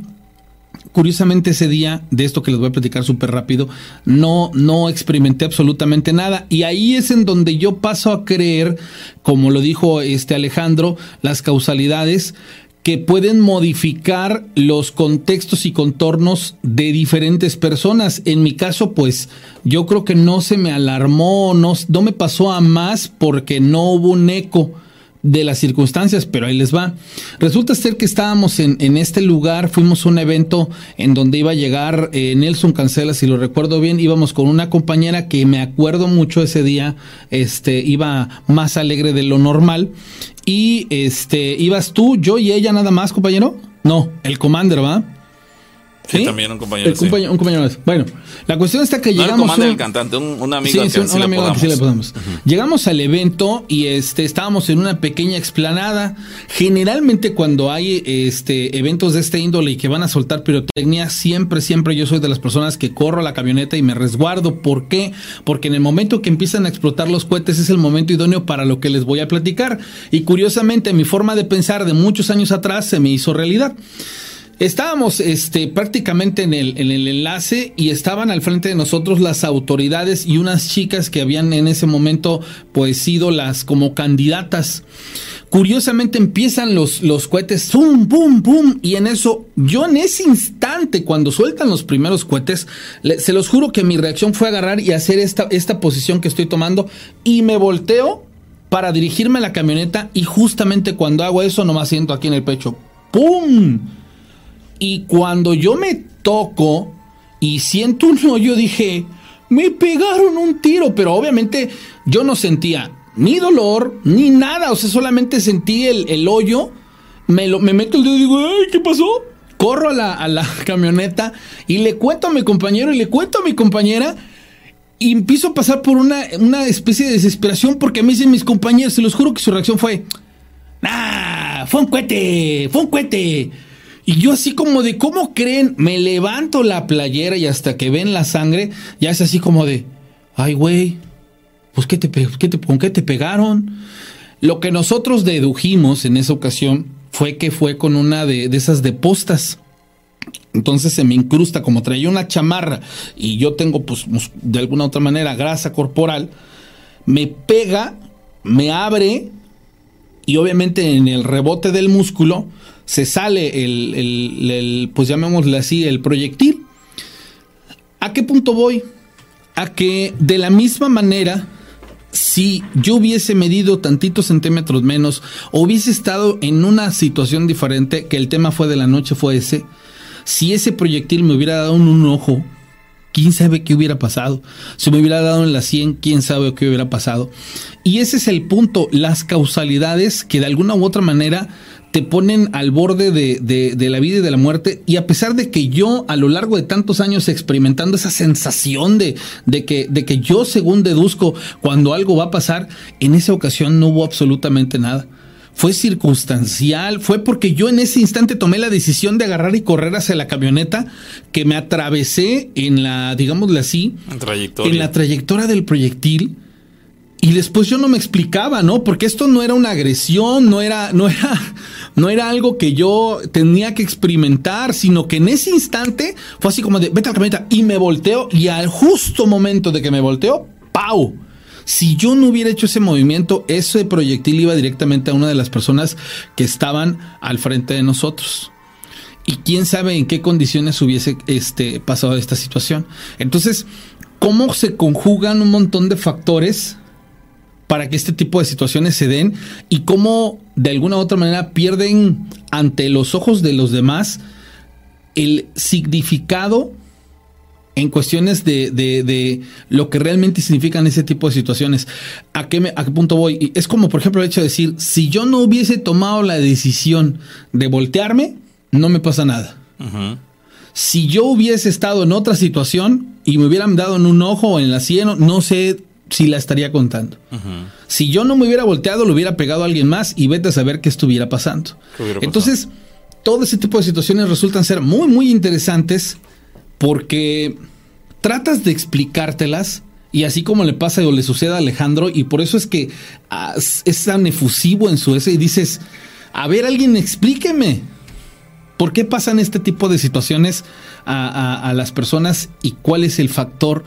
curiosamente ese día, de esto que les voy a platicar súper rápido, no, no experimenté absolutamente nada. Y ahí es en donde yo paso a creer, como lo dijo este Alejandro, las causalidades que pueden modificar los contextos y contornos de diferentes personas. En mi caso, pues yo creo que no se me alarmó, no, no me pasó a más porque no hubo un eco de las circunstancias, pero ahí les va. Resulta ser que estábamos en, en este lugar, fuimos a un evento en donde iba a llegar eh, Nelson Cancela, si lo recuerdo bien, íbamos con una compañera que me acuerdo mucho ese día, este, iba más alegre de lo normal, y este, ibas tú, yo y ella nada más, compañero. No, el commander, ¿va? Sí, también un compañero, El sí. compañero- un compañero más. Bueno, la cuestión está que No llegamos. un- del cantante, un, un amigo Sí, sí, un, amigo que sí le podamos. podamos. Llegamos al evento y este estábamos en una pequeña explanada. Generalmente cuando hay este eventos de este índole y que van a soltar pirotecnia, siempre, siempre yo soy de las personas que corro a la camioneta y me resguardo. ¿Por qué? Porque en el momento que empiezan a explotar los cohetes es el momento idóneo para lo que les voy a platicar. Y curiosamente mi forma de pensar de muchos años atrás se me hizo realidad. Estábamos este, prácticamente en el, en el enlace y estaban al frente de nosotros las autoridades y unas chicas que habían en ese momento pues sido las como candidatas. Curiosamente empiezan los, los cohetes, ¡pum, pum, pum! Y en eso, yo en ese instante, cuando sueltan los primeros cohetes, se los juro que mi reacción fue agarrar y hacer esta, esta posición que estoy tomando y me volteo para dirigirme a la camioneta y justamente cuando hago eso nomás siento aquí en el pecho, ¡pum! Y cuando yo me toco y siento un hoyo, dije, me pegaron un tiro, pero obviamente yo no sentía ni dolor ni nada, o sea, solamente sentí el, el hoyo, me, lo, me meto el dedo y digo, ay, ¿qué pasó? Corro a la, a la camioneta y le cuento a mi compañero y le cuento a mi compañera. y empiezo a pasar por una, una especie de desesperación porque me dicen mis compañeros, se los juro que su reacción fue, ¡Ah! Fue un cohete, fue un cohete. Y yo así como de, ¿cómo creen? Me levanto la playera y hasta que ven la sangre, ya es así como de, ay güey, pues ¿qué te, qué te, ¿con qué te pegaron? Lo que nosotros dedujimos en esa ocasión fue que fue con una de, esas de postas. Entonces se me incrusta, como traía una chamarra y yo tengo, pues, de alguna otra manera, grasa corporal, me pega, me abre y obviamente en el rebote del músculo se sale el, el, pues llamémosle así, el proyectil. ¿A qué punto voy? A que de la misma manera, si yo hubiese medido tantitos centímetros menos hubiese estado en una situación diferente, que el tema fue de la noche, fue ese, si ese proyectil me hubiera dado un, ojo, quién sabe qué hubiera pasado. Si me hubiera dado en la 100, quién sabe qué hubiera pasado. Y ese es el punto, las causalidades que de alguna u otra manera te ponen al borde de, la vida y de la muerte. Y a pesar de que yo, a lo largo de tantos años experimentando esa sensación de, de, que, de que yo, según deduzco, cuando algo va a pasar, en esa ocasión no hubo absolutamente nada fue circunstancial, fue porque yo en ese instante tomé la decisión de agarrar y correr hacia la camioneta que me atravesé en la, digámosle así, en, la trayectoria del proyectil. Y después yo no me explicaba, ¿no? Porque esto no era una agresión, no era, no era, no era algo que yo tenía que experimentar, sino que en ese instante fue así como de, vete a la camioneta y me volteo y al justo momento de que me volteo, ¡pau! Si yo no hubiera hecho ese movimiento, ese proyectil iba directamente a una de las personas que estaban al frente de nosotros. Y quién sabe en qué condiciones hubiese este, pasado esta situación. Entonces, ¿cómo se conjugan un montón de factores para que este tipo de situaciones se den? Y cómo de alguna u otra manera pierden ante los ojos de los demás el significado en cuestiones de, de, lo que realmente significan ese tipo de situaciones. ¿A qué, me, ¿A qué punto voy? Es como, por ejemplo, el hecho de decir, si yo no hubiese tomado la decisión de voltearme, no me pasa nada. Si yo hubiese estado en otra situación y me hubieran dado en un ojo o en la sien, no sé si la estaría contando. Si yo no me hubiera volteado, lo hubiera pegado a alguien más y vete a saber qué estuviera pasando. Entonces, todo ese tipo de situaciones resultan ser muy, muy interesantes porque tratas de explicártelas y así como le pasa o le sucede a Alejandro y por eso es que ah, es tan efusivo en su ese y dices, a ver, alguien explíqueme. ¿Por qué pasan este tipo de situaciones a, a las personas y cuál es el factor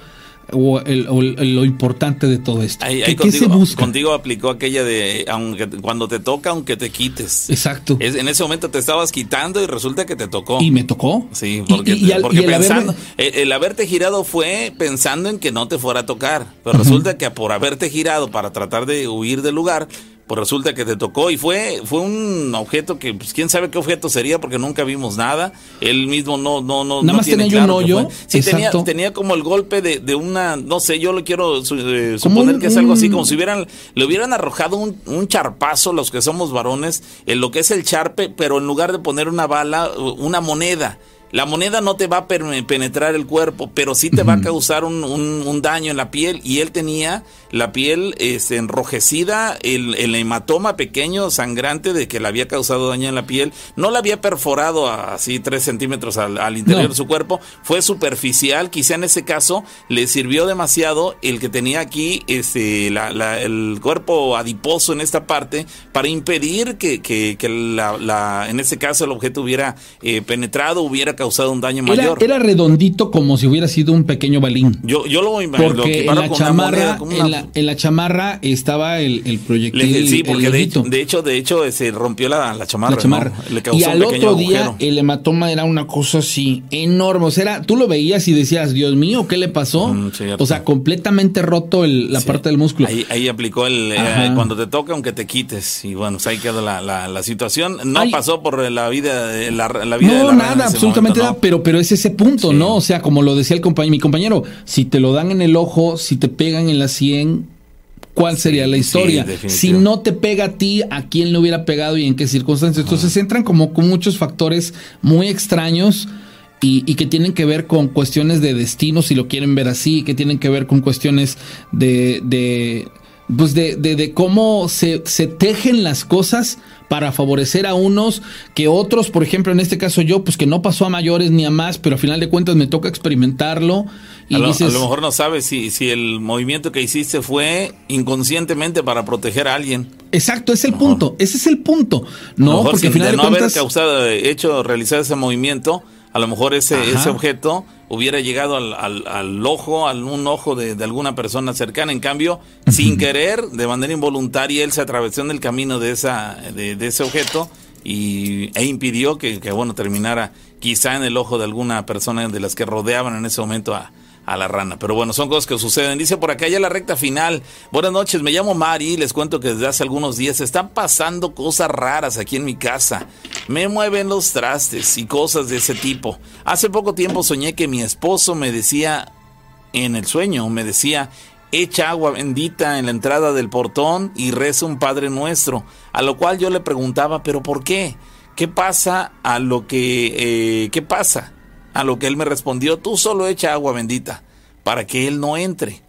o, lo importante de todo esto. ¿Qué, contigo, se busca? Contigo aplicó aquella de aunque cuando te toca, aunque te quites. Exacto. en ese momento te estabas quitando y resulta que te tocó. Y me tocó. Sí, porque, el, haberte girado fue pensando en que no te fuera a tocar. Pero resulta que por haberte girado para tratar de huir del lugar, pues resulta que te tocó y fue fue un objeto que pues quién sabe qué objeto sería porque nunca vimos nada. Él mismo no no no nada más tenía un hoyo sí tenía, tenía como el golpe de, de, una no sé yo lo quiero eh, suponer que es algo así como si hubieran le hubieran arrojado un, un, charpazo los que somos varones en lo que es el charpe pero en lugar de poner una bala una moneda. La moneda no te va a penetrar el cuerpo, pero sí te va a causar un, un, daño en la piel. Y él tenía la piel este, enrojecida, el, el, hematoma pequeño, sangrante, de que le había causado daño en la piel. No la había perforado así tres centímetros al, interior de su cuerpo. Fue superficial. Quizá en ese caso le sirvió demasiado el que tenía aquí este, la, el cuerpo adiposo en esta parte para impedir que, que, que la, en ese caso el objeto hubiera eh, penetrado, hubiera causado un daño mayor. Era redondito como si hubiera sido un pequeño balín. Yo, yo lo. Porque en la, chamarra, en, la, chamarra estaba el, el proyectil. sí, porque de, hecho, de hecho, de hecho, se rompió la, la chamarra. Le causó y al otro día el hematoma era una cosa así enorme. O sea, tú lo veías y decías, Dios mío, ¿qué le pasó? Mm, o sea, completamente roto la parte del músculo. Ahí, ahí aplicó el eh, cuando te toca, aunque te quites. Y bueno, pues ahí quedó la, la, situación. No pasó por la vida, la, la vida no, nada, absolutamente pero, pero es ese punto, ¿no? O sea, como lo decía el compañero, mi compañero, si te lo dan en el ojo, si te pegan en la 100, ¿cuál sería la historia? si no te pega a ti, ¿a quién le hubiera pegado y en qué circunstancias? Entonces entran como con muchos factores muy extraños y, que tienen que ver con cuestiones de destino, si lo quieren ver así, que tienen que ver con cuestiones de, de pues de, de, cómo se, se, tejen las cosas para favorecer a unos que otros, por ejemplo, en este caso yo, pues que no pasó a mayores ni a más, pero al final de cuentas me toca experimentarlo. Y a, lo, a lo mejor no sabes si, si el movimiento que hiciste fue inconscientemente para proteger a alguien. Exacto, es el punto, ese es el punto. No, porque al final de, no haber causado, hecho, realizar ese movimiento, a lo mejor ese, ese objeto hubiera llegado al, al, al ojo, al un ojo de, de, alguna persona cercana. En cambio, sin querer, de manera involuntaria, él se atravesó en el camino de, esa, de, de ese objeto y, e impidió que, que, bueno, terminara quizá en el ojo de alguna persona de las que rodeaban en ese momento a, a la rana. Pero bueno, son cosas que suceden. Dice por acá ya la recta final. Buenas noches, me llamo Mari. Les cuento que desde hace algunos días están pasando cosas raras aquí en mi casa. Me mueven los trastes y cosas de ese tipo. Hace poco tiempo soñé que mi esposo me decía en el sueño, me decía, echa agua bendita en la entrada del portón y reza un Padre Nuestro. A lo cual yo le preguntaba, ¿pero por qué? ¿Qué pasa a lo que... Eh, ¿Qué pasa? A lo que él me respondió, tú solo echa agua bendita para que él no entre.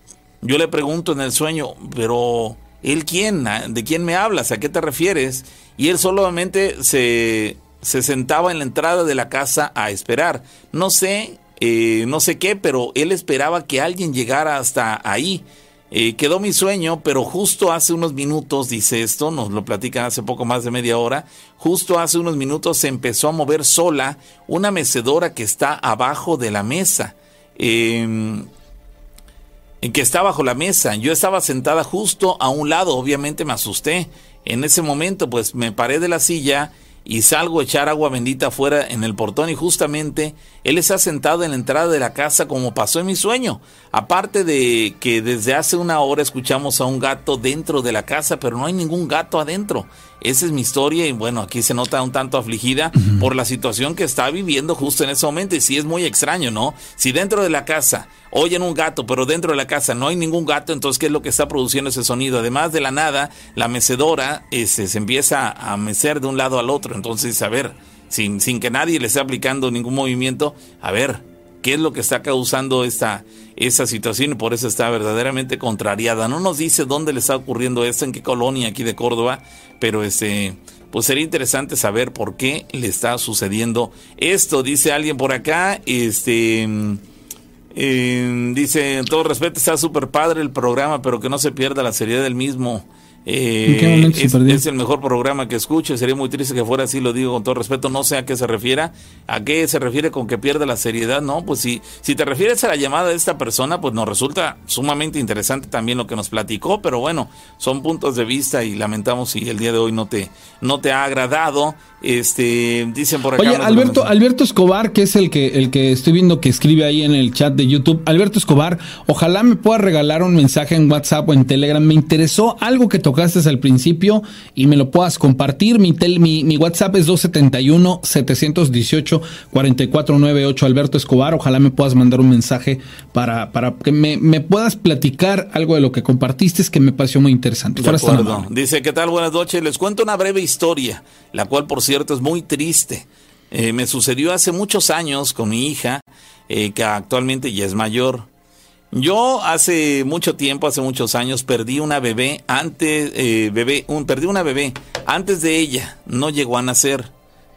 Yo le pregunto en el sueño, pero ¿él quién? ¿De quién me hablas? ¿A qué te refieres? Y él solamente se, se sentaba en la entrada de la casa a esperar. No sé, eh, no sé qué, pero él esperaba que alguien llegara hasta ahí. Eh, quedó mi sueño, pero justo hace unos minutos, dice esto, nos lo platican hace poco más de media hora, justo hace unos minutos se empezó a mover sola una mecedora que está abajo de la mesa, eh, que está bajo la mesa. Yo estaba sentada justo a un lado, obviamente me asusté. En ese momento, pues me paré de la silla y salgo a echar agua bendita afuera en el portón y justamente él está sentado en la entrada de la casa como pasó en mi sueño. Aparte de que desde hace una hora escuchamos a un gato dentro de la casa, pero no hay ningún gato adentro. Esa es mi historia y bueno, aquí se nota un tanto afligida uh -huh. por la situación que está viviendo justo en ese momento y sí es muy extraño, ¿no? Si dentro de la casa oyen un gato, pero dentro de la casa no hay ningún gato, entonces ¿qué es lo que está produciendo ese sonido? Además de la nada, la mecedora este, se empieza a mecer de un lado al otro, entonces a ver, sin, sin que nadie le esté aplicando ningún movimiento, a ver, ¿qué es lo que está causando esta, esa situación? Y por eso está verdaderamente contrariada. No nos dice dónde le está ocurriendo esto, en qué colonia aquí de Córdoba, pero este, pues sería interesante saber por qué le está sucediendo esto. Dice alguien por acá, este... Eh, dice, en todo respeto, está súper padre el programa, pero que no se pierda la seriedad del mismo. Eh, es, es, el mejor programa que escucho. Sería muy triste que fuera así, lo digo con todo respeto. No sé a qué se refiere. ¿A qué se refiere con que pierda la seriedad? No, pues si, si te refieres a la llamada de esta persona, pues nos resulta sumamente interesante también lo que nos platicó. Pero bueno, son puntos de vista y lamentamos si el día de hoy no te, no te ha agradado. Este, dicen por acá. Oye, Alberto, Alberto Escobar, que es el que, el que estoy viendo que escribe ahí en el chat de YouTube. Alberto Escobar, ojalá me pueda regalar un mensaje en WhatsApp o en Telegram. Me interesó algo que tocaste al principio y me lo puedas compartir. Mi, tel, mi, mi WhatsApp es 271-718-4498. Alberto Escobar, ojalá me puedas mandar un mensaje para, para que me, me, puedas platicar algo de lo que compartiste, es que me pareció muy interesante. De acuerdo. Dice, ¿qué tal? Buenas noches. Les cuento una breve historia, la cual, por cierto, es muy triste. Eh, me sucedió hace muchos años con mi hija, eh, que actualmente ya es mayor. Yo hace mucho tiempo, hace muchos años, perdí una bebé antes, eh, bebé, un, perdí una bebé antes de ella, no llegó a nacer.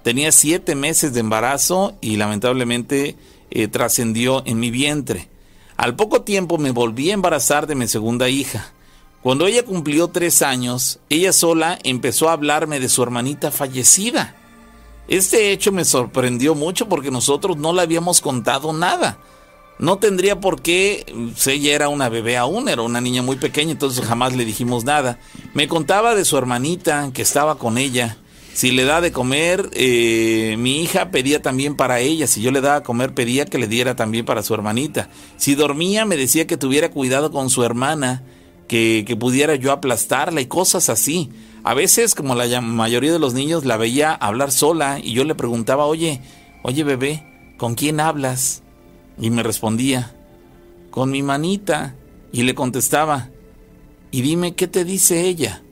Tenía siete meses de embarazo y lamentablemente trascendió en mi vientre. Al poco tiempo me volví a embarazar de mi segunda hija. Cuando ella cumplió tres años, ella sola empezó a hablarme de su hermanita fallecida. Este hecho me sorprendió mucho porque nosotros no le habíamos contado nada no tendría por qué, ella era una bebé aún, era una niña muy pequeña, entonces jamás le dijimos nada. Me contaba de su hermanita que estaba con ella. Si le da de comer, eh, mi hija pedía también para ella. Si yo le daba a comer, pedía que le diera también para su hermanita. Si dormía, me decía que tuviera cuidado con su hermana, que, pudiera yo aplastarla y cosas así. A veces, como la mayoría de los niños, la veía hablar sola y yo le preguntaba, oye, oye bebé, ¿con quién hablas? Y me respondía, con mi manita. Y le contestaba, y dime qué te dice ella.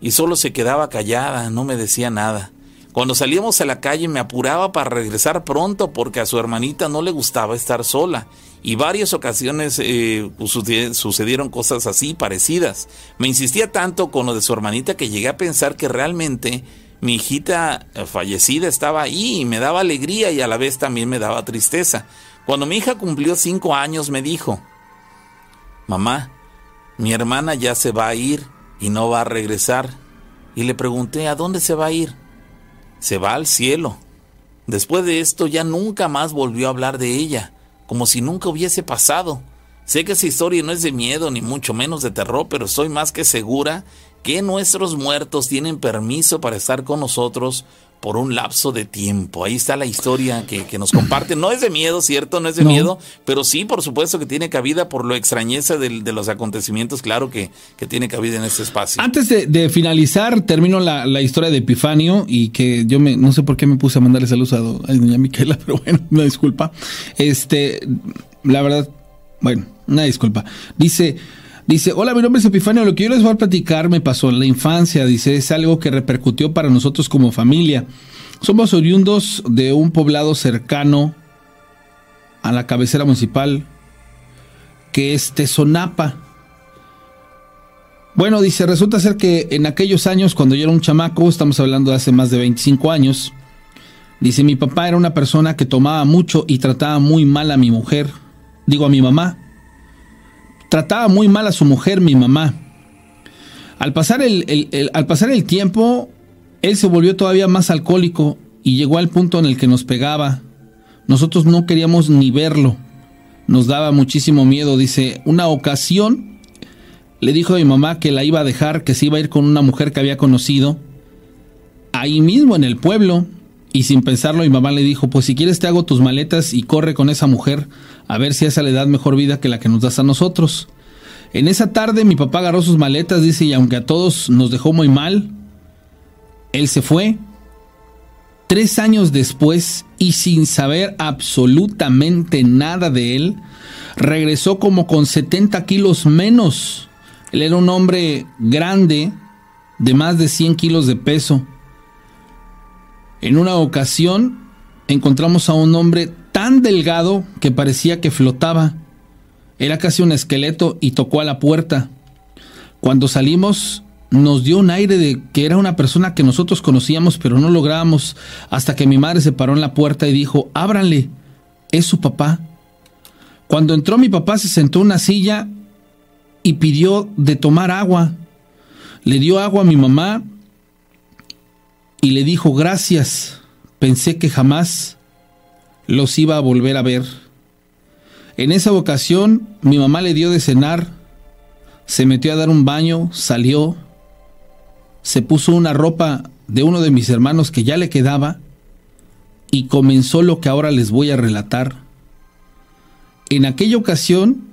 Y solo se quedaba callada, no me decía nada. Cuando salíamos a la calle me apuraba para regresar pronto porque a su hermanita no le gustaba estar sola. Y varias ocasiones eh, sucedieron cosas así, parecidas. Me insistía tanto con lo de su hermanita que llegué a pensar que realmente mi hijita eh, fallecida estaba ahí y me daba alegría y a la vez también me daba tristeza. Cuando mi hija cumplió cinco años me dijo, mamá, mi hermana ya se va a ir y no va a regresar. Y le pregunté, ¿a dónde se va a ir? Se va al cielo. Después de esto ya nunca más volvió a hablar de ella, como si nunca hubiese pasado. Sé que esa historia no es de miedo ni mucho menos de terror, pero estoy más que segura que nuestros muertos tienen permiso para estar con nosotros por un lapso de tiempo. Ahí está la historia que, nos comparte. No es de miedo, ¿cierto? No es de miedo, pero sí, por supuesto que tiene cabida por lo extrañeza de, los acontecimientos, claro que, tiene cabida en este espacio. Antes de, finalizar, termino la, historia de Epifanio y que yo me, no sé por qué me puse a mandarle saludos a, a doña Miquela, pero bueno, una disculpa. Este, la verdad, bueno, una disculpa. Dice... Dice, hola, mi nombre es Epifanio, lo que yo les voy a platicar me pasó en la infancia, dice, es algo que repercutió para nosotros como familia. Somos oriundos de un poblado cercano a la cabecera municipal, que es Tezonapa. Bueno, dice, resulta ser que en aquellos años, cuando yo era un chamaco, estamos hablando de hace más de 25 años, dice, mi papá era una persona que tomaba mucho y trataba muy mal a mi mujer, digo a mi mamá. Trataba muy mal a su mujer, mi mamá. Al pasar el, al pasar el tiempo, él se volvió todavía más alcohólico y llegó al punto en el que nos pegaba. Nosotros no queríamos ni verlo. Nos daba muchísimo miedo. Dice, una ocasión le dijo a mi mamá que la iba a dejar, que se iba a ir con una mujer que había conocido, ahí mismo en el pueblo. Y sin pensarlo, mi mamá le dijo, pues si quieres te hago tus maletas y corre con esa mujer a ver si esa le da mejor vida que la que nos das a nosotros. En esa tarde mi papá agarró sus maletas, dice, y aunque a todos nos dejó muy mal, él se fue. Tres años después, y sin saber absolutamente nada de él, regresó como con 70 kilos menos. Él era un hombre grande, de más de 100 kilos de peso. En una ocasión encontramos a un hombre tan delgado que parecía que flotaba. Era casi un esqueleto y tocó a la puerta. Cuando salimos nos dio un aire de que era una persona que nosotros conocíamos pero no lográbamos hasta que mi madre se paró en la puerta y dijo, ábranle, es su papá. Cuando entró mi papá se sentó en una silla y pidió de tomar agua. Le dio agua a mi mamá y le dijo gracias. Pensé que jamás los iba a volver a ver. En esa ocasión mi mamá le dio de cenar, se metió a dar un baño, salió, se puso una ropa de uno de mis hermanos que ya le quedaba y comenzó lo que ahora les voy a relatar. En aquella ocasión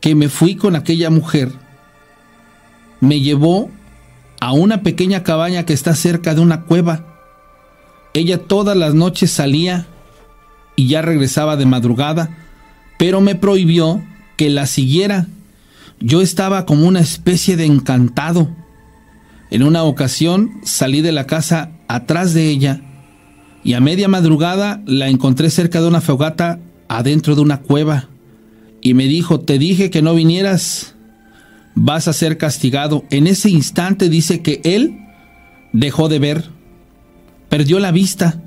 que me fui con aquella mujer, me llevó a una pequeña cabaña que está cerca de una cueva. Ella todas las noches salía y ya regresaba de madrugada, pero me prohibió que la siguiera. Yo estaba como una especie de encantado. En una ocasión salí de la casa atrás de ella y a media madrugada la encontré cerca de una fogata adentro de una cueva y me dijo, te dije que no vinieras, vas a ser castigado. En ese instante dice que él dejó de ver, perdió la vista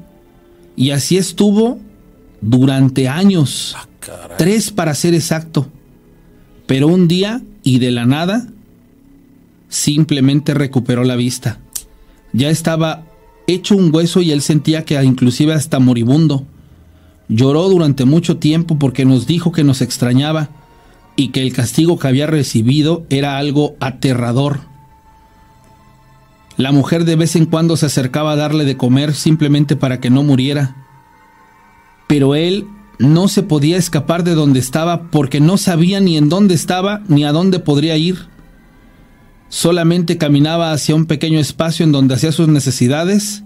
y así estuvo durante años, ah, tres para ser exacto, pero un día y de la nada simplemente recuperó la vista. Ya estaba hecho un hueso y él sentía que inclusive hasta moribundo. Lloró durante mucho tiempo porque nos dijo que nos extrañaba y que el castigo que había recibido era algo aterrador. La mujer de vez en cuando se acercaba a darle de comer simplemente para que no muriera pero él no se podía escapar de donde estaba porque no sabía ni en dónde estaba ni a dónde podría ir. Solamente caminaba hacia un pequeño espacio en donde hacía sus necesidades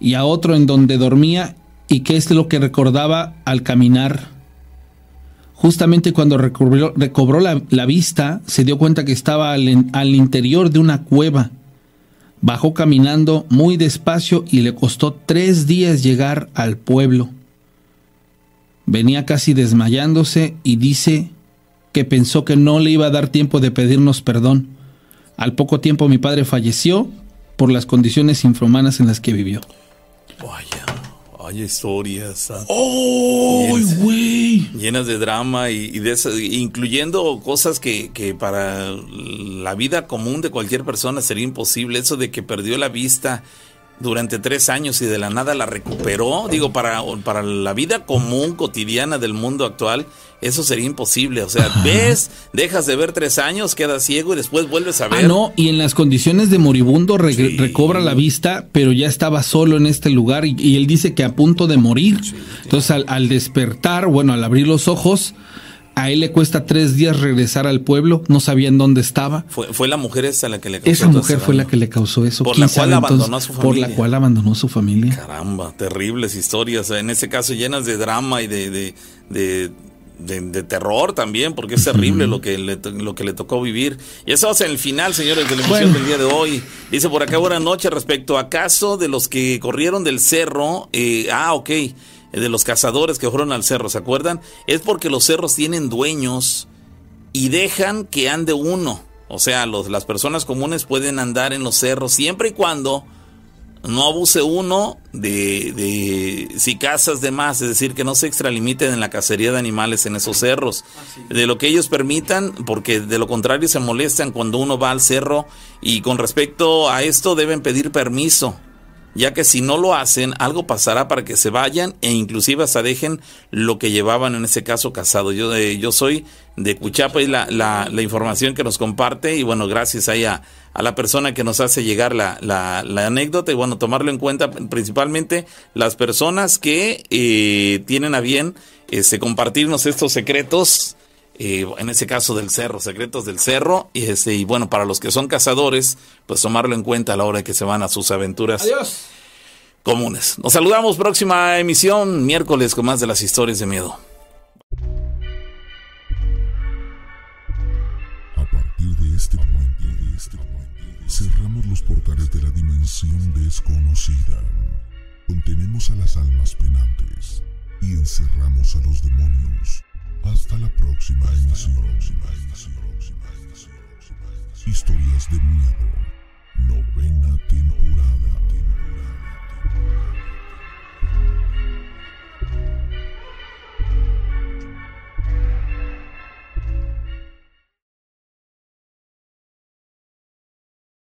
y a otro en donde dormía y que es lo que recordaba al caminar. Justamente cuando recobró, la, vista, se dio cuenta que estaba al, interior de una cueva. Bajó caminando muy despacio y le costó tres días llegar al pueblo. Venía casi desmayándose y dice que pensó que no le iba a dar tiempo de pedirnos perdón. Al poco tiempo mi padre falleció por las condiciones infrahumanas en las que vivió. Vaya, vaya historias. ¡Oh, güey! llenas de drama y, y de eso, incluyendo cosas que, que para la vida común de cualquier persona sería imposible. Eso de que perdió la vista durante tres años y de la nada la recuperó. Digo, para, para la vida común, cotidiana del mundo actual, eso sería imposible. O sea, ves, dejas de ver tres años, quedas ciego y después vuelves a ver. Ah, no, y en las condiciones de moribundo re- Sí. recobra la vista, pero ya estaba solo en este lugar y, y él dice que a punto de morir. Entonces al, al despertar, bueno, al abrir los ojos, a él le cuesta tres días regresar al pueblo, no sabían dónde estaba. Fue, fue la mujer esa la que le causó Esa mujer ese fue la que le causó eso. Por ¿Quién la cual abandonó a su Por la familia. cual abandonó a su familia. Caramba, terribles historias. En este caso llenas de drama y de, de, de, de- de terror también, porque es terrible lo, que le, lo que le tocó vivir. Y eso es en el final, señores, de la emisión Bueno. del día de hoy. Dice por acá, buenas noches, respecto a caso de los que corrieron del cerro. eh, ah, ok, de los cazadores que fueron al cerro, ¿se acuerdan? Es porque los cerros tienen dueños y dejan que ande uno. O sea, los, las personas comunes pueden andar en los cerros siempre y cuando no abuse uno de, de si cazas de más, es decir, que no se extralimiten en la cacería de animales en esos cerros, de lo que ellos permitan, porque de lo contrario se molestan cuando uno va al cerro y con respecto a esto deben pedir permiso, ya que si no lo hacen, algo pasará para que se vayan e inclusive hasta dejen lo que llevaban en ese caso casado. Yo, eh, yo soy de Cuchapa y la, la, información que nos comparte y bueno, gracias ahí a, a la persona que nos hace llegar la, la, la anécdota y bueno, tomarlo en cuenta principalmente las personas que eh, tienen a bien este, compartirnos estos secretos. Eh, en ese caso del cerro, secretos del cerro, y, este, y bueno, para los que son cazadores, pues tomarlo en cuenta a la hora de que se van a sus aventuras Adiós. comunes. Nos saludamos próxima emisión, miércoles, con más de las historias de miedo. A partir de este momento, de este momento, cerramos los portales de la dimensión desconocida. Contenemos a las almas penantes y encerramos a los demonios. Hasta la próxima emisión. Historias de miedo. Novena temporada. temporada.